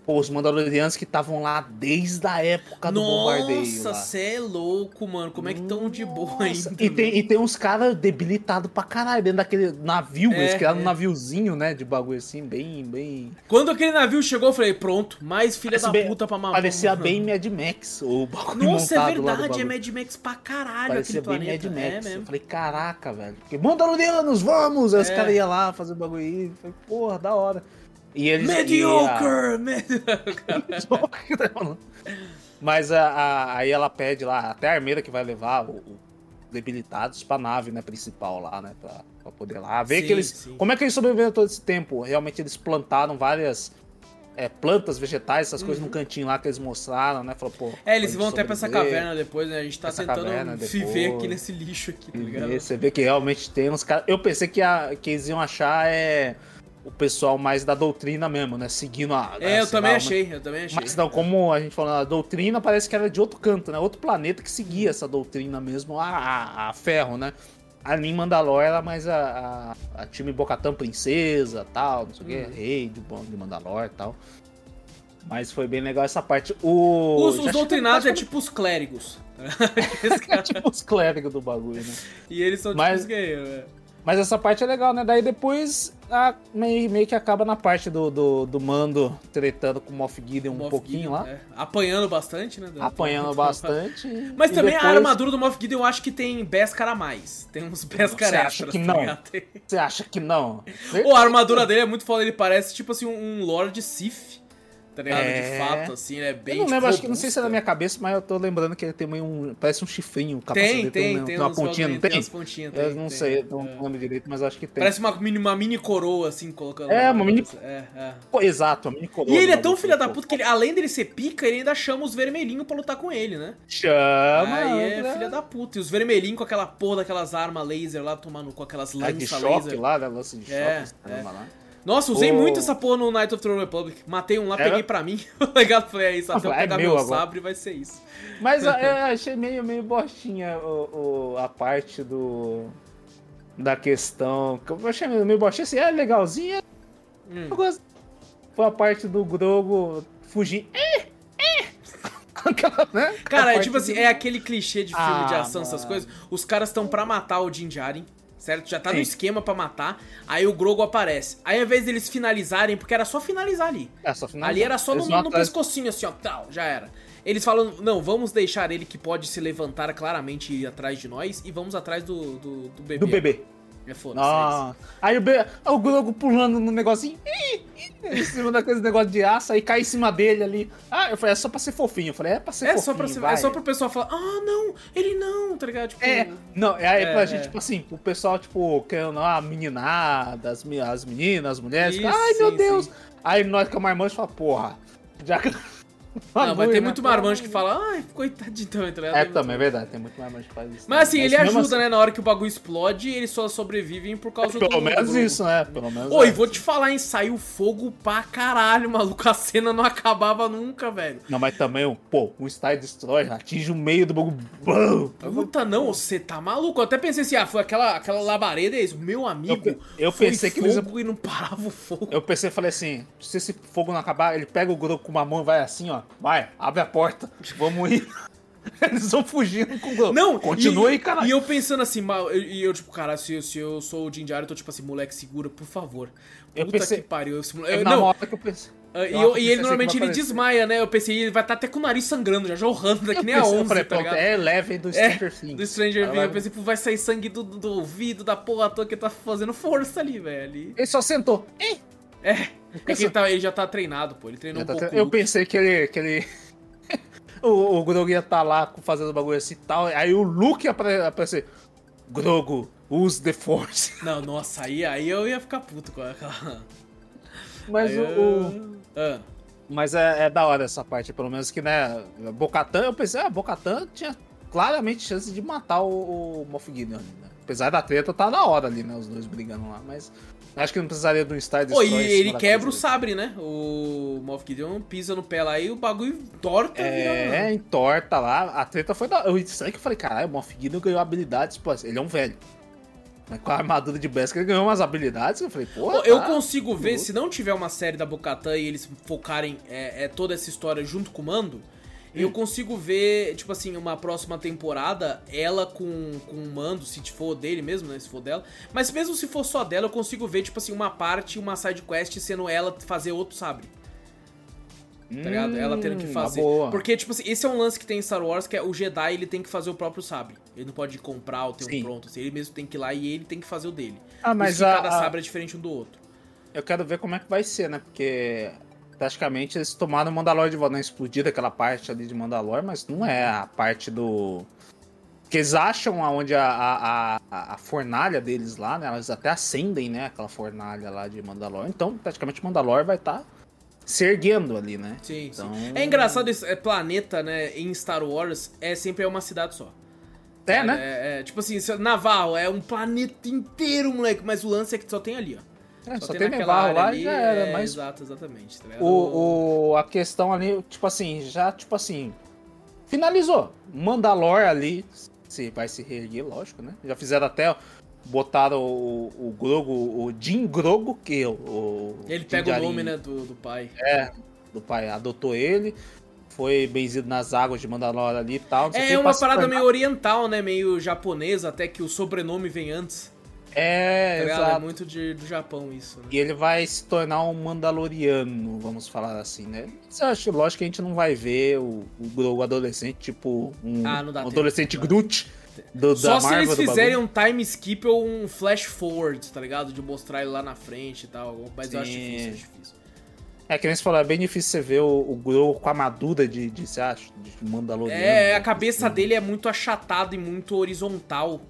Pô, os Mandalorianos que estavam lá desde a época do Nossa, bombardeio. Nossa, cê é louco, mano. Como é que tão de boa ainda? E tem, e tem uns caras debilitados pra caralho dentro daquele navio. É, eles criaram é. um naviozinho, né? De bagulho assim, bem, bem. Quando aquele navio chegou, eu falei, pronto, mais filha Parece da bem, puta pra mamar. Parecia bem Mad Max. O bagulho Nossa, é verdade, é Mad Max pra caralho Parecia aquele bem planeta. Mad Max. É eu falei, caraca, velho. Porque Mandalorianos, vamos! Aí os é. caras iam lá fazer o bagulho aí. Falei, porra, da hora. E eles, Mediocre! E a... Mediocre! [laughs] Mas a, a- aí ela pede lá, até a armeira que vai levar o, o debilitados pra nave, né, principal lá, né, pra, pra poder lá ver Sim, que eles... sim. Como é que eles sobreviveram todo esse tempo? Realmente eles plantaram várias é, plantas, vegetais, essas coisas no cantinho lá que eles mostraram, né, falou, pô... Uhum. É, eles vão até pra essa caverna depois, né? A gente tá Essa tentando viver depois. aqui nesse lixo aqui, tá E ligado? você vê que realmente tem uns caras. Eu pensei que, a, que eles iam achar é, o pessoal mais da doutrina mesmo, né? Seguindo a. É, eu também lá, achei, eu também achei. Mas não, como a gente falou, a doutrina parece que era de outro canto, né? Outro planeta que seguia essa doutrina mesmo, a, a, a ferro, né? Ali em Mandalor era mais a, a, a time Bocatã Princesa tal, não sei o Uhum. quê, rei de, de Mandalor e tal. Mas foi bem legal essa parte. O, Os, os doutrinados é tipo os clérigos. Praticamente [laughs] tipo os clérigos do bagulho, né? e eles são tipo Mas- os guerreiros, né? Mas essa parte é legal, né? Daí depois a, meio, meio que acaba na parte do, do, do Mando tretando com o Moff Gideon um Moff pouquinho Gideon, lá. é. Apanhando bastante, né? Apanhando bastante. Mas também a depois- armadura do Moff Gideon eu acho que tem Beskar a mais. Tem uns Beskar Você acha que tá não? Você acha que não? [laughs] Pô, a armadura dele é muito foda, ele parece tipo assim um Lord Sith. Tá ligado? É. De fato, assim, ele é bem. Eu não tipo, lembro, acho que não sei se é da robusta. minha cabeça, mas eu tô lembrando que ele tem meio um. Parece um chifrinho, o capacete Tem, dele tem, um- tem, uma pontinha, não tem? Tem umas pontinhas, eu tem, não tem, sei, é. eu não lembro direito, mas acho que tem. Parece uma mini, uma mini coroa, assim, colocando. É, uma mini- É, é. Pô, exato, a mini coroa E ele é tão filha da puta que ele, além dele ser pica, ele ainda chama os vermelhinhos pra lutar com ele, né? Chama! Aí é né? filha da puta. E os vermelhinhos com aquela porra daquelas armas laser lá, tomando com aquelas de lanças choque laser. lá, né? Lance de choque. É, caramba lá. Nossa, usei Ô. muito essa porra no Night of the Republic. Matei um lá, Era? peguei pra mim. [laughs] Legal, falei, é isso, até eu É pegar meu meu agora. sabre vai ser isso. Mas a- [laughs] eu achei meio, meio bostinha o, o- a parte do. Da questão. que Eu achei meio bostinha assim, é legalzinha. Hum. Eu gosto. Foi a parte do Grogo fugir. É, [laughs] é. Aquela, né? Cara, é tipo assim, é aquele clichê de filme Ah, de ação, essas mano. coisas. Os caras estão pra matar o Din Djarin, certo? Já tá no Sim. esquema pra matar. Aí o Grogo aparece. Aí ao invés deles finalizarem, porque era só finalizar ali. É, só finalizar. Ali era só no, no atrás- pescocinho, assim, ó, tal, já era. Eles falam, não, vamos deixar ele que pode se levantar claramente e ir atrás de nós e vamos atrás do, do, do bebê. Do bebê. É foda-se, é isso. Ah, aí o, be... o Grogo pulando no negocinho. ih, ih, Em cima daquele negócio de aço, aí cai em cima dele ali. Ah, eu falei, é só pra ser fofinho. Eu falei, é pra ser É fofinho. só, pra, ser- vai. é só pro pessoal falar, ah, não, ele não, tá ligado? Tipo, É, não, é aí É, pra é. gente, tipo assim, o pessoal, tipo, querendo a meninada, as, as meninas, as mulheres, Isso, ai meu sim, Deus. sim. Aí nós com a marmanjo fala, porra, já que. Não, vai ter muito marmanjo que fala, ai, coitadinho também, tá ligado? É, Tem também, é verdade, tem muito marmanjo que faz isso. Mas assim, ele ajuda, assim, né? Na hora que o bagulho explode, eles só sobrevivem por causa do. Pelo menos isso, né? Pelo menos. Ô, é. e vou te falar, hein? Saiu fogo pra caralho, maluco. A cena não acabava nunca, velho. Não, mas também, o- pô, o Star Destroyer atinge o meio do bagulho. Puta, não, você tá maluco? Eu até pensei assim, ah, foi aquela, aquela labareda, é isso. Meu amigo, Eu- pensei que fogo eles- e não parava o fogo. Eu pensei, falei assim, se esse fogo não acabar, ele pega o Grogu com uma mão e vai assim, ó. Vai, abre a porta, vamos ir. [laughs] Eles vão fugindo com. Não, continua aí, caralho. E eu pensando assim, mal- eu- e eu, tipo, cara, se, eu- se eu sou o Djarin, eu tô tipo assim, moleque, segura, por favor. Puta Eu pensei- que pariu. Esse moleque- Eu, eu- na não, hora que eu pensei. ah, eu e, eu- e eu ele normalmente ele desmaia, né? Eu pensei, ele vai estar até com o nariz sangrando, já jorrando? Que nem a Eu pensei, 11, eu falei, tá ligado? é Eleven do É, Stranger Things. do Stranger Things. Eu pensei, pô, vai sair sangue do, do ouvido, da porra toda que tá fazendo força ali, velho. Ele só sentou. É, é que ele, tá- ele já tá treinado, pô. Ele treinou já um tá pouco. tre- Eu pensei que ele. Que ele... [laughs] o, o Grogu ia estar lá fazendo bagulho assim e tal. Aí o Luke ia apare- aparecer. Grogu, use the Force. [laughs] Não, nossa, aí, aí eu ia ficar puto com aquela. [laughs] Mas Aí o. eu- Ah, Mas é, é da hora essa parte, pelo menos que, né? Bocatan, eu pensei, ah, Bocatan tinha claramente chance de matar o, o Moff Gideon, né? Apesar da treta, tá da hora ali, né? Os dois brigando lá, mas acho que não precisaria de um Star Pô, Destroyer. e em cima ele quebra o sabre, né? O Moff Gideon pisa no pé lá e o bagulho torta. vira- É, entorta lá. A treta foi da. Eu isso aí que eu falei, caralho, o Moff Gideon ganhou habilidades, pô, ele é um velho. Mas com a armadura de Beskar ele ganhou umas habilidades. Eu falei, pô. Pô, eu tá consigo ver, louco. se não tiver uma série da Bocatan e eles focarem é, é, toda essa história junto com o Mando, eu consigo ver, tipo assim, uma próxima temporada, ela com, com o Mando, se for dele mesmo, né? Se for dela. Mas mesmo se for só dela, eu consigo ver, tipo assim, uma parte, uma side quest sendo ela fazer outro sabre. Tá ligado? Ela tendo que Hum, fazer. boa. Porque, tipo assim, esse é um lance que tem em Star Wars, que é o Jedi, ele tem que fazer o próprio sabre. Ele não pode comprar ou ter Sim. um pronto. Assim, ele mesmo tem que ir lá e ele tem que fazer o dele. Ah, mas a- cada a- sabre é diferente um do outro. Eu quero ver como é que vai ser, né? Porque praticamente eles tomaram o Mandalor de volta, né? Explodiram aquela parte ali de Mandalor, mas não é a parte do. Que eles acham aonde a, a, a, a fornalha deles lá, né? Elas até acendem, né? Aquela fornalha lá de Mandalor. Então, praticamente Mandalor vai estar tá se erguendo ali, né? Sim, então... sim. É engraçado esse é, planeta, né? Em Star Wars é sempre uma cidade só. É, né? É, é, tipo assim, Navarro é um planeta inteiro, moleque, mas o lance é que só tem ali, ó. É, só, só tem, Navarro lá e já era, é, mas... Exato, exatamente. Tá o, o, a questão ali, tipo assim, já, tipo assim, finalizou. Mandalor ali, se vai se reerguer, lógico, né? Já fizeram até, botaram o, o Grogo, o Jim Grogo, que é o... Ele pega o nome, né, do, do pai. É, do pai, adotou ele foi benzido nas águas de Mandalor ali e tal. É, uma parada meio oriental, né? Meio japonesa, até que o sobrenome vem antes. É, tá exato. É muito de, do Japão isso. Né? E ele vai se tornar um Mandaloriano, vamos falar assim, né? Eu acho lógico que a gente não vai ver o, o, o adolescente, tipo, um, ah, um adolescente Groot. Do, Só se eles fizerem um time skip ou um flash forward, tá ligado? De mostrar ele lá na frente e tal. Mas Sim. eu acho difícil, acho difícil. É que nem você falou, é bem difícil você ver o, o com a armadura de, de, você acha, de Mandaloriano. É, né? a cabeça dele é muito achatada e muito horizontal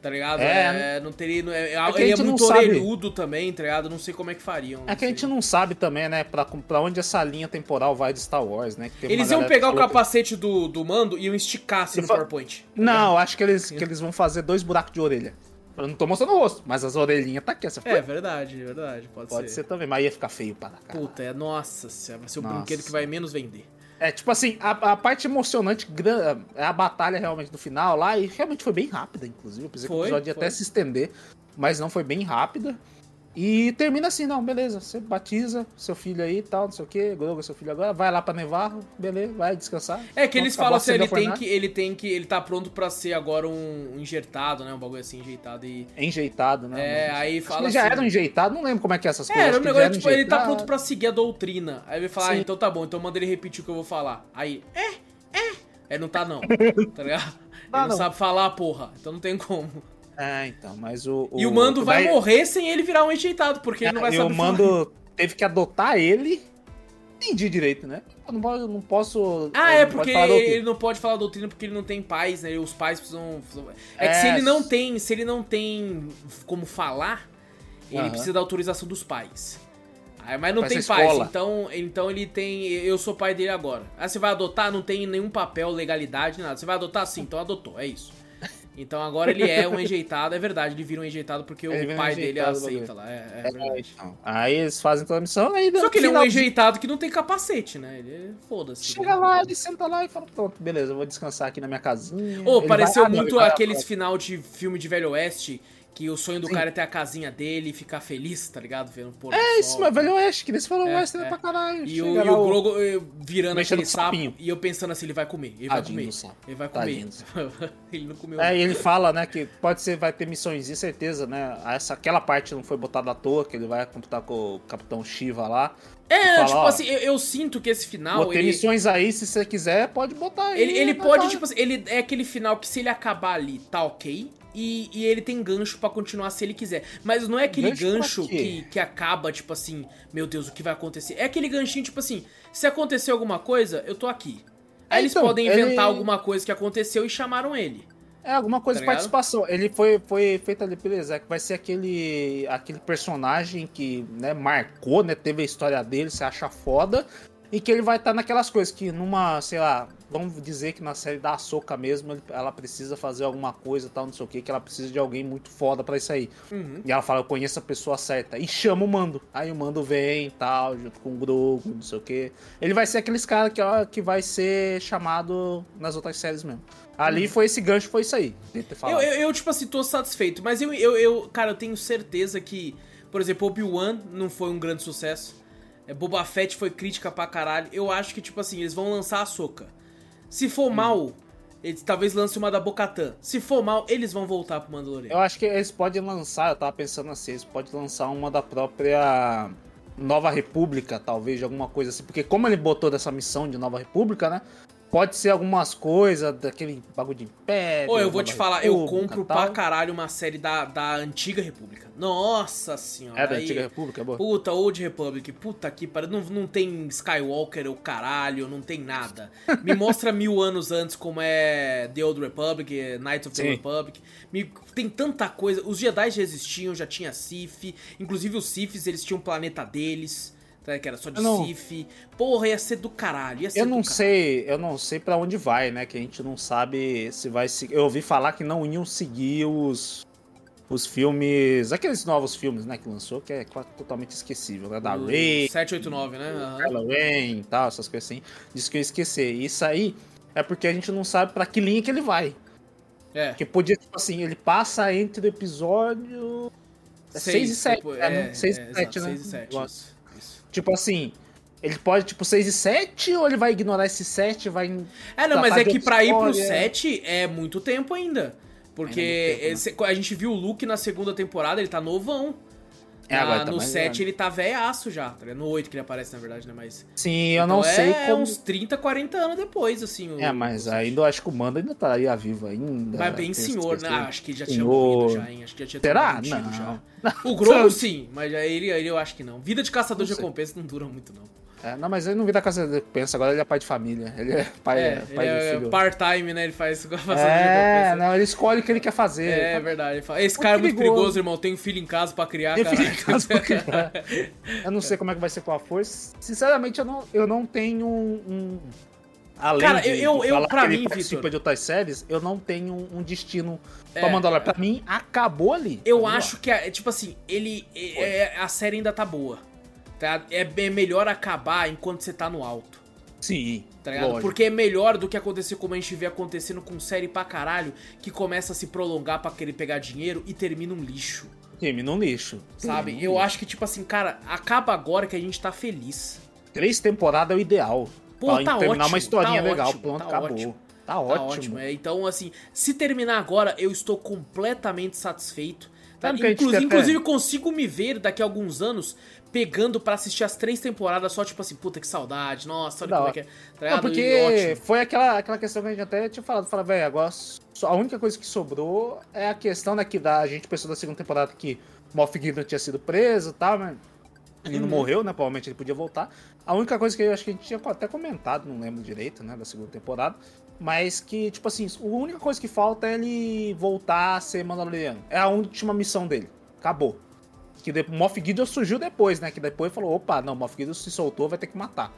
tá ligado? É, é não teria. É, é ele é muito orelhudo sabe. também, tá ligado? Não sei como é que fariam. É que a gente não sabe também, né, pra, pra onde essa linha temporal vai de Star Wars, né? eles iam pegar o capacete do, do mando e iam esticar assim no fa... PowerPoint. Tá não, acho que eles, que eles vão fazer dois buracos de orelha. Eu não tô mostrando o rosto, mas as orelhinhas tá aqui. Essa é verdade, é verdade. Pode, pode ser. ser. também, mas ia ficar feio para cá. Puta, é. Nossa senhora, vai ser o nossa. brinquedo que vai menos vender. É, tipo assim, a, a, parte emocionante é a batalha realmente do final lá, e realmente foi bem rápida, inclusive. Eu pensei foi, que o episódio ia até se estender, mas não foi bem rápida. E termina assim, não, beleza, você batiza seu filho aí e tal, não sei o que, Grogu seu filho agora, vai lá pra Nevarro, beleza, vai descansar. É que eles falam assim, ele tem que, ele tem que, ele tá pronto pra ser agora um, um enjeitado, né, um bagulho assim, enjeitado e... Enjeitado, né? É, aí fala ele já assim, era um enjeitado, não lembro como é que é essas é, coisas. É, um negócio, tipo, ele tá pronto pra seguir a doutrina. Aí ele fala, ah, então tá bom, então manda ele repetir o que eu vou falar. Aí, é, é, é, não tá não, [laughs] tá ligado? Ele não, não sabe falar, porra, então não tem como. É, então, mas o. o e o Mando vai daí... morrer sem ele virar um enjeitado, porque é, ele não vai saber. O Mando falar. teve que adotar ele. Entendi direito, né? Eu não, eu não posso. Ah, é porque ele não pode falar doutrina porque ele não tem pais, né? os pais precisam. É, é que se ele não tem. Se ele não tem como falar, ele uhum. precisa da autorização dos pais. Mas não tem pais, então, então ele tem. Eu sou pai dele agora. Aí você vai adotar, não tem nenhum papel, legalidade, nada. Você vai adotar sim, então adotou, é isso. Então agora ele é um enjeitado, é verdade, ele vira um enjeitado porque o pai dele aceita lá. É, é, é então. Aí eles fazem toda a missão, aí Só que ele é um enjeitado que não tem capacete, né? Ele foda-se. Chega lá, ele senta lá e fala, pronto, beleza, eu vou descansar aqui na minha casinha. Ô, oh, pareceu vai, muito aqueles final de filme de Velho Oeste que o sonho do Sim. cara é ter a casinha dele e ficar feliz, tá ligado? Vendo pôr É isso, mas velho oeste, que eles falou é, oeste é. pra caralho. E o, e o Grogo virando aquele sapo e eu pensando assim, ele vai comer, ele vai comer. Ele vai comer. [laughs] ele não comeu. É, e ele fala, né, que pode ser, vai ter missões certeza, né? Essa, aquela parte não foi botada à toa, que ele vai computar com o Capitão Shiva lá. É, fala, tipo ó, assim, eu, eu, sinto que esse final. Botei ele... missões aí, se você quiser, pode botar aí. Ele, ele pode, tipo assim, ele é aquele final que se ele acabar ali, tá ok. E, e, ele tem gancho para continuar se ele quiser. Mas não é aquele gancho, gancho que, que acaba, tipo assim, meu Deus, o que vai acontecer? É aquele ganchinho, tipo assim, se acontecer alguma coisa, eu tô aqui. Aí é, eles então, podem inventar ele... alguma coisa que aconteceu e chamaram ele. É, alguma coisa tá de participação. Ele foi, foi feito ali, beleza, que vai ser aquele, aquele personagem que, né, marcou, né, teve a história dele, você acha foda, e que ele vai estar tá naquelas coisas que numa, sei lá, vamos dizer que na série da Soca mesmo, ela precisa fazer alguma coisa tal, não sei o que, que ela precisa de alguém muito foda para isso aí. Uhum. E ela fala, eu conheço a pessoa certa. E chama o Mando. Aí o Mando vem e tal, junto com o Grogu, não sei o que. Ele vai ser aqueles caras que, que vai ser chamado nas outras séries mesmo. Ali uhum. foi esse gancho, foi isso aí. Eu, eu, eu, tipo assim, tô satisfeito. Mas eu, eu, eu, cara, eu tenho certeza que, por exemplo, Obi-Wan não foi um grande sucesso. É, Boba Fett foi crítica pra caralho. Eu acho que, tipo assim, eles vão lançar a Soca. Se for hum. mal, eles talvez lancem uma da Bocatã. Se for mal, eles vão voltar pro Mandalorian. Eu acho que eles podem lançar, eu tava pensando assim, eles podem lançar uma da própria Nova República, talvez, alguma coisa assim. Porque como ele botou dessa missão de Nova República, né? Pode ser algumas coisas daquele bagulho de império. Ô, eu vou te falar, eu compro tal. pra caralho uma série da, da Antiga República. Nossa senhora. É da aí- Antiga República, é boa. Puta, Old Republic, puta que pariu. Não, não tem Skywalker, o caralho, não tem nada. Me mostra mil anos antes como é The Old Republic, Knights of the Sim. Republic. Me- tem tanta coisa. Os Jedi já existiam, já tinha Sith. Inclusive os Siths, eles tinham um planeta deles. Tá, Que era só de não-. Porra, ia ser do caralho. Ia ser Eu não caralho. sei, eu não sei para onde vai, né? Que a gente não sabe se vai seguir. Eu ouvi falar que não iam seguir os os filmes, aqueles novos filmes, né, que lançou, que é totalmente esquecível, né? Da O Ray, 789, né? Kylo Ren e tal, essas coisas assim. Disse que eu ia esquecer. Isso aí é porque a gente não sabe pra que linha que ele vai. É. Porque podia, tipo assim, ele passa entre o episódio 6 e 7, tipo, né? 6 e exato, 7, né? 6 e 7, Igual. isso, isso. Tipo assim, ele pode, tipo, 6 e 7, ou ele vai ignorar esse 7 vai. É, não, mas é que pra ir pro história. 7 é muito tempo ainda. Porque é muito tempo, né? a gente viu o Luke na segunda temporada, ele tá novão. É, agora tá no mais 7 velho. ele tá velhaço já, tá? No 8 que ele aparece, na verdade, né? Mas. Sim, eu Então não sei é como. uns 30, 40 anos depois, assim. o- É, mas ainda eu acho que o Mando ainda estaria vivo ainda. Mas bem Tem essa senhor, né? Ah, acho que ele já tinha morrido já, hein? Acho que já tinha Será? Não. já. O Grogu [laughs] sim, mas aí ele, ele eu acho que não. Vida de caçador Não de recompensa não dura muito, não. É, não, mas ele não vira casa de pensa, agora ele é pai de família. Ele é pai, É, é, ele pai de é filho. part-time, né? Ele faz [laughs] É, recompensa. não, ele escolhe o que ele quer fazer. É verdade. Ele fala, Esse cara é muito perigoso. perigoso, irmão. Tem um filho em casa pra criar, Tem filho em casa pra criar. [laughs] Eu não sei como é que vai ser com a força. Sinceramente, eu não, eu não tenho um. Além Cara, de, eu- eu- eu- pra mim, Vitor- de outras séries, eu não tenho um destino É, pra Mandalorian. é. Pra mim, acabou ali. Eu acho que, é, tipo assim, ele. é- é- a série ainda tá boa. Tá? É bem melhor acabar enquanto você tá no alto. Sim, Tá. Porque é melhor do que acontecer como a gente vê acontecendo com série pra caralho, que começa a se prolongar pra querer pegar dinheiro e termina um lixo. Termina um lixo. Sabe? Termina Eu lixo. acho que, tipo assim, cara, acaba agora que a gente tá feliz. Três temporadas é o ideal. Pô, pra tá terminar ótimo, uma historinha tá legal. ótimo, Pronto, tá acabou. ótimo. Tá Tá ótimo. ótimo. É, então, assim, se terminar agora, eu estou completamente satisfeito. Tá? Inclusive, até- inclusive, consigo me ver daqui a alguns anos pegando pra assistir as três temporadas só, tipo assim, puta que saudade, nossa, olha Da como é que é. Tá Não, porque foi aquela, aquela questão que a gente até tinha falado. Fala, velho, agora a única coisa que sobrou é a questão né, que da, a gente pensou da segunda temporada que Moff Gideon tinha sido preso e tal, mas ele não Uhum. morreu, né? Provavelmente ele podia voltar. A única coisa que eu acho que a gente tinha até comentado, não lembro direito, né? Da segunda temporada. Mas que, tipo assim, a única coisa que falta é ele voltar a ser Mandaloriano. É a última missão dele. Acabou. Que de, Moff Gideon surgiu depois, né? Que depois falou, opa, não, Moff Gideon se soltou, vai ter que matar.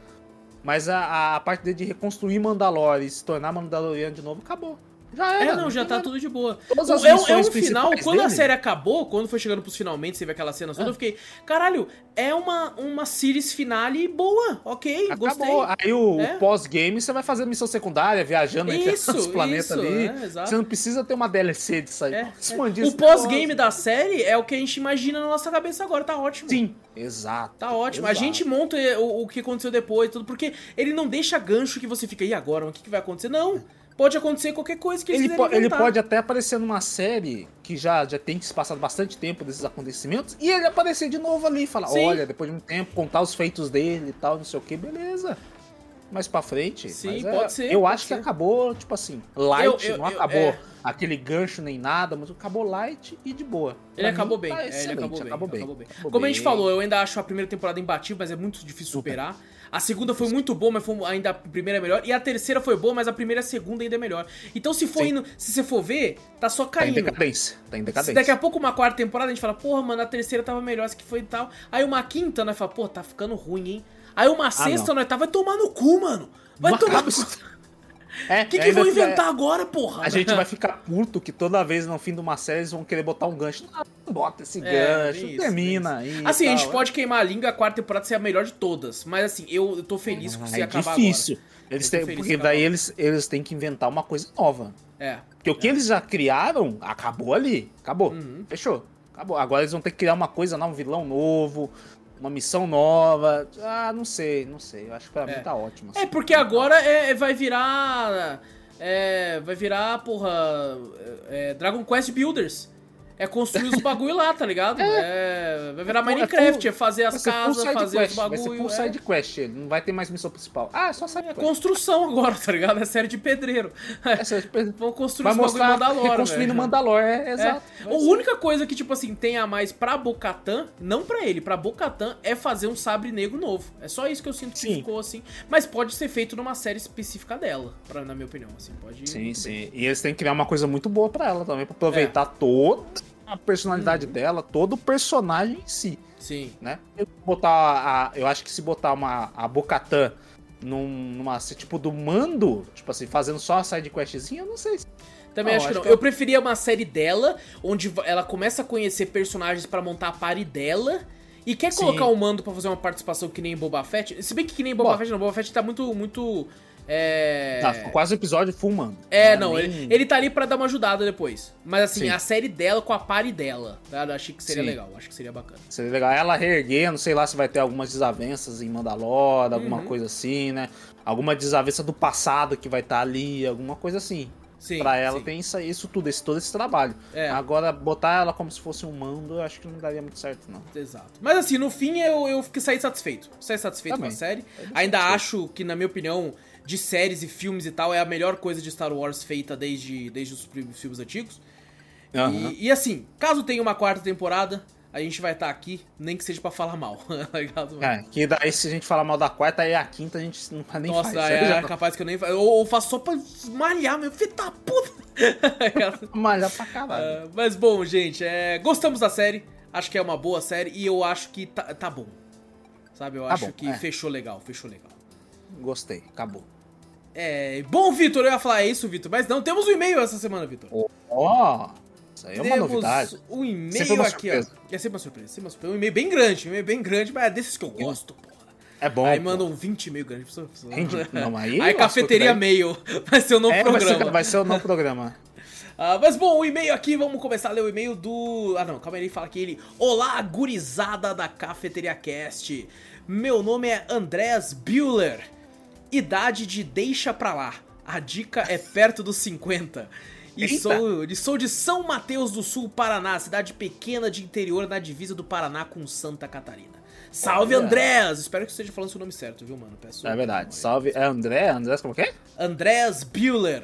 Mas a, a parte dele de reconstruir Mandalore e se tornar Mandaloriano de novo, acabou. Já era. É, não, já tá tudo de boa. Todas as é, um- é um final, quando a série acabou, quando foi chegando pros finalmente, você vê aquela cena toda, Ah. eu fiquei, caralho, é uma, uma series finale boa, ok, gostei. Acabou. Aí o, É. o pós-game você vai fazer missão secundária, viajando entre [laughs] os planetas isso, ali. é, você não precisa ter uma DLC disso aí. É, Expandir O pós-game da série é o que a gente imagina na nossa cabeça agora, tá ótimo. Sim, exato. Tá ótimo. A exato. gente monta o, o que aconteceu depois, tudo, porque ele não deixa gancho que você fica, e agora? O que, que vai acontecer? Não. Pode acontecer qualquer coisa que eles Ele, po- ele pode até aparecer numa série que já, já tem se passado bastante tempo desses acontecimentos e ele aparecer de novo ali e falar: Sim. olha, depois de um tempo, contar os feitos dele e tal, não sei o que, beleza. Mais pra frente. Sim, mas é- pode ser, Eu pode acho ser. que acabou, tipo assim, light, Eu- eu- não eu- acabou é. aquele gancho nem nada, mas acabou light e de boa. Ele acabou mim, tá é, ele acabou bem, acabou bem. acabou bem. Como a gente falou, eu ainda acho a primeira temporada imbatível, mas é muito difícil superar. A segunda foi muito boa, mas foi ainda a primeira é melhor. E a terceira foi boa, mas a primeira e a segunda ainda é melhor. Então se for indo, se você for ver, tá só Tá em caindo. decadência. Tá em Se decadência. daqui a pouco uma quarta temporada a gente fala, porra, mano, a terceira tava melhor, essa que foi e tal. Aí uma quinta, nós fala, pô, tá ficando ruim, hein? Aí uma sexta, nós tá, vai tomar no cu, mano. Vai Ah, Não tomar no cu. É, O que, que vão inventar agora, porra? A gente vai ficar puto que toda vez no fim de uma série eles vão querer botar um gancho. Não, bota esse É, gancho, isso, termina aí. isso. Assim, a gente tal. pode queimar a língua, a quarta temporada ser a melhor de todas. Mas assim, eu, eu tô feliz com Ah, se é acabar difícil. Eles Eu tô têm, porque que daí eles, eles têm que inventar uma coisa nova. agora. É. Porque o que eles já criaram, acabou ali. Acabou. Uhum. Fechou. Acabou. Agora eles vão ter que criar uma coisa nova, um vilão novo, uma missão nova. Ah, não sei, não sei. Eu acho que pra É. mim tá ótimo. É, assim. porque agora é, vai virar. É, vai virar, porra. é, Dragon Quest Builders. É construir os bagulho lá, tá ligado? [laughs] É. Vai virar Minecraft, é, fazer as casas, fazer quest, os bagulho. Vai ser full é. side quest, não vai ter mais missão principal. Ah, é só side É quest. construção agora, tá ligado? É série de pedreiro. É série de pedreiro. Vão construir Vai os bagulho em mostrar Mandalor, reconstruindo velho. Mandalor, é, É. exato. A única coisa que, tipo assim, tem a mais pra Bocatan, não pra ele, pra Bocatan, é fazer um sabre negro novo. É só isso que eu sinto que Sim. ficou assim. Mas pode ser feito numa série específica dela, pra, na minha opinião. Assim, pode. Sim, muito bem. sim. E eles têm que criar uma coisa muito boa pra ela também, pra aproveitar toda a personalidade dela, todo o personagem em si, Sim. né? Eu, botar a, eu acho que se botar uma, a Bocatã num, numa, tipo, do mando, tipo assim, fazendo só a side questzinha, eu não sei. se- Também Não, acho que acho não. que é- Eu preferia uma série dela, onde ela começa a conhecer personagens pra montar a party dela. E quer Sim. colocar o mando pra fazer uma participação que nem Boba Fett. Se bem que que nem Boba Bom. Fett não, Boba Fett tá muito. muito é. Ah, ficou quase o episódio full mando. É, é não, nem- ele, ele tá ali pra dar uma ajudada depois. Mas assim, Sim. a série dela com a party dela, tá? Eu achei que seria Sim. legal, acho que seria bacana. Seria legal. Ela reerguendo, sei lá se vai ter algumas desavenças em Mandalor, alguma Uhum. coisa assim, né? Alguma desavença do passado que vai estar ali, alguma coisa assim. Sim. pra ela sim. tem isso, isso tudo, esse, todo esse trabalho. É. Agora, botar ela como se fosse um mando, eu acho que não daria muito certo, não. Exato. Mas assim, no fim eu, eu fiquei saí satisfeito. Saí satisfeito Também. com a série. Ainda satisfeito. acho que, na minha opinião, de séries e filmes e tal, é a melhor coisa de Star Wars feita desde, desde os filmes antigos. Aham. E, e assim, caso tenha uma quarta temporada, a gente vai estar aqui, nem que seja pra falar mal. [laughs] tá? É, que daí se a gente falar mal da quarta, aí a quinta a gente não nem Nossa, faz. é, Já capaz que eu nem. Ou, ou faço só pra malhar, meu filho da puta. [laughs] malha pra caralho. É, mas bom, gente, é, gostamos da série. Acho que é uma boa série e eu acho que tá, tá bom. Sabe, eu Tá acho bom, que é. fechou legal, fechou legal. Gostei, acabou. É, bom, Vitor, eu ia falar isso, Vitor, mas não temos um e-mail essa semana, Vitor. Ó, isso aí é uma Temos novidade. um e-mail aqui, ó. surpresa. É sempre uma surpresa, sempre uma surpresa. Um e-mail bem grande, um e-mail bem grande, mas é desses que eu gosto, porra. É bom. Aí pô. mandam 20 e-mail pessoa- pessoa- Rende- não, [laughs] aí Aí cafeteria daí- mail [laughs] vai ser o novo É, vai programa. ser, vai ser o novo programa. [laughs] Ah, mas bom, o e-mail aqui, vamos começar a ler o e-mail do. Ah, não, calma aí, ele fala aqui ele. Olá, gurizada da Cafeteria Cast. Meu nome é Andrés Bueller. Idade de deixa pra lá. A dica é perto dos 50. E Eita. sou, e sou de São Mateus do Sul, Paraná, cidade pequena de interior na divisa do Paraná com Santa Catarina. Salve, Olha. Andrés! Espero que você esteja falando seu nome certo, viu, mano? Peço É verdade. Salve. É André? Andrés como que é? Andrés Bueller.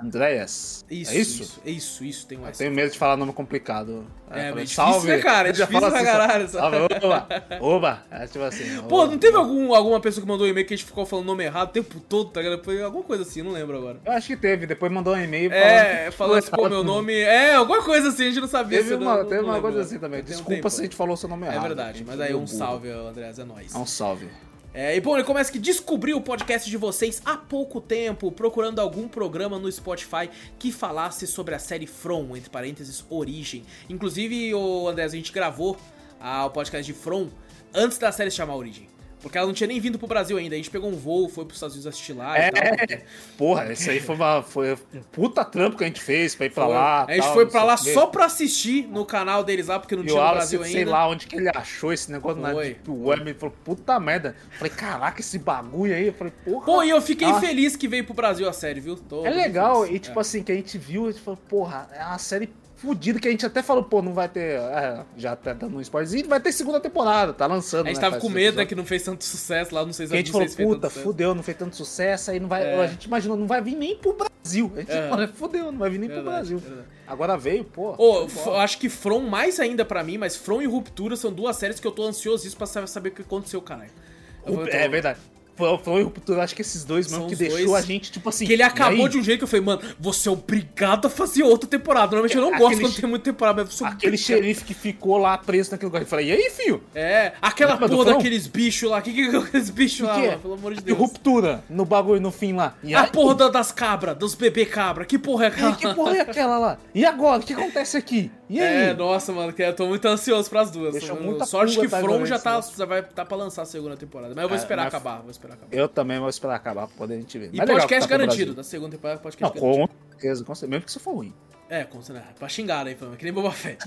Andréas. Isso, é isso? isso, isso, isso, tem um Eu S. tenho medo de falar nome complicado. É, eu falei, difícil, né, cara? É Eu difícil pra assim, caralho, Salve, oba, oba. É tipo assim. Pô, oba. não teve algum, alguma pessoa que mandou um e-mail que a gente ficou falando nome errado o tempo todo, tá ligado? Foi alguma coisa assim, não lembro agora. Eu acho que teve, depois mandou um e-mail É, falando assim, pô, meu nome. É, alguma coisa assim, a gente não sabia. Teve se uma, não- teve não uma coisa assim também. Um Desculpa tempo. se a gente falou seu nome errado. É verdade, mas aí um salve, Andrés, é nóis. É um salve. É, e bom, ele começa que descobriu o podcast de vocês há pouco tempo, procurando algum programa no Spotify que falasse sobre a série From, entre parênteses, Origem. Inclusive, o Andrés, a gente gravou ah, o podcast de From antes da série se chamar Origem. Porque ela não tinha nem vindo pro Brasil ainda. A gente pegou um voo, foi pros Estados Unidos assistir lá É, e tal. Porra, isso aí foi, uma, foi um puta trampo que a gente fez pra ir pra Foi. lá. a gente tal, foi não pra sei lá só pra assistir no canal deles lá, porque não E o tinha no Brasil sei ainda. lá onde que ele achou esse negócio na Foi. Deep Web. Ele falou, puta merda. Eu falei, caraca, esse bagulho aí. Eu falei, porra. Pô, e eu fiquei Ah. feliz que veio pro Brasil a série, viu? Tô É legal, feliz. e tipo É. assim, que a gente viu, a gente falou, porra, é uma série fodida que a gente até falou, pô, não vai ter. é, já tá dando um spoilerzinho, vai ter segunda temporada, tá lançando. A gente né, tava com medo, né, que não fez tanto sucesso lá, não sei se a gente falou, puta, fudeu, não fez tanto sucesso, aí não vai. É. A gente imaginou, não vai vir nem pro Brasil. A gente É. falou, fudeu, não vai vir nem pro Verdade, Brasil. verdade. Agora veio, pô. Embora. eu acho que From mais ainda pra mim, mas From e Ruptura são duas séries que eu tô ansiosíssimo pra sa- saber o que aconteceu, caralho. Vou- tô- É verdade. Foi, foi Ruptura, acho que esses dois São que deixou dois a gente, tipo assim. Que ele e acabou de um jeito que eu falei, mano, você é obrigado a fazer outra temporada. Normalmente eu não Aquele gosto quando tem muita temporada, mas você é Aquele obrigado. xerife que ficou lá preso naquele lugar. Eu falei, e aí, filho? É, aquela do porra daqueles bichos lá. O que que é aqueles bichos lá, que é? mano? Pelo amor de Que Deus. ruptura no bagulho no fim lá. E A aí? porra da- das cabras, dos bebê cabra. Que porra é E aquela? aí, que porra é aquela lá? E agora? O que acontece aqui? E aí? É, nossa, mano, que eu tô muito ansioso pras duas. Muita Sorte que From já tá, já vai tá pra lançar a segunda temporada. Mas eu vou É, esperar mas- acabar, vou esperar acabar. Eu também vou esperar acabar pra poder a gente ver. E Mas legal podcast tá garantido, da segunda temporada, Não, podcast garantido. com certeza, com certeza. Mesmo que isso for ruim. É, com certeza. Pra xingar falando, que nem Boba Fett.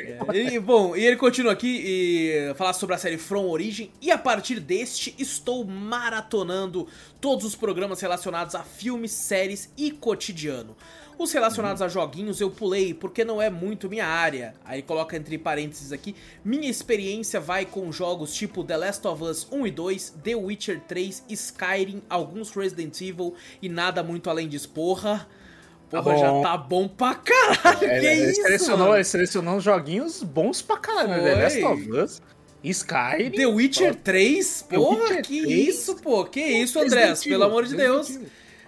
É, e, bom, e ele continua aqui e falar sobre a série From Origin. E a partir deste, estou maratonando todos os programas relacionados a filmes, séries e cotidiano. Os relacionados a joguinhos eu pulei porque não é muito minha área. Aí coloca entre parênteses aqui: minha experiência vai com jogos tipo The Last of Us 1 e 2, The Witcher 3, Skyrim, alguns Resident Evil e nada muito além disso. Porra. Porra, Tá já bom. tá bom pra caralho. que ele, ele isso? selecionou, mano? ele selecionou uns joguinhos bons pra caralho, né? The Last of Us, Skyrim. The Witcher 3? The Porra, Witcher que 3? isso, pô? Que isso, Andrés? Pelo amor de Resident Deus.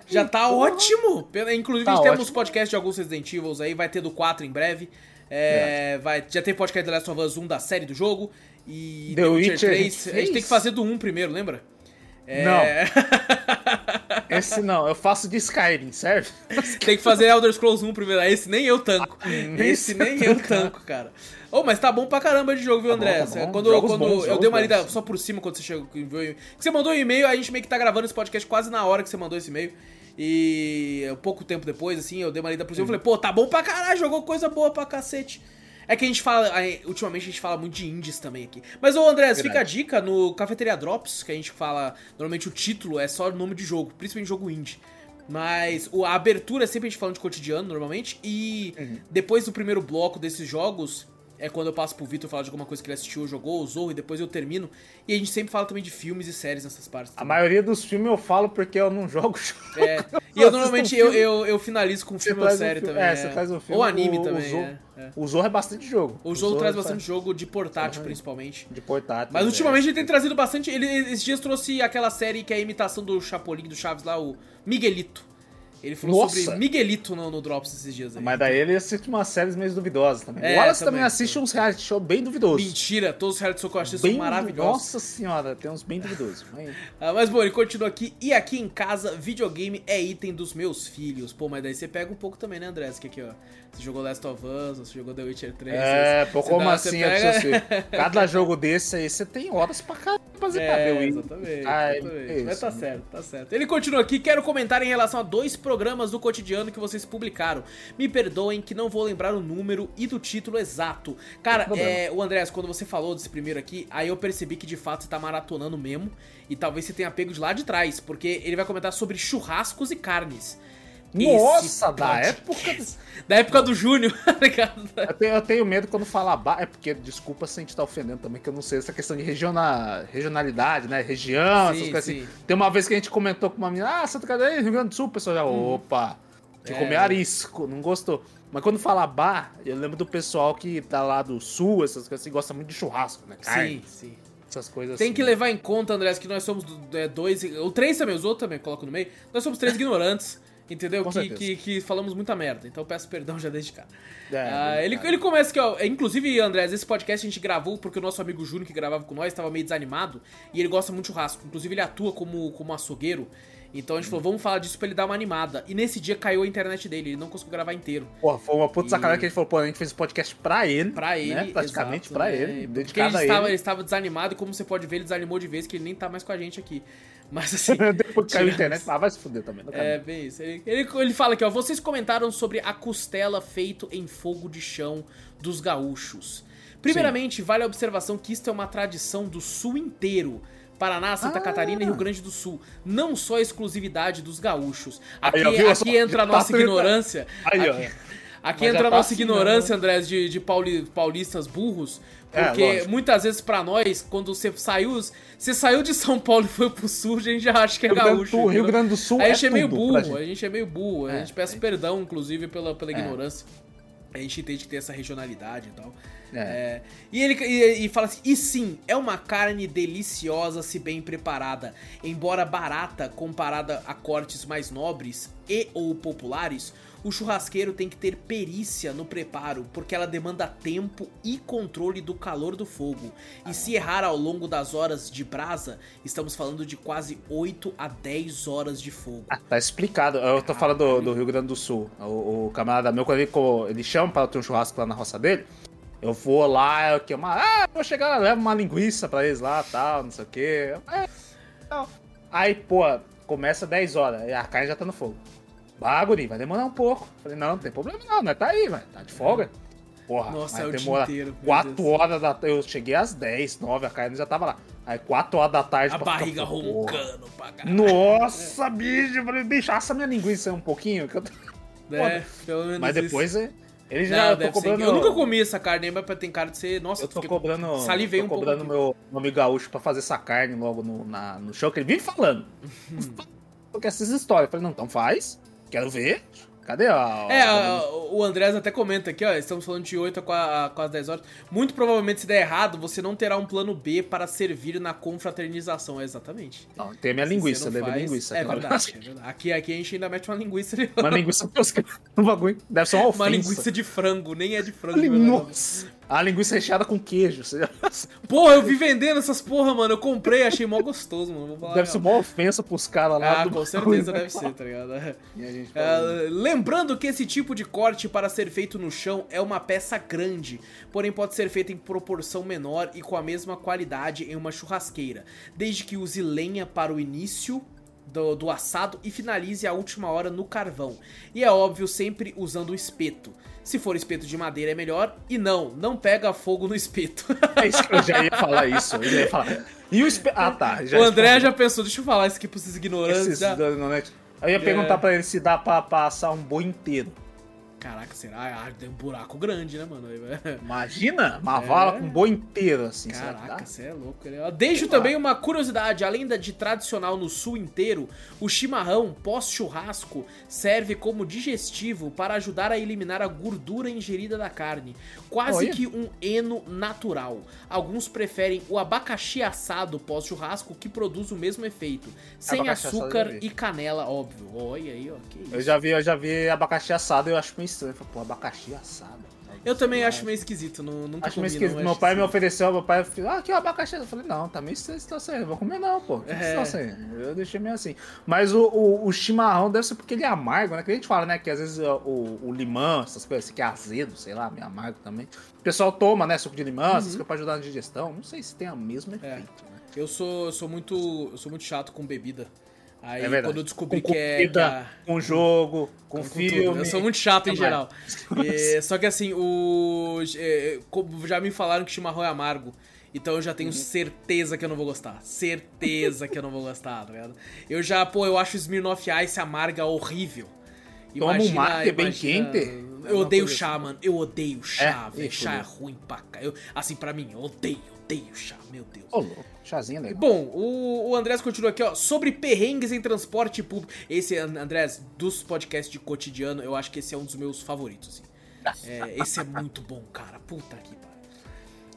Já tá Porra. ótimo. Pela- Inclusive, Tá a gente temos ótimo. podcast de alguns Resident Evil aí. Vai ter do 4 em breve. É, vai, já tem podcast The Last of Us 1 da série do jogo. E The The, Witcher, Witcher 3. a gente tem que fazer do 1 primeiro, lembra? Não. [laughs] Esse não, eu faço de Skyrim, serve? tem que fazer Elder Scrolls 1 primeiro. Esse nem eu tanco. nem [laughs] Esse nem eu tanco, cara. Ô, mas tá bom pra caramba de jogo, viu, Tá bom, André? tá bom. Quando, Jogos quando bons, eu dei uma lida bons. só por cima quando você chegou. que você mandou um e-mail, a gente meio que tá gravando esse podcast quase na hora que você mandou esse e-mail. E pouco tempo depois, assim, eu dei uma lida por cima e falei, pô, tá bom pra caralho, jogou coisa boa pra cacete. É que a gente fala, ultimamente a gente fala muito de indies também aqui. Mas, ô Andrés, fica a dica no Cafeteria Drops, que a gente fala, normalmente o título é só o nome de jogo, principalmente jogo indie. Mas a abertura é sempre a gente falando de cotidiano, normalmente, e Uhum. depois do primeiro bloco desses jogos, é quando eu passo pro Vitor falar de alguma coisa que ele assistiu ou jogou, usou, e depois eu termino. E a gente sempre fala também de filmes e séries nessas partes. A também. maioria dos filmes eu falo porque eu não jogo [laughs] É. E eu normalmente um eu, eu, eu finalizo com Você filme ou traz um série filme- também. é, você traz um filme, Ou anime o- o também. Zorro- é, é. O Zorro é bastante jogo. O jogo Zorro traz é bastante jogo de portátil, principalmente. De portátil. Mas é. ultimamente ele tem trazido bastante. Ele esses dias trouxe aquela série que é a imitação do Chapolin do Chaves lá, o Miguelito. Ele falou Nossa! sobre Miguelito no, no Drops esses dias aí. Mas daí ele assiste umas séries meio duvidosas também. É, o Wallace também, também, assiste uns reality show bem duvidosos. Mentira, todos os reality show que eu achei Bem são maravilhosos. Nossa senhora, tem uns bem duvidosos. Mas- Ah, mas bom, ele continua aqui. E aqui em casa, videogame é item dos meus filhos. Pô, mas daí você pega um pouco também, né, André? Que aqui, ó. Você jogou Last of Us, você jogou The Witcher 3. É, pô, como assim? pega- É [laughs] Cada jogo desse aí, você tem horas pra caramba pra zerar, É, exatamente, Ai, exatamente. é Mas isso. tá certo, tá certo. Ele continua aqui, quero comentar em relação a dois programas do cotidiano que vocês publicaram. Me perdoem que não vou lembrar o número e do título exato. Cara, é, o Andrés, quando você falou desse primeiro aqui, aí eu percebi que de fato você tá maratonando mesmo. E talvez você tenha pego de lá de trás, porque ele vai comentar sobre churrascos e carnes. Nossa, Esse da época. Da época do Júnior, [laughs] tá ligado? Eu tenho, eu tenho medo quando fala ba... É porque, desculpa se a gente tá ofendendo também, que eu não sei essa questão de regiona... regionalidade, né? Região, Sim, essas coisas sim. assim. Tem uma vez que a gente comentou com uma menina, ah, Santa Catarina, Rio Grande do Sul, o pessoal já, opa, de É. comer arisco, não gostou. Mas quando fala bar, eu lembro do pessoal que tá lá do sul, essas coisas assim, gosta muito de churrasco, né? Carne, Sim, sim. essas coisas Tem assim. que levar em conta, Andrés, que nós somos é, dois, ou três também, os outros também coloco no meio. Nós somos três [laughs] ignorantes, entendeu? Que, que, que falamos muita merda. Então peço perdão já desde cá. É, Ah, é ele, ele começa aqui, ó. Inclusive, Andrés, esse podcast a gente gravou porque o nosso amigo Júnior, que gravava com nós, estava meio desanimado e ele gosta muito de churrasco. Inclusive, ele atua como, como açougueiro. Então a gente falou, vamos falar disso pra ele dar uma animada. E nesse dia caiu a internet dele, ele não conseguiu gravar inteiro. Porra, foi uma puta E- sacanagem que a gente falou, pô, a gente fez esse podcast pra ele. Pra ele, né? Praticamente exato, pra né? ele, Porque ele estava, ele. ele estava desanimado e como você pode ver, ele desanimou de vez que ele nem tá mais com a gente aqui. Mas [laughs] assim, Depois que caiu a internet, ah, vai se fuder também. É, bem isso. Ele, ele, ele fala aqui, ó. Vocês comentaram sobre a costela feito em fogo de chão dos gaúchos. Primeiramente, vale a observação que isto é uma tradição do sul inteiro. Paraná, Santa Ah. Catarina e Rio Grande do Sul. Não só a exclusividade dos gaúchos. Aqui, Aí, aqui [laughs] entra a Tá nossa tentando. ignorância. Aí, ó. aqui, aqui entra a tá nossa assim, ignorância, Andrés, de, de pauli- paulistas burros. É, Porque lógico. muitas vezes pra nós, quando você saiu, você saiu de São Paulo e foi pro sul, a gente já acha que é Rio do gaúcho. Sul- Rio? Grande do Sul A é gente é, meio tudo pra burro, gente. a gente é meio burro. A É, gente peça perdão, inclusive, pela, pela É. ignorância. A gente entende que tem essa regionalidade e tal. É. É, e ele e, e fala assim: e sim, é uma carne deliciosa se bem preparada. Embora barata comparada a cortes mais nobres e ou populares, o churrasqueiro tem que ter perícia no preparo, porque ela demanda tempo e controle do calor do fogo. E se errar ao longo das horas de brasa, estamos falando de quase 8 a 10 horas de fogo. Ah, tá explicado. Eu tô falando do, do Rio Grande do Sul. O, o camarada meu, quando ele, ele chama pra ter um churrasco lá na roça dele, eu vou lá, eu que uma, ah, vou chegar lá, levo uma linguiça pra eles lá, tal, não sei o quê. É. Aí, pô, começa 10 horas, a carne já tá no fogo. Bah, guri, vai demorar um pouco. Falei, não, não tem problema não, nós tá aí, vai, tá de folga. Porra, Nossa, vai é demorar inteiro, meu 4 Deus. horas da Eu cheguei às 10, 9, a carne já tava lá. Aí 4 horas da tarde. A ficar- barriga Porra. roncando pra caralho. Nossa, bicho, eu falei, bicho, assa minha linguiça aí um pouquinho. Que eu tô... É, pelo menos Mas depois isso. é. Ele já não, cobrando... Eu nunca comi essa carne, mas tem cara de ser. Nossa, eu tô cobrando. Salivei tô um cobrando meu nome gaúcho pra fazer essa carne logo no, na, no show que ele vive falando. [laughs] Porque essas histórias. Eu falei, não, então faz. Quero ver. Cadê a. É, a, o Andrés até comenta aqui, ó. Estamos falando de 8 a quase 10 horas. Muito provavelmente, se der errado, você não terá um plano B para servir na confraternização. É, exatamente. Não, tem a minha linguiça, lembra faz... linguiça. É verdade, é verdade, Aqui, aqui a gente ainda mete uma linguiça. De... Uma linguiça no [laughs] bagulho. Deve ser uma ofensa. Uma linguiça de frango, nem é de frango. Nossa. A linguiça recheada com queijo. Porra, eu vi vendendo essas porra, mano. Eu comprei, achei mó gostoso, mano. deve ser uma ofensa pros caras lá. Ah, com certeza deve ser, tá ligado? [laughs] É, lembrando que esse tipo de corte para ser feito no chão é uma peça grande, porém pode ser feita em proporção menor e com a mesma qualidade em uma churrasqueira, desde que use lenha para o início do, do, assado e finalize a última hora no carvão. E é óbvio, sempre usando o espeto. Se for espeto de madeira é melhor. E não, não pega fogo no espeto. [laughs] É isso que eu já ia falar isso. Eu já ia falar. E o espeto. Ah, tá. Já o André já pensou, deixa eu falar isso aqui pros ignorantes. Esses, já... Eu ia perguntar é... pra ele se dá pra passar um boi inteiro. Caraca, será? Ah, tem um buraco grande, né, mano? [laughs] Imagina uma é. vala com boi inteiro, assim. Caraca, você é louco. Deixo também uma curiosidade. Além de tradicional no sul inteiro, o chimarrão pós-churrasco serve como digestivo para ajudar a eliminar a gordura ingerida da carne. Quase Olha. que um eno natural. Alguns preferem o abacaxi assado pós-churrasco, que produz o mesmo efeito. Sem abacaxi açúcar e canela, óbvio. Olha aí, ó. Eu já vi, eu já vi abacaxi assado, eu acho meio estranho. Falei, pô, abacaxi assado. Eu também acho meio esquisito, não, nunca acho comi, meio esquisito. Não, meu pai esquisito. me ofereceu, meu pai falou, ah, aqui o abacaxi. Eu falei, não, tá meio estranho essa situação aí, eu vou comer não, pô. Que é. situação aí? Eu deixei meio assim. Mas o, o, o, chimarrão deve ser porque ele é amargo, né? Que a gente fala, né, que às vezes o, o limão, essas coisas assim, que é azedo, sei lá, meio amargo também. O pessoal toma, né, suco de limão, uhum. essas coisas pra ajudar na digestão. Não sei se tem o mesmo é. efeito, é. né? Eu sou, eu sou muito, eu sou muito chato com bebida. Aí é quando eu descobri com que é. Que a... Com jogo, com, com filme. Tudo. Eu sou muito chato em geral. E, [laughs] só que assim, o. É, já me falaram que chimarrão é amargo. Então eu já tenho uhum. certeza que eu não vou gostar. Certeza que eu não vou gostar, tá ligado? Eu já, pô, eu acho Smirnoff Ice amarga horrível. Toma imagina, um mate bem quente. Eu odeio chá, assim. mano. Eu odeio chá, é, velho. Chá é ruim pra cá. Eu, assim, pra mim, eu odeio, odeio chá, meu Deus. Ô, louco. Chazinho legal. Bom, o, o Andrés continua aqui, ó. Sobre perrengues em transporte público. Esse, Andrés, dos podcasts de cotidiano, eu acho que esse é um dos meus favoritos, assim. É, esse é muito bom, cara. Puta que pariu.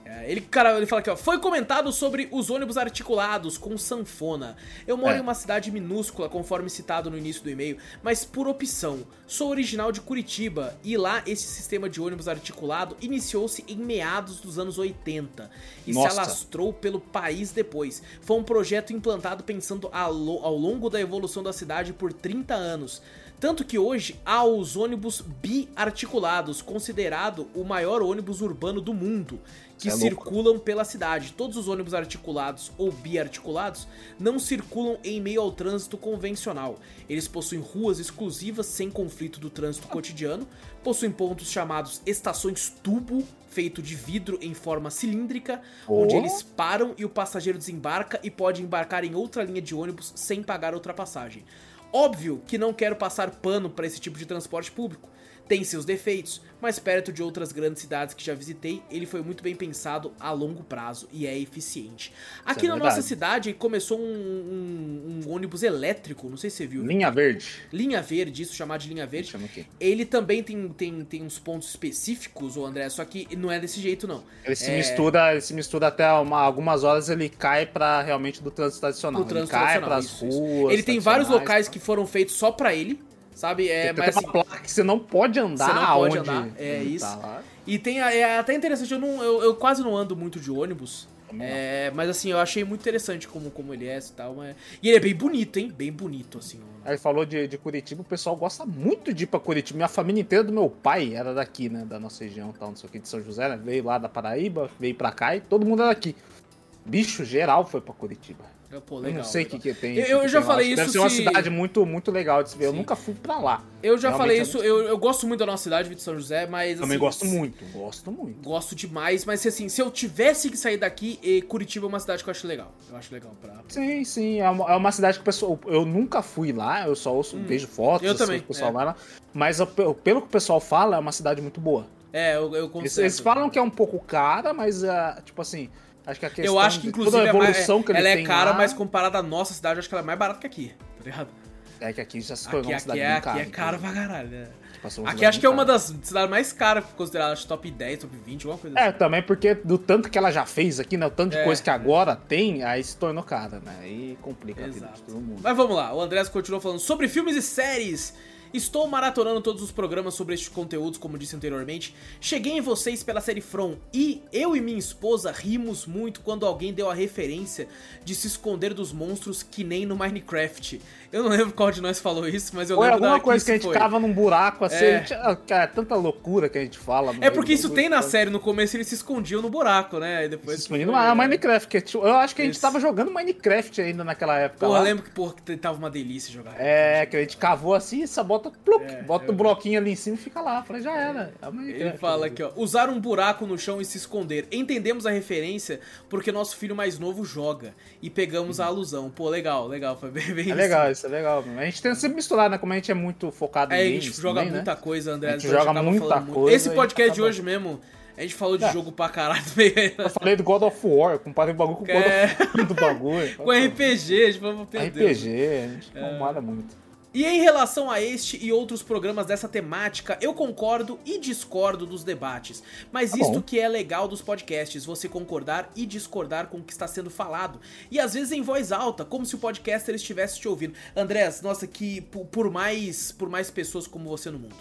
É, ele, cara, ele fala aqui, ó. Foi comentado sobre os ônibus articulados com sanfona. Eu moro é. em uma cidade minúscula, conforme citado no início do e-mail, mas por opção. Sou original de Curitiba e lá esse sistema de ônibus articulado iniciou-se em meados dos anos 80 e Nossa. se alastrou pelo país depois. Foi um projeto implantado pensando ao longo da evolução da cidade por 30 anos. Tanto que hoje há os ônibus biarticulados, considerado o maior ônibus urbano do mundo que é circulam pela cidade. Todos os ônibus articulados ou biarticulados não circulam em meio ao trânsito convencional. Eles possuem ruas exclusivas sem conflito do trânsito cotidiano, possuem pontos chamados estações tubo, feito de vidro em forma cilíndrica, oh. onde eles param e o passageiro desembarca e pode embarcar em outra linha de ônibus sem pagar ultrapassagem. Óbvio que não quero passar pano para esse tipo de transporte público. Tem seus defeitos, mas perto de outras grandes cidades que já visitei, ele foi muito bem pensado a longo prazo e é eficiente. Aqui é na verdade. nossa cidade começou um, um, um, ônibus elétrico, não sei se você viu. Linha Verde. Linha Verde, isso chamado de Linha Verde. Chama aqui. Ele também tem, tem, tem uns pontos específicos, o André, só que não é desse jeito não. Ele se é... mistura, ele se mistura até uma, algumas horas ele cai para realmente do trânsito tradicional. Do trânsito ele cai para as ruas. Ele tem vários locais que foram feitos só para ele. Sabe? É, tem mas, assim, uma placa que você não pode andar. Você não pode andar. É isso. Tá e tem é até interessante, eu, não, eu, eu quase não ando muito de ônibus. É, mas assim, eu achei muito interessante como, como ele é e tal. Mas... E ele é bem bonito, hein? Bem bonito, assim. Aí falou de, de Curitiba, o pessoal gosta muito de ir pra Curitiba. Minha família inteira do meu pai era daqui, né? Da nossa região, tal, não sei o que, de São José, né? Veio lá da Paraíba, veio pra cá e todo mundo era daqui. Bicho, geral foi pra Curitiba. Pô, legal, eu não sei o que, que tem. Eu, eu já tem falei lá. isso. Deve ser uma cidade muito, muito legal de se ver. Sim. Eu nunca fui pra lá. Eu já Realmente falei isso. Eu, eu gosto muito da nossa cidade, Vitor São José, mas. Também assim, gosto muito, gosto muito. Gosto demais, mas assim, se eu tivesse que sair daqui, Curitiba é uma cidade que eu acho legal. Eu acho legal pra. Sim, sim. É uma, é uma cidade que o pessoal. Eu nunca fui lá, eu só ouço, hum. vejo fotos. Eu assim, também. O pessoal é. vai lá. Mas pelo que o pessoal fala, é uma cidade muito boa. É, eu, eu eles, eles falam que é um pouco cara, mas, uh, tipo assim. Acho que a questão eu acho que, inclusive, a evolução é, que ele ela é cara, lá... mas comparada à nossa cidade, eu acho que ela é mais barata que aqui, tá ligado? É que aqui já se tornou aqui, uma cidade aqui é, cara. Aqui é caro pra caralho, né? Tipo, aqui acho que é uma das cidades mais caras, consideradas top 10, top 20, alguma coisa É, assim. também porque do tanto que ela já fez aqui, né? O tanto de é, coisa que agora tem, aí se tornou cara, né? Aí complica Exato. a vida de todo mundo. Mas vamos lá, o Andrés continuou falando sobre filmes e séries. Estou maratonando todos os programas sobre estes conteúdos, como disse anteriormente. Cheguei em vocês pela série From e eu e minha esposa rimos muito quando alguém deu a referência de se esconder dos monstros que nem no Minecraft. Eu não lembro qual de nós falou isso, mas eu foi lembro alguma coisa que a gente foi. cava num buraco assim. É. Gente, cara, é tanta loucura que a gente fala. É porque isso tem na série, no começo eles se escondiam no buraco, né? E depois. Se escondiam no Minecraft. Que, eu acho que a gente isso. tava jogando Minecraft ainda naquela época. Pô, eu lembro que, porra, que tava uma delícia jogar. É, que a gente cavou assim, só bota, plup, é, bota o um bloquinho ali em cima e fica lá. Falei, já era. É Ele fala aqui, ó. Usar um buraco no chão e se esconder. Entendemos a referência porque nosso filho mais novo joga. E pegamos a alusão. Pô, legal, legal. Foi bem, bem É isso. legal, isso é legal. A gente tenta sempre misturar, né? Como a gente é muito focado é, em games. A gente joga também, muita né? coisa, André. A gente joga muita coisa. Esse podcast de hoje mesmo. A gente falou de é. jogo pra caralho também. Eu falei do God of War, eu comparei o bagulho com o God é. of War do bagulho. [laughs] com RPG, a gente falou perder. RPG, a gente é. muito. E em relação a este e outros programas dessa temática, eu concordo e discordo dos debates. Mas tá isto bom. que é legal dos podcasts, você concordar e discordar com o que está sendo falado. E às vezes em voz alta, como se o podcaster estivesse te ouvindo. Andrés, nossa, que por mais, por mais pessoas como você no mundo.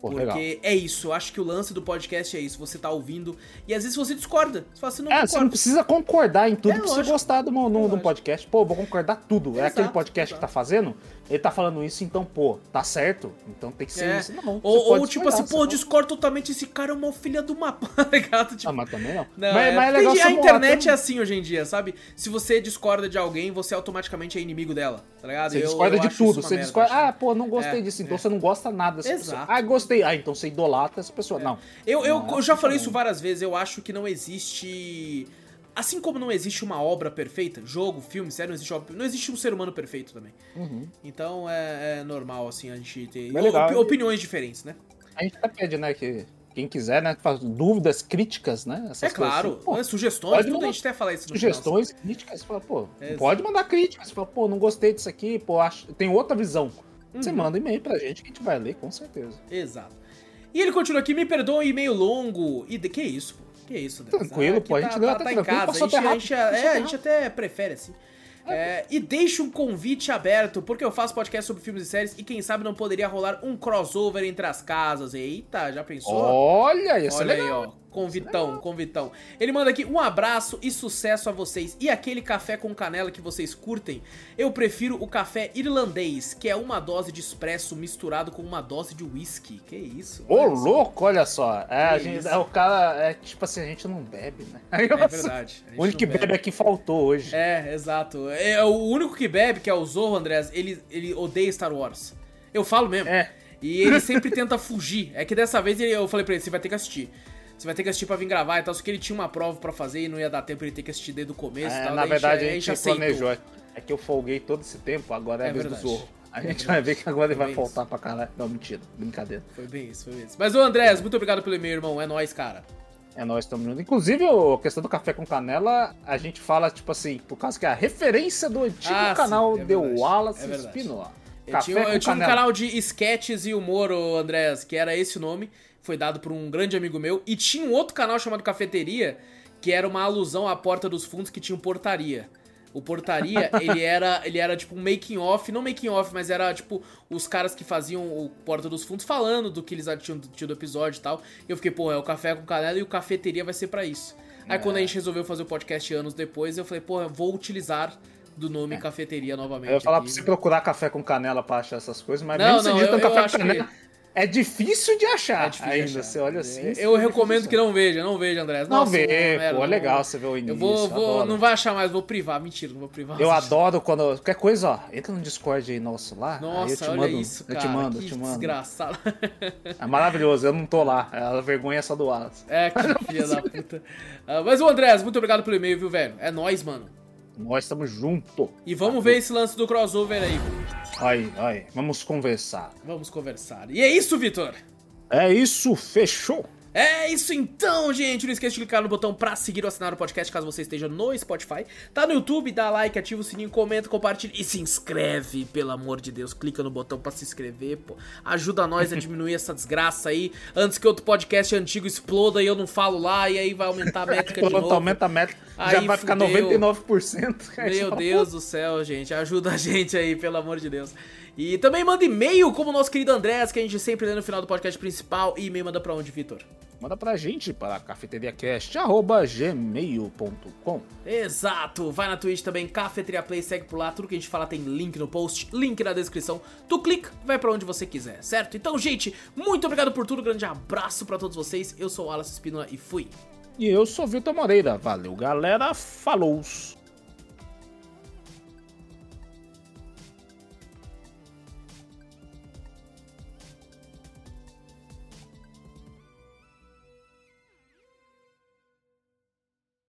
Pô, Porque legal. é isso, eu acho que o lance do podcast é isso. Você tá ouvindo e às vezes você discorda. Você fala assim, não é, concordo. você não precisa concordar em tudo É pra você gostar É do podcast. Pô, vou concordar tudo. é aquele podcast exato. que tá fazendo, ele tá falando isso, então, pô, tá certo. Então tem que ser É. isso. Não, Ou, ou tipo assim, pô, discordo totalmente, esse cara é uma filha do mapa, [laughs] tá ligado? Tipo, Ah, mas também não. Não, mas, é, mas é legal a internet morar, é assim hoje em dia, sabe? Se você discorda de alguém, você automaticamente é inimigo dela, tá ligado? Você Eu- discorda eu de tudo. uma Você merda, discorda. Ah, pô, não gostei É, disso. Então é. você não gosta nada dessa pessoa. Exato. Ah, gostei. Ah, então você idolatra essa pessoa. Não. Eu, eu, Não, eu já acho falei isso várias vezes, eu acho que não existe. Assim como não existe uma obra perfeita, jogo, filme, série, não existe obra, não existe um ser humano perfeito também. Uhum. Então é, é normal, assim, a gente ter Mas legal. opi- opiniões diferentes, né? A gente até pede, né, que quem quiser, né, dúvidas, críticas, né? Essas é claro, assim. Pô, né, sugestões, tudo a gente até fala isso no sugestões, críticas, você fala, pô, Exato. pode mandar críticas, você fala, pô, não gostei disso aqui, pô, acho, tem outra visão. Você Uhum. manda e-mail pra gente que a gente vai ler, com certeza. final. Exato. E ele continua aqui, me perdoa o e-mail longo. E de que isso, pô? Que isso, Deus? Tranquilo, aqui pô, a gente tá, lê tá, até tá em casa, a gente, até a gente, é, passou a gente até prefere assim. É, e deixe um convite aberto, porque eu faço podcast sobre filmes e séries e quem sabe não poderia rolar um crossover entre as casas. Eita, já pensou? Olha, isso Olha é aí, legal. ó. Convitão, convitão. Ele manda aqui um abraço e sucesso a vocês. E aquele café com canela que vocês curtem, eu prefiro o café irlandês, que é uma dose de espresso misturado com uma dose de whisky. Que isso? Ô, só. louco, olha só. É, a Que gente, é o cara, é tipo assim, a gente não bebe, né? É verdade. O único que bebe aqui faltou hoje. É, exato. É, o único que bebe, que é o Zorro, Andrés, ele, ele odeia Star Wars. Eu falo mesmo. É. E ele sempre tenta fugir. É que dessa vez eu falei pra ele, você vai ter que assistir. Você vai ter que assistir pra vir gravar e tal. Só que ele tinha uma prova pra fazer e não ia dar tempo ele ter que assistir desde o começo e É, tal. na verdade, a a gente, planejou. É que eu folguei todo esse tempo, agora é, É a vez verdade. do Zorro. A É gente vai ver que agora ele vai faltar pra caralho. Não, mentira. Brincadeira. Foi bem isso, foi bem isso. Mas, ô Andrés, muito obrigado pelo e-mail, irmão. É nóis, cara. É, nós estamos juntos. Inclusive, a questão do café com canela, a gente fala, tipo assim, por causa que é a referência do antigo Ah, sim, canal é The verdade, Wallace é. Spinoa. Eu Café tinha, eu tinha um canal de sketches e humor, Andrés, que era esse o nome. Foi dado por um grande amigo meu. E tinha um outro canal chamado Cafeteria, que era uma alusão à Porta dos Fundos, que tinha um portaria. O Portaria, [laughs] ele era, ele era tipo um making off, não making off, mas era tipo os caras que faziam o Porta dos Fundos falando do que eles tinham tido do episódio e tal. E eu fiquei, pô, é o café com canela e o cafeteria vai ser pra isso. Aí quando a É. gente resolveu fazer o podcast anos depois, eu falei, pô, eu vou utilizar do nome cafeteria novamente. Eu ia falar aqui. pra você procurar café com canela pra achar essas coisas, mas Não, mesmo você não, digita eu, eu café acho com canela, que... é difícil de achar é difícil ainda. Achar. Você olha assim. Eu recomendo que não veja, não veja, André. Nossa, não vê, pô, é legal você ver o início. Eu vou, vou não vai achar mais, vou privar. Mentira, não vou privar. Eu adoro quando. Qualquer coisa, ó, entra no Discord aí nosso lá. Nossa, eu te olha mando, isso, cara. Eu te mando, que eu te mando. desgraçado. É maravilhoso, eu não tô lá. A vergonha é só do Wallace. É, que filha da puta. Uh, mas o Andrés, muito obrigado pelo e-mail, viu, velho? É nóis, mano. Nós estamos junto. E vamos ver esse lance do crossover aí. Aí, aí, vamos conversar. Vamos conversar. E é isso, Vitor. É isso, fechou. É isso então, gente. Não esqueça de clicar no botão pra seguir ou assinar o podcast caso você esteja no Spotify. Tá no YouTube, dá like, ativa o sininho, comenta, compartilha e se inscreve, pelo amor de Deus. Clica no botão pra se inscrever, pô. Ajuda nós a diminuir essa desgraça aí antes que outro podcast antigo exploda e eu não falo lá e aí vai aumentar a métrica de novo. Aumenta a métrica, aí já vai ficar 99%. Meu [laughs] Deus do céu, gente. Ajuda a gente aí, pelo amor de Deus. E também manda e-mail, como o nosso querido Andrés, que a gente sempre lê no final do podcast principal. E e-mail manda pra onde, Vitor? Manda pra gente para cafeteriacast.gmail.com Exato! Vai na Twitch também, Cafeteria Play, segue por lá. Tudo que a gente fala tem link no post, link na descrição. Tu clica, vai para onde você quiser, certo? Então, gente, muito obrigado por tudo. Grande abraço para todos vocês. Eu sou o Alas Espínola e fui. E eu sou Vitor Moreira. Valeu, galera. Falou!